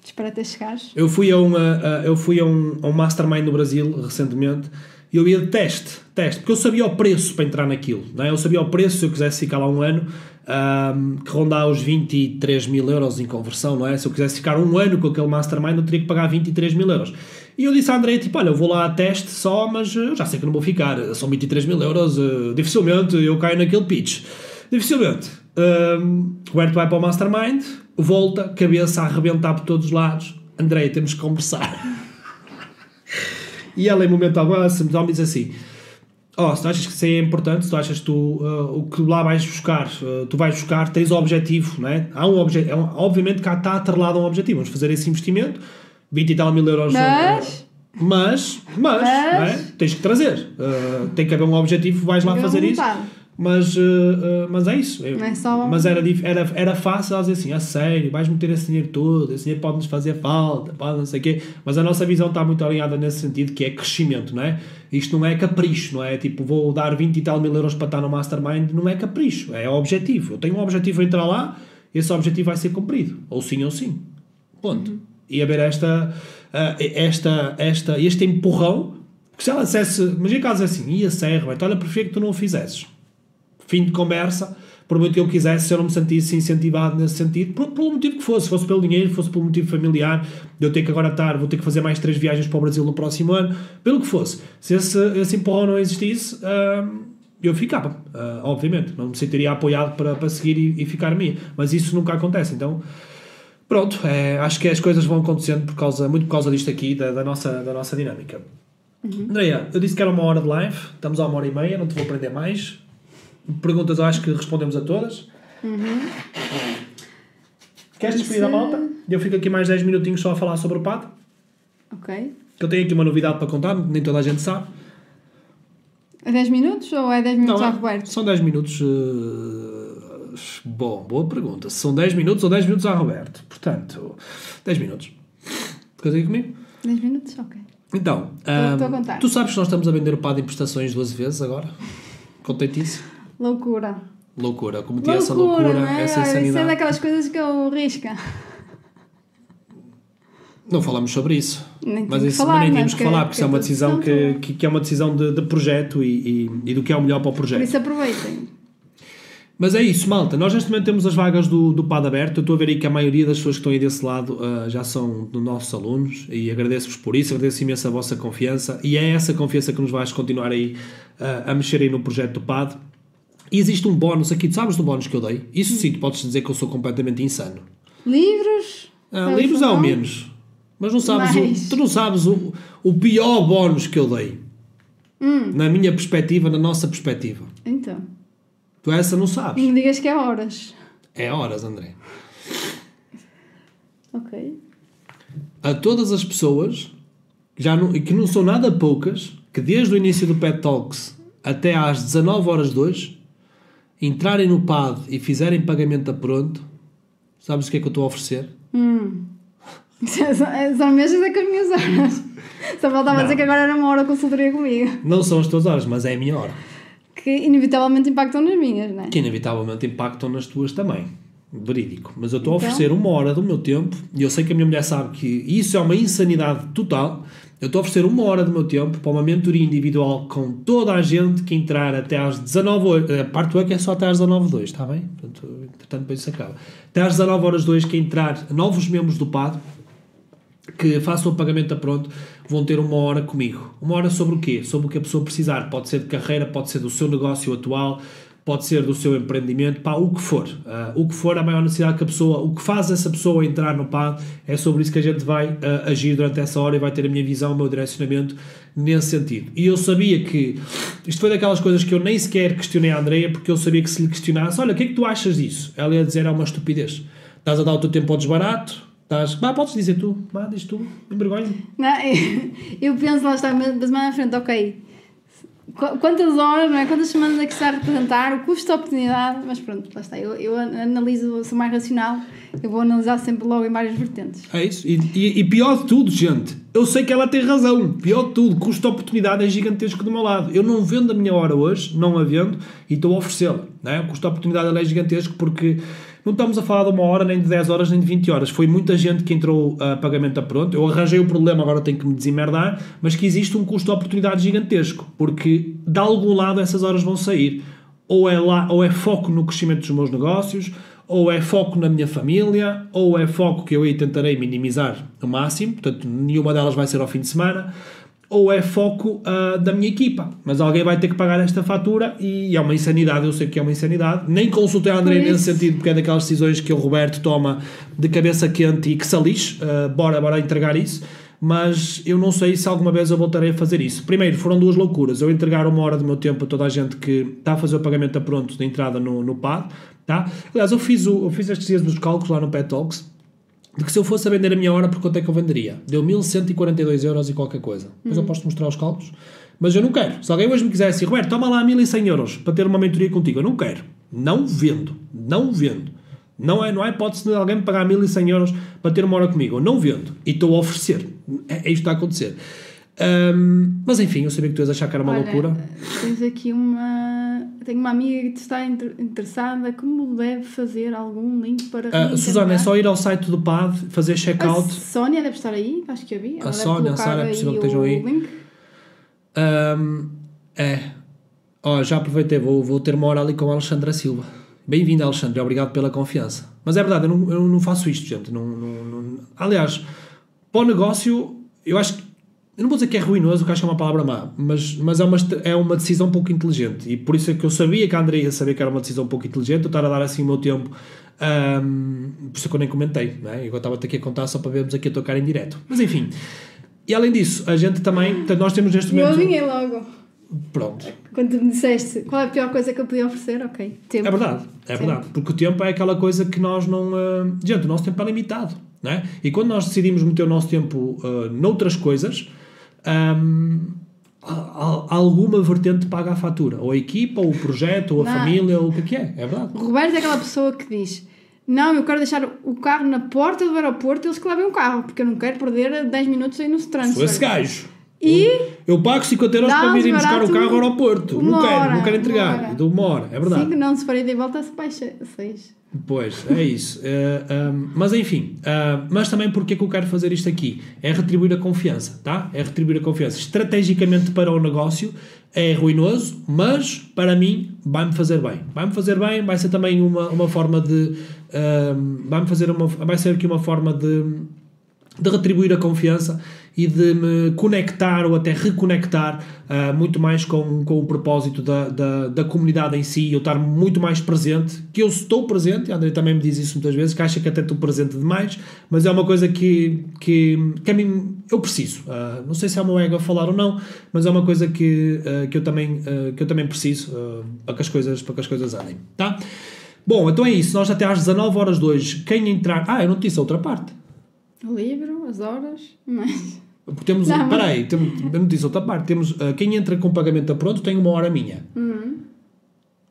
Espera até chegares. Eu fui a, uma, uh, eu fui a um, a um Mastermind no Brasil recentemente e eu ia de teste, teste, porque eu sabia o preço para entrar naquilo. Não é? Eu sabia o preço se eu quisesse ficar lá um ano um, que rondar os 23 mil euros em conversão, não é? Se eu quisesse ficar um ano com aquele mastermind, eu teria que pagar 23 mil euros. E eu disse à André, tipo, olha, eu vou lá a teste só, mas eu já sei que não vou ficar, são 23 mil euros, uh, dificilmente eu caio naquele pitch. Dificilmente. Um, Roberto vai para o mastermind, volta, cabeça a arrebentar por todos os lados. André, temos que conversar. e ela, em momento algum, ela me diz assim Oh, se tu achas que isso aí é importante, se tu achas que tu, uh, o que lá vais buscar, uh, tu vais buscar, tens o objetivo, não é? Há um objetivo, é um, obviamente que está atrelado a um objetivo. Vamos fazer esse investimento, 20 e tal mil euros. Mas- mas, mas, Mas- não é? tens que trazer. Uh, tem que haver um objetivo, vais lá fazer isso. Mas, uh, uh, mas é isso. Eu- é só- Mas era, era, era fácil ela dizer assim, a sério, vais meter esse dinheiro todo, esse dinheiro pode-nos fazer falta, pode não sei o quê. Mas a nossa visão está muito alinhada nesse sentido, que é crescimento, não é? Isto não é capricho, não é? Tipo, vou dar 20 e tal mil euros para estar no Mastermind, não é capricho, é objetivo. Eu tenho um objetivo a entrar lá, esse objetivo vai ser cumprido. Ou sim ou sim. Ponto. E haver esta, ah, esta, esta, este empurrão, que se ela dissesse, imagina que ela dissesse assim, ia ser, olha, prefiro que tu não o fizesses fim de conversa, por muito que eu quisesse, se eu não me sentisse incentivado nesse sentido, por, pelo motivo que fosse, fosse pelo dinheiro, fosse pelo motivo familiar, de eu ter que agora estar, vou ter que fazer mais três viagens para o Brasil no próximo ano, pelo que fosse. Se esse, esse empurrão não existisse, hum, eu ficava, ah, obviamente, não me sentiria apoiado para, para seguir e, e ficar minha, mas isso nunca acontece, então... Pronto, é, acho que as coisas vão acontecendo por causa, muito por causa disto aqui, da, da nossa, da nossa dinâmica. Andrea, eu disse que era uma hora de live, estamos a uma hora e meia, não te vou prender mais. Perguntas, eu acho que respondemos a todas. Queres despedir a Isso- malta? Eu fico aqui mais 10 minutinhos só a falar sobre o PAD. Ok. Que eu tenho aqui uma novidade para contar, nem toda a gente sabe. É 10 minutos ou é 10 minutos Não, a é- Roberto? são 10 minutos. eh, bom, boa pergunta. São 10 minutos ou 10 minutos a Roberto? Portanto, 10 minutos. Ficas aí comigo? 10 minutos? Ok. Então, estou ahm, contar. tu sabes que nós estamos a vender o PAD em prestações duas vezes agora? Contentice? Loucura. Loucura. Cometi essa loucura, loucura, não é? essa Olha, Isso é insanidade. daquelas coisas que eu risca. Não falamos sobre isso. Nem Mas isso falar, nem é? temos que falar, porque isso é uma decisão que, que, que é uma decisão de, de projeto e, e, e do que é o melhor para o Por projeto. isso aproveitem. Mas é isso, malta. Nós neste momento temos as vagas do, do PAD aberto. Eu estou a ver aí que a maioria das pessoas que estão aí desse lado ah, já são nossos alunos e agradeço-vos por isso, agradeço imenso a vossa confiança e é essa confiança que nos vais continuar aí ah, a mexer aí no projeto do PAD. E existe um bónus aqui, tu sabes do bónus que eu dei? Isso sim, tu podes dizer que eu sou completamente insano. Livros? Ah, livros ao nome? menos. Mas não sabes, o, tu não sabes o, o pior bónus que eu dei. Hum. Na minha perspectiva, na nossa perspectiva. Então. Tu essa não sabes. Não me digas que é horas. É horas, André. Ok. A todas as pessoas, já não, que não são nada poucas, que desde o início do Pet Talks até às 19 horas de hoje, entrarem no PAD e fizerem pagamento a pronto, sabes o que é que eu estou a oferecer? Hum. São, mesmo é com as minhas horas. Só faltava Não. dizer que agora era uma hora de consultoria comigo. Não são as tuas horas, mas é a minha hora. Que inevitavelmente impactam nas minhas, não é? que inevitavelmente impactam nas tuas também. Verídico. Mas eu estou a Então? oferecer uma hora do meu tempo e eu sei que a minha mulher sabe que isso é uma insanidade total. Eu estou a oferecer uma hora do meu tempo para uma mentoria individual com toda a gente que entrar até às 19 horas. A parte que é só até às 19 2, está bem? Portanto, entretanto, depois isso acaba. Até às 19 horas 2 que entrar novos membros do PAD que façam o pagamento a pronto vão ter uma hora comigo. Uma hora sobre o quê? Sobre o que a pessoa precisar. Pode ser de carreira, pode ser do seu negócio atual, pode ser do seu empreendimento, pá, o que for. Ah, o que for, a maior necessidade que a pessoa, o que faz essa pessoa entrar no PAD, é sobre isso que a gente vai ah, agir durante essa hora e vai ter a minha visão, o meu direcionamento nesse sentido. E eu sabia que isto foi daquelas coisas que eu nem sequer questionei a Andreia, porque eu sabia que se lhe questionasse, olha, o que é que tu achas disso? Ela ia dizer, é uma estupidez. Estás a dar o teu tempo ao desbarato, Estás... Bah, podes dizer tu. Bah, diz tu. Envergonha. Não, eu, eu penso, lá está, mas mais à frente, ok. Qu- Quantas horas, não é? Quantas semanas é que se vai representar, o custo de oportunidade, mas pronto, lá está. Eu, eu analiso, sou mais racional, eu vou analisar sempre logo em várias vertentes. É isso. E, e- e pior de tudo, gente, eu sei que ela tem razão. Pior de tudo, custo de oportunidade é gigantesco do meu lado. Eu não vendo a minha hora hoje, não a vendo, e estou a oferecê-la. Né? O custo de oportunidade é gigantesco porque não estamos a falar de uma hora, nem de 10 horas, nem de 20 horas. Foi muita gente que entrou a pagamento a pronto. Eu arranjei o problema, agora tenho que me desemerdar, mas que existe um custo de oportunidade gigantesco, porque de algum lado essas horas vão sair. Ou é, lá, ou é foco no crescimento dos meus negócios, ou é foco na minha família, ou é foco que eu aí tentarei minimizar o máximo, portanto, nenhuma delas vai ser ao fim de semana, ou é foco ah, da minha equipa. Mas alguém vai ter que pagar esta fatura e é uma insanidade, eu sei que é uma insanidade. Nem consultei a André nesse sentido, porque é daquelas decisões que o Roberto toma de cabeça quente e que se lixe, ah, bora, bora entregar isso. mas eu não sei se alguma vez eu voltarei a fazer isso. Primeiro, foram duas loucuras. Eu entregar uma hora do meu tempo a toda a gente que está a fazer o pagamento a pronto de entrada no, no PAD, tá? Aliás, eu fiz, o, eu fiz estes dias nos cálculos lá no Pet Talks, de que se eu fosse a vender a minha hora, por quanto é que eu venderia? Deu 1142 euros e qualquer coisa. Mas eu posso mostrar os cálculos. Mas eu não quero. Se alguém hoje me quiser assim, Roberto, toma lá 1100 euros para ter uma mentoria contigo, eu não quero. Não vendo. Não vendo. Não, é, não há hipótese de alguém me pagar 1100 euros para ter uma hora comigo. Eu não vendo. E estou a oferecer. É, é isto que está a acontecer. Ahm, mas enfim, eu sabia que tu ias achar que era uma Olha, loucura. Tens aqui uma. Tenho uma amiga que te está inter- interessada. Como deve fazer algum link para. Reencarnar? Susana, é só ir ao site do PAD, fazer A check-out. Sónia deve estar aí, acho que havia. Ela deve Sónia, a Sara, é possível que estejam aí. link. Ahm, é. Ó, já aproveitei, vou, vou ter uma hora ali com a Alexandra Silva. Bem-vindo, Alexandre, obrigado pela confiança. Mas é verdade, eu não, eu não faço isto, gente. Não, não- não- Aliás, para o negócio, eu acho que. Eu não vou dizer que é ruinoso, porque acho que é uma palavra má, mas, mas é, uma, é uma decisão um pouco inteligente. E por isso é que eu sabia que a Andrea ia saber que era uma decisão um pouco inteligente, eu estar a dar assim o meu tempo. ahm, por isso é que eu nem comentei, não é? Eu estava-te aqui a contar só para vermos aqui a tocar em direto. Mas enfim. E além disso, a gente também. portanto, Nós temos neste E eu momento. adivinhei logo. Pronto. Quando me disseste qual é a pior coisa que eu podia oferecer, ok. Tempo. É verdade, é Sim. verdade. Porque o tempo é aquela coisa que nós não. ah, gente, o nosso tempo é limitado. Não é? E quando nós decidimos meter o nosso tempo ah, noutras coisas, a- alguma vertente paga a fatura. Ou a equipa, ou o projeto, ou a Não. família, ou o que é que é. É verdade. O Roberto é aquela pessoa que diz: Não, eu quero deixar o carro na porta do aeroporto e eles que levem o carro, porque eu não quero perder 10 minutos aí no trânsito. Sou esse gajo. E Eu pago 50 euros para virem buscar o carro ao aeroporto. uma Não quero, hora, não quero uma entregar. hora. E dou uma hora, é verdade. 5 não, se for ida e volta, se baixa 6. Pois, é isso. Eh, ahm, mas enfim, ah, mas também porque é que eu quero fazer isto aqui? É retribuir a confiança, tá? É retribuir a confiança. Estrategicamente para o negócio é ruinoso, mas para mim vai-me fazer bem. Vai-me fazer bem, vai ser também uma, uma forma de. vai-me fazer uma. Vai ser aqui uma forma de de retribuir a confiança e de me conectar ou até reconectar ah, muito mais com, com o propósito da, da, da comunidade em si, eu estar muito mais presente, que eu estou presente, a André também me diz isso muitas vezes, que acha que até estou presente demais, mas é uma coisa que, que, que a mim eu preciso. Ah, não sei se é o meu ego a falar ou não, mas é uma coisa que, ah, que, eu, também, que eu também preciso para, que as coisas, para que as coisas andem. Tá? Bom, então é isso. Nós até às 19 horas de hoje, quem entrar. Ah, eu não te disse a outra parte. O livro, as horas, mas. Porque temos, Não, peraí, temos, eu não disse outra parte, temos, ah, quem entra com pagamento a pronto tem uma hora minha. Uhum.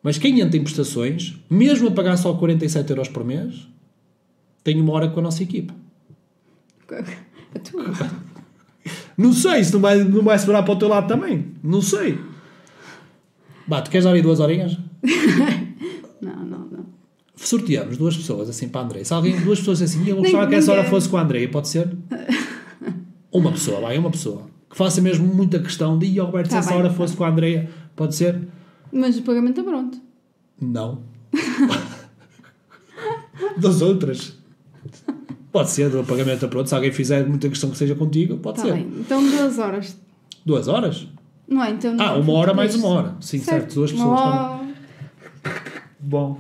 Mas quem entra em prestações, mesmo a pagar só 47 euros por mês, tem uma hora com a nossa equipa. A tua. Não sei se não vai, não vai sobrar para o teu lado também. Não sei. Bah, tu queres dar aí duas horinhas? Não, não, não. Sorteamos duas pessoas assim para a André. Se alguém, duas pessoas assim, eu gostava que essa hora fosse com a André, pode ser? Uma pessoa, vai, uma pessoa. Que faça mesmo muita questão de, "Ih, ó, Roberto, se Tá essa bem, hora tá fosse com a Andrea, pode ser? Mas o pagamento está pronto. Não. das outras. Pode ser, do pagamento a pronto. Se alguém fizer muita questão que seja contigo, pode Está ser. bem. Então duas horas. Duas horas? Não é? Então. Ah, uma hora mais uma hora. Sim, certo. Duas pessoas. Bom.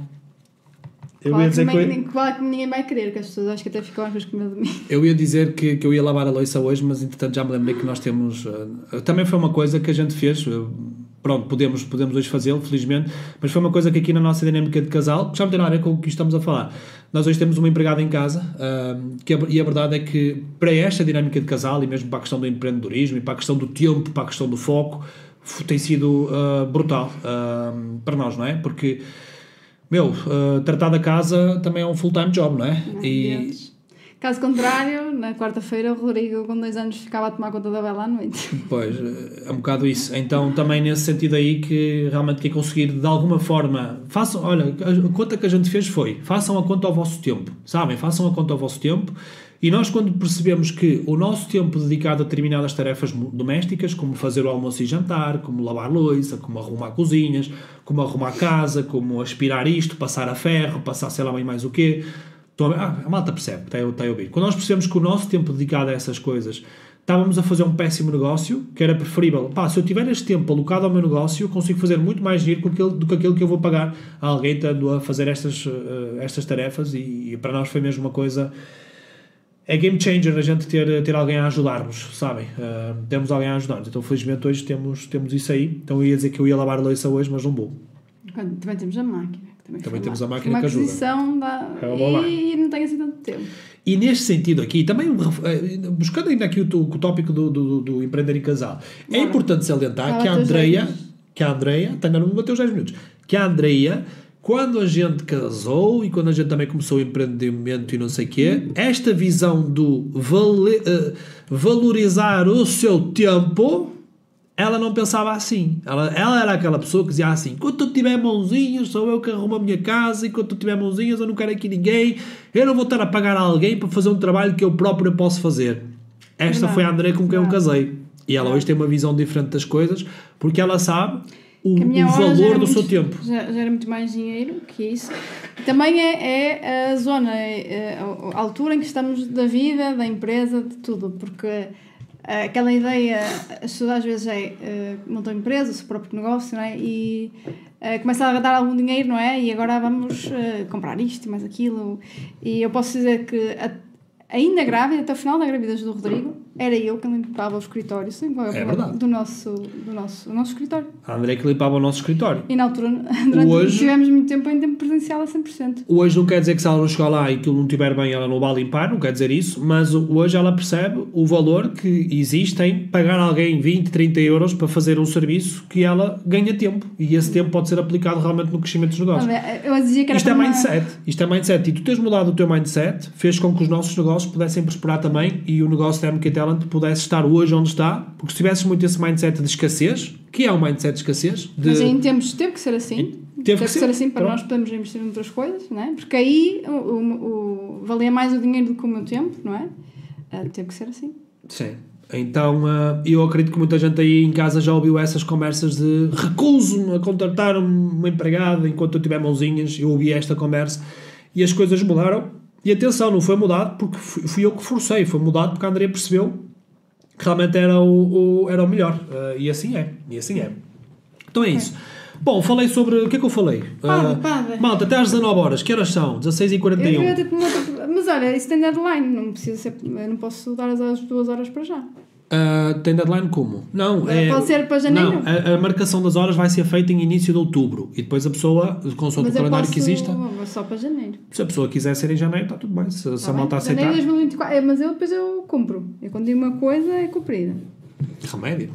Eu Claro ia, dizer que eu, nem- claro que ninguém vai querer, que as pessoas acho que até ficam às vezes com medo de mim. eu ia dizer que, que eu ia lavar a louça hoje, mas entretanto já me lembrei que nós temos. eh, também foi uma coisa que a gente fez. eh, pronto, podemos, podemos hoje fazê-lo, felizmente, mas foi uma coisa que aqui na nossa dinâmica de casal, que já não tem nada a ver com o que estamos a falar. Nós hoje temos uma empregada em casa ah, que a, e a verdade é que para esta dinâmica de casal e mesmo para a questão do empreendedorismo e para a questão do tempo, para a questão do foco, tem sido ah, brutal para nós, não é? Porque, meu, ah, tratar da casa também é um full-time job, não é? E, Dentes. Caso contrário, na quarta-feira o Rodrigo com dois anos ficava a tomar conta da Bela à noite. Pois, é um bocado isso. Então, também nesse sentido aí que realmente quem conseguir de alguma forma, façam, olha, a conta que a gente fez foi, façam a conta ao vosso tempo, sabem? Façam a conta ao vosso tempo e nós quando percebemos que o nosso tempo dedicado a determinadas tarefas domésticas, como fazer o almoço e jantar, como lavar louça, como arrumar cozinhas, como arrumar casa, como aspirar isto, passar a ferro, passar sei lá bem mais o quê? Ah, a malta percebe, está a, ouvir. Quando nós percebemos que o nosso tempo dedicado a essas coisas estávamos a fazer um péssimo negócio, que era preferível, pá, se eu tiver este tempo alocado ao meu negócio, eu consigo fazer muito mais dinheiro do que aquilo que eu vou pagar a alguém estando a fazer estas, eh, estas tarefas e, e para nós foi mesmo uma coisa é game changer a gente ter, ter alguém a ajudar-nos, sabem? Uh, temos alguém a ajudar-nos. Então, felizmente, hoje temos, temos isso aí. Então, eu ia dizer que eu ia lavar a louça hoje, mas não vou. Também temos a máquina. Também, Também temos a máquina que ajuda. da... É uma e não tem assim tanto tempo. E neste sentido aqui, também eh, buscando ainda aqui o, o, tópico do, do, do, empreender em casal, é importante salientar que a Andreia, 10 minutos. que a Andreia, ainda não bateu os 10 minutos, que a Andreia, quando a gente casou e quando a gente também começou o empreendimento e não sei o quê, esta visão do vale, eh, valorizar o seu tempo, ela não pensava assim. Ela, ela era aquela pessoa que dizia assim: enquanto eu tiver mãozinhas, sou eu que arrumo a minha casa, enquanto eu tiver mãozinhas, eu não quero aqui ninguém, eu não vou estar a pagar a alguém para fazer um trabalho que eu próprio posso fazer. Esta Verdade. foi a André com quem eu Verdade. casei. E ela hoje tem uma visão diferente das coisas, porque ela sabe o, o valor do muito- seu tempo. Já, já era muito mais dinheiro que isso. Também é, é a zona, é a a altura em que estamos da vida, da empresa, de tudo, porque eh, aquela ideia, as pessoas às vezes é, montam empresa, o seu próprio negócio, não é? E eh, começa a dar algum dinheiro, não é? E agora vamos comprar isto e mais aquilo. E eu posso dizer que a- ainda grávida, até o final da gravidez do Rodrigo, era eu que limpava o escritório, sim, É verdade. do nosso, do nosso, do nosso escritório. A André que limpava o nosso escritório. E na altura, durante, Hoje- tivemos muito tempo em tempo presencial a 100%. Hoje não quer dizer que se ela não chegar lá e aquilo não estiver bem, ela não vai limpar, não quer dizer isso, mas hoje ela percebe o valor que existe em pagar alguém 20, 30 euros para fazer um serviço que ela ganha tempo e esse tempo pode ser aplicado realmente no crescimento dos negócios. Eu dizia que era Isto é uma- mindset, isto é mindset e tu tens mudado o teu mindset, fez com que os nossos negócios pudessem prosperar também e o negócio da MK Talent pudesse estar hoje onde está, porque se tivesses muito esse mindset de escassez, que é um mindset de escassez, de... Mas em tempos teve que ser assim. Teve que ser, assim para pronto. nós podermos investir em outras coisas, não é? Porque aí o, o- o- valia mais o dinheiro do que o meu tempo, não é? Ah, teve que ser assim. Sim. Então, ah, eu acredito que muita gente aí em casa já ouviu essas conversas de recuso-me a contratar uma empregada enquanto eu tiver mãozinhas. Eu ouvi esta conversa e as coisas mudaram. E atenção, não foi mudado porque fui, fui eu que forcei, foi mudado porque a Andrea percebeu que realmente era o, o- era o melhor. Ah, e assim é. E assim é. Então é isso. Bom, falei sobre. O que é que eu falei? Pada, Ah, pada. malta, até às 19 horas. Que horas são? Eu 16h41. queria ter uma outra- Mas olha, isso tem deadline, não precisa ser. Eu não posso dar as duas horas para já. Ah, tem deadline como? Não, é, Pode ser para janeiro? Não, a, a marcação das horas vai ser feita em início de outubro e depois a pessoa, consoante Mas o calendário posso. que exista, Só para janeiro. se a pessoa quiser ser em janeiro, está tudo bem. Se, se Tá a bem? malta Janeiro aceitar, de 2024. É, mas eu depois eu cumpro. Eu quando digo uma coisa é cumprida. remédio.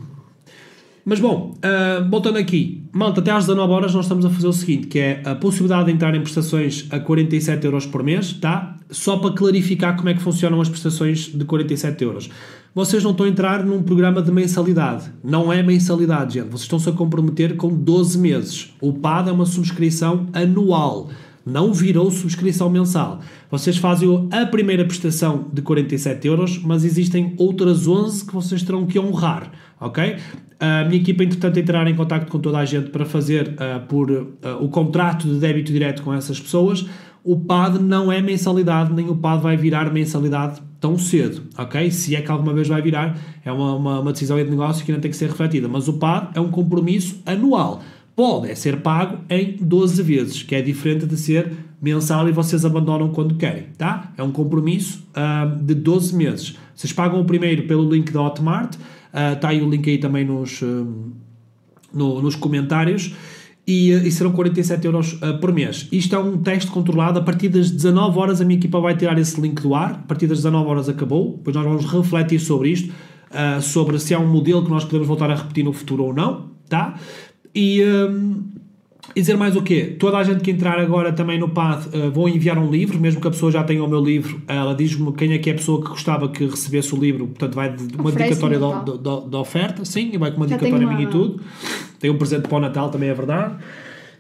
Mas bom, ah, voltando aqui, malta, até às 19 horas nós estamos a fazer o seguinte, que é a possibilidade de entrar em prestações a 47 euros por mês, tá? Só para clarificar como é que funcionam as prestações de 47 euros. Vocês não estão a entrar num programa de mensalidade. Não é mensalidade, gente. Vocês estão-se a comprometer com 12 meses. O PAD é uma subscrição anual. Não virou subscrição mensal. Vocês fazem a primeira prestação de 47 euros, mas existem outras 11 que vocês terão que honrar, ok? A minha equipa, entretanto, entrará em contato com toda a gente para fazer ah, por ah, o contrato de débito direto com essas pessoas. O PAD não é mensalidade, nem o PAD vai virar mensalidade tão cedo, ok? Se é que alguma vez vai virar, é uma, uma, uma decisão de negócio que ainda tem que ser refletida. Mas o PAD é um compromisso anual. Pode é ser pago em 12 vezes, que é diferente de ser mensal e vocês abandonam quando querem, tá? É um compromisso ah, de 12 meses. Vocês pagam o primeiro pelo link da Hotmart, está aí o link aí também nos, ah, no- nos comentários. E, e serão 47 euros eh, por mês. Isto é um teste controlado. A partir das 19 horas, a minha equipa vai tirar esse link do ar. A partir das 19 horas acabou. Depois nós vamos refletir sobre isto, ah, sobre se é um modelo que nós podemos voltar a repetir no futuro ou não. Tá? E, hum, e dizer mais o quê? Toda a gente que entrar agora também no PAD uh, vou enviar um livro, mesmo que a pessoa já tenha o meu livro, ela diz-me quem é que é a pessoa que gostava que recebesse o livro, portanto vai de uma dedicatória no da da- da oferta, sim, e vai com uma Já dedicatória minha e tudo. Tem um presente para o Natal, também é verdade.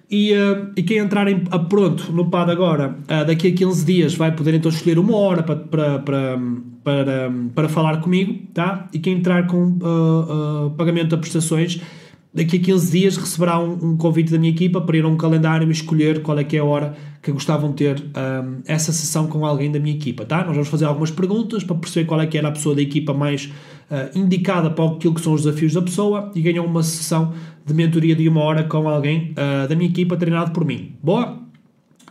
E, uh, e quem entrar em, a pronto no PAD agora, uh, daqui a 15 dias, vai poder então escolher uma hora para, para, para, para, para falar comigo, tá? E quem entrar com pagamento de prestações, daqui a 15 dias receberá um, um convite da minha equipa para ir a um calendário e escolher qual é que é a hora que gostavam de ter um, essa sessão com alguém da minha equipa, tá? Nós vamos fazer algumas perguntas para perceber qual é que era a pessoa da equipa mais uh, indicada para aquilo que são os desafios da pessoa e ganham uma sessão de mentoria de uma hora com alguém uh, da minha equipa treinado por mim. Boa?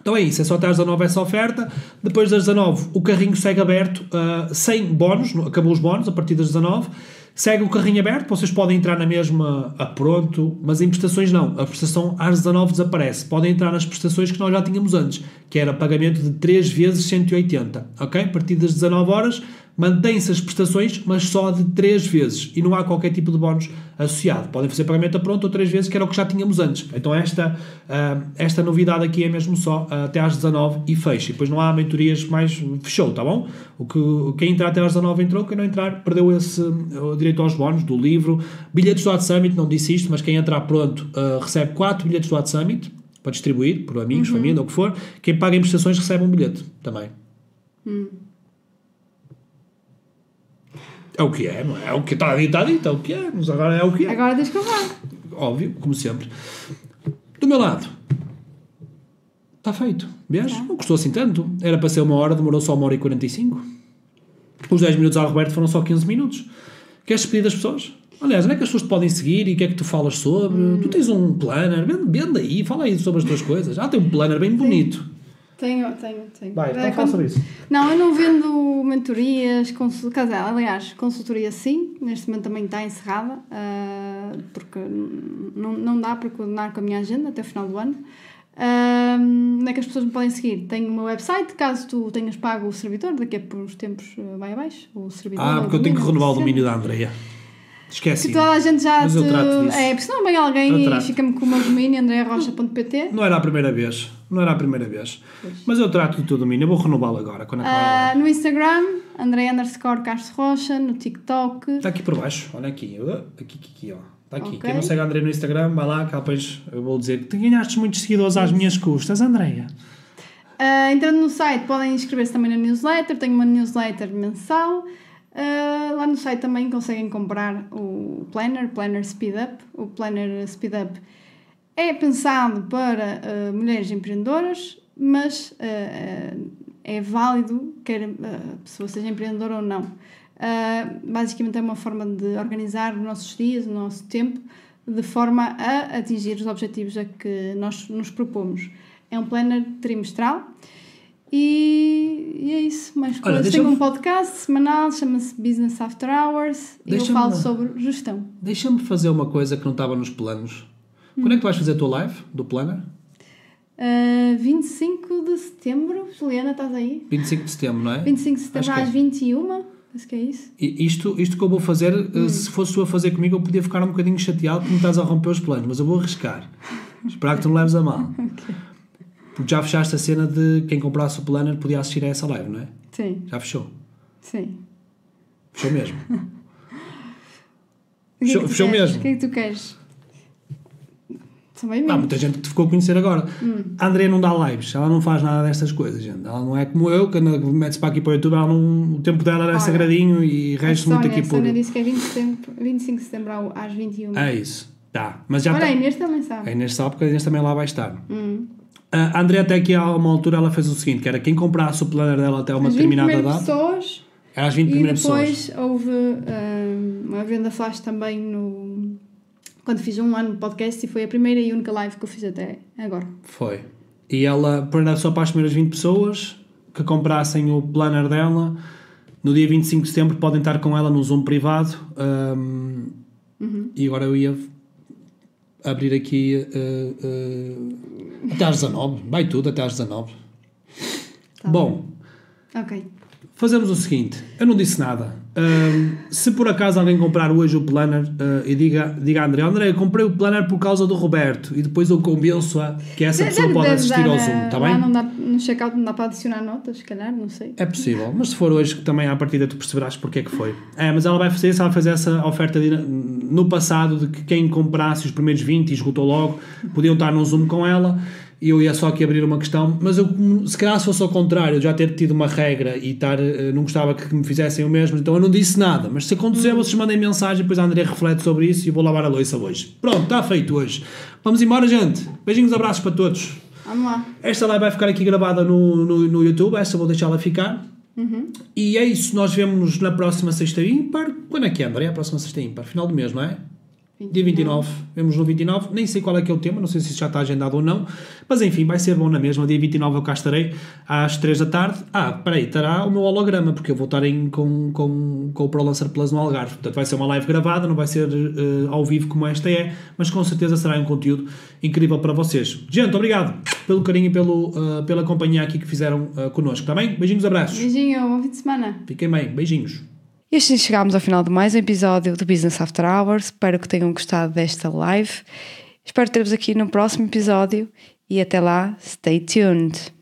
Então é isso, é só até às 19 essa oferta. Depois das 19 o carrinho segue aberto, uh, sem bónus, acabou os bónus a partir das 19. Segue o carrinho aberto, vocês podem entrar na mesma a pronto, mas em prestações não. A prestação às 19 desaparece. Podem entrar nas prestações que nós já tínhamos antes, que era pagamento de 3 vezes 180. Ok? A partir das 19 horas mantém-se as prestações, mas só de 3 vezes. E não há qualquer tipo de bónus associado. Podem fazer pagamento a pronto ou 3 vezes, que era o que já tínhamos antes. Então esta, ah, esta novidade aqui é mesmo só ah, até às 19 e fecha. E depois não há mentorias mais... Fechou, tá bom? O que, quem entrar até às 19 entrou, quem não entrar perdeu esse o direito aos bónus do livro. Bilhetes do Hot Summit, não disse isto, mas quem entrar pronto ah, recebe 4 bilhetes do Hot Summit para distribuir por amigos, família, ou o que for. Quem paga em prestações recebe um bilhete também. É o que é, não é? É o que está dito, está dito, é o que é, mas agora é o que é. Agora deixa que eu vá. Óbvio, como sempre. Do meu lado, está feito. Vês? Não custou assim tanto. Era para ser uma hora, demorou só uma hora e 45. Os 10 minutos ao Roberto foram só 15 minutos. Queres despedir das pessoas? Aliás, onde é que as pessoas te podem seguir e o que é que tu falas sobre? Tu tens um planner, vende, vende aí, fala aí sobre as tuas coisas. Ah, tem um planner bem bonito. Tenho, tenho, tenho. Vai, É, então fala quando- sobre isso. Não, eu não vendo mentorias, consul... quer dizer, aliás, consultoria sim, neste momento também está encerrada, ah, porque não, não dá para coordenar com a minha agenda até o final do ano. Ah, onde é que as pessoas me podem seguir? Tenho o meu website, caso tu tenhas pago o servidor, daqui a por uns tempos ah, vai abaixo, o servidor. Ah, porque eu tenho que renovar o domínio da Andreia. Esqueci. Que toda a gente já Mas te... eu trato disso. É, porque senão vem alguém e fica-me com o meu domínio, andrearrocha.pt. Não era a primeira vez. Não era a primeira vez. Mas eu trato do teu domínio. Eu vou renová-lo agora. Quando. Ah, no Instagram, André underscore Castro Rocha, no TikTok. Está aqui por baixo. Olha aqui. Uh, Aqui, aqui, aqui, ó. Está aqui. Ok. Quem não segue a André no Instagram, vai lá, que depois eu vou dizer que ganhaste muitos seguidores às minhas custas, Andreia. Ah, entrando no site, podem inscrever-se também na newsletter. Tenho uma newsletter mensal. Ah, lá no site também conseguem comprar o Planner, Planner Speed Up. O Planner Speed Up é pensado para ah, mulheres empreendedoras, mas ah, é válido, quer a pessoa seja empreendedora ou não. Basicamente é uma forma de organizar os nossos dias, o nosso tempo, de forma a atingir os objetivos a que nós nos propomos. É um planner trimestral e, e é isso. Mais Olha, coisas. Tenho um podcast semanal, chama-se Business After Hours e eu falo sobre gestão. Deixa-me fazer uma coisa que não estava nos planos. Quando é que tu vais fazer a tua live do Planner? Uh, 25 de setembro, Juliana, estás aí? 25 de setembro, não é? 25 de setembro Acho que é. às 21, acho que é isso. E Isto, isto que eu vou fazer, eh, se fosse tu a fazer comigo, eu podia ficar um bocadinho chateado porque me estás a romper os planos, mas eu vou arriscar. Esperar que tu não leves a mal. Porque já fechaste a cena de quem comprasse o planner podia assistir a essa live, não é? Sim, Já fechou. sim. Fechou mesmo. Que é que Fechou- tu fechou mesmo. O que é que tu queres? Também Há mesmo. muita gente que te ficou a conhecer agora. A Andrea não dá lives, ela não faz nada destas coisas, gente. Ela não é como eu, que anda- mete-se para aqui para o YouTube, ela não, o tempo dela era Olha, sagradinho e A rege muito aqui a por. Sónia disse que é 20 de setembro, 25 de setembro ao- às 21. É isso. Tá. Mas já Olha, tá- a Inês também sabe. A Inês sabe porque a Inês também lá vai estar. Hum. A Andrea até aqui a uma altura ela fez o seguinte, que era quem comprasse o planner dela até uma As 20 determinada data, pessoas era as 20 e primeiras depois pessoas. houve hum, uma venda flash também no... Quando fiz um ano de podcast e foi a primeira e única live que eu fiz até agora. Foi. E ela, por era só para as primeiras 20 pessoas que comprassem o planner dela, no dia 25 de setembro podem estar com ela no Zoom privado. hum, Uhum. E agora eu ia abrir aqui uh, uh, até às 19. Vai tudo até às 19. Tá Bom, Ok. Fazemos o seguinte, eu não disse nada. Se por acaso alguém comprar hoje o planner ah, e diga, diga a André, André, eu comprei o planner por causa do Roberto e depois eu convenço-a que essa pessoa pode assistir dar, ao Zoom, está bem? Não dá, no checkout não dá para adicionar notas, se calhar, não sei. É possível, mas se for hoje que também à partida tu perceberás porque é que foi. É, mas ela vai fazer isso, ela fazer essa oferta de- no passado de que quem comprasse os primeiros 20 e esgotou logo, podiam estar num Zoom com ela eu ia só aqui abrir uma questão, mas eu se calhar se fosse ao contrário, já ter tido uma regra e estar, eh, não gostava que me fizessem o mesmo, então eu não disse nada, mas se acontecer vocês mandem mensagem, depois a André reflete sobre isso e eu vou lavar a louça hoje. Pronto, está feito hoje. Vamos embora gente, beijinhos, abraços para todos. Vamos lá. Esta live vai ficar aqui gravada no, no, no YouTube, essa vou deixá-la ficar. E é isso, nós vemos na próxima sexta ímpar. Quando é que é, André? A próxima sexta ímpar? Final do mês, não é? Dia 29, vemos no 29, nem sei qual é que é o tema, não sei se isso já está agendado ou não, mas enfim, vai ser bom na mesma. Dia 29 eu cá estarei às 3 da tarde. Ah, peraí, estará o meu holograma, porque eu vou estar em, com, com, com o ProLancer Plus no Algarve. Portanto, vai ser uma live gravada, não vai ser uh, ao vivo como esta é, mas com certeza será um conteúdo incrível para vocês. Gente, obrigado pelo carinho e pelo, uh, pela companhia aqui que fizeram uh, connosco, está bem? Beijinhos, abraços. Beijinho, bom fim de semana. Fiquem bem, beijinhos. E assim chegámos ao final de mais um episódio do Business After Hours. Espero que tenham gostado desta live. Espero ter-vos aqui no próximo episódio e até lá, stay tuned.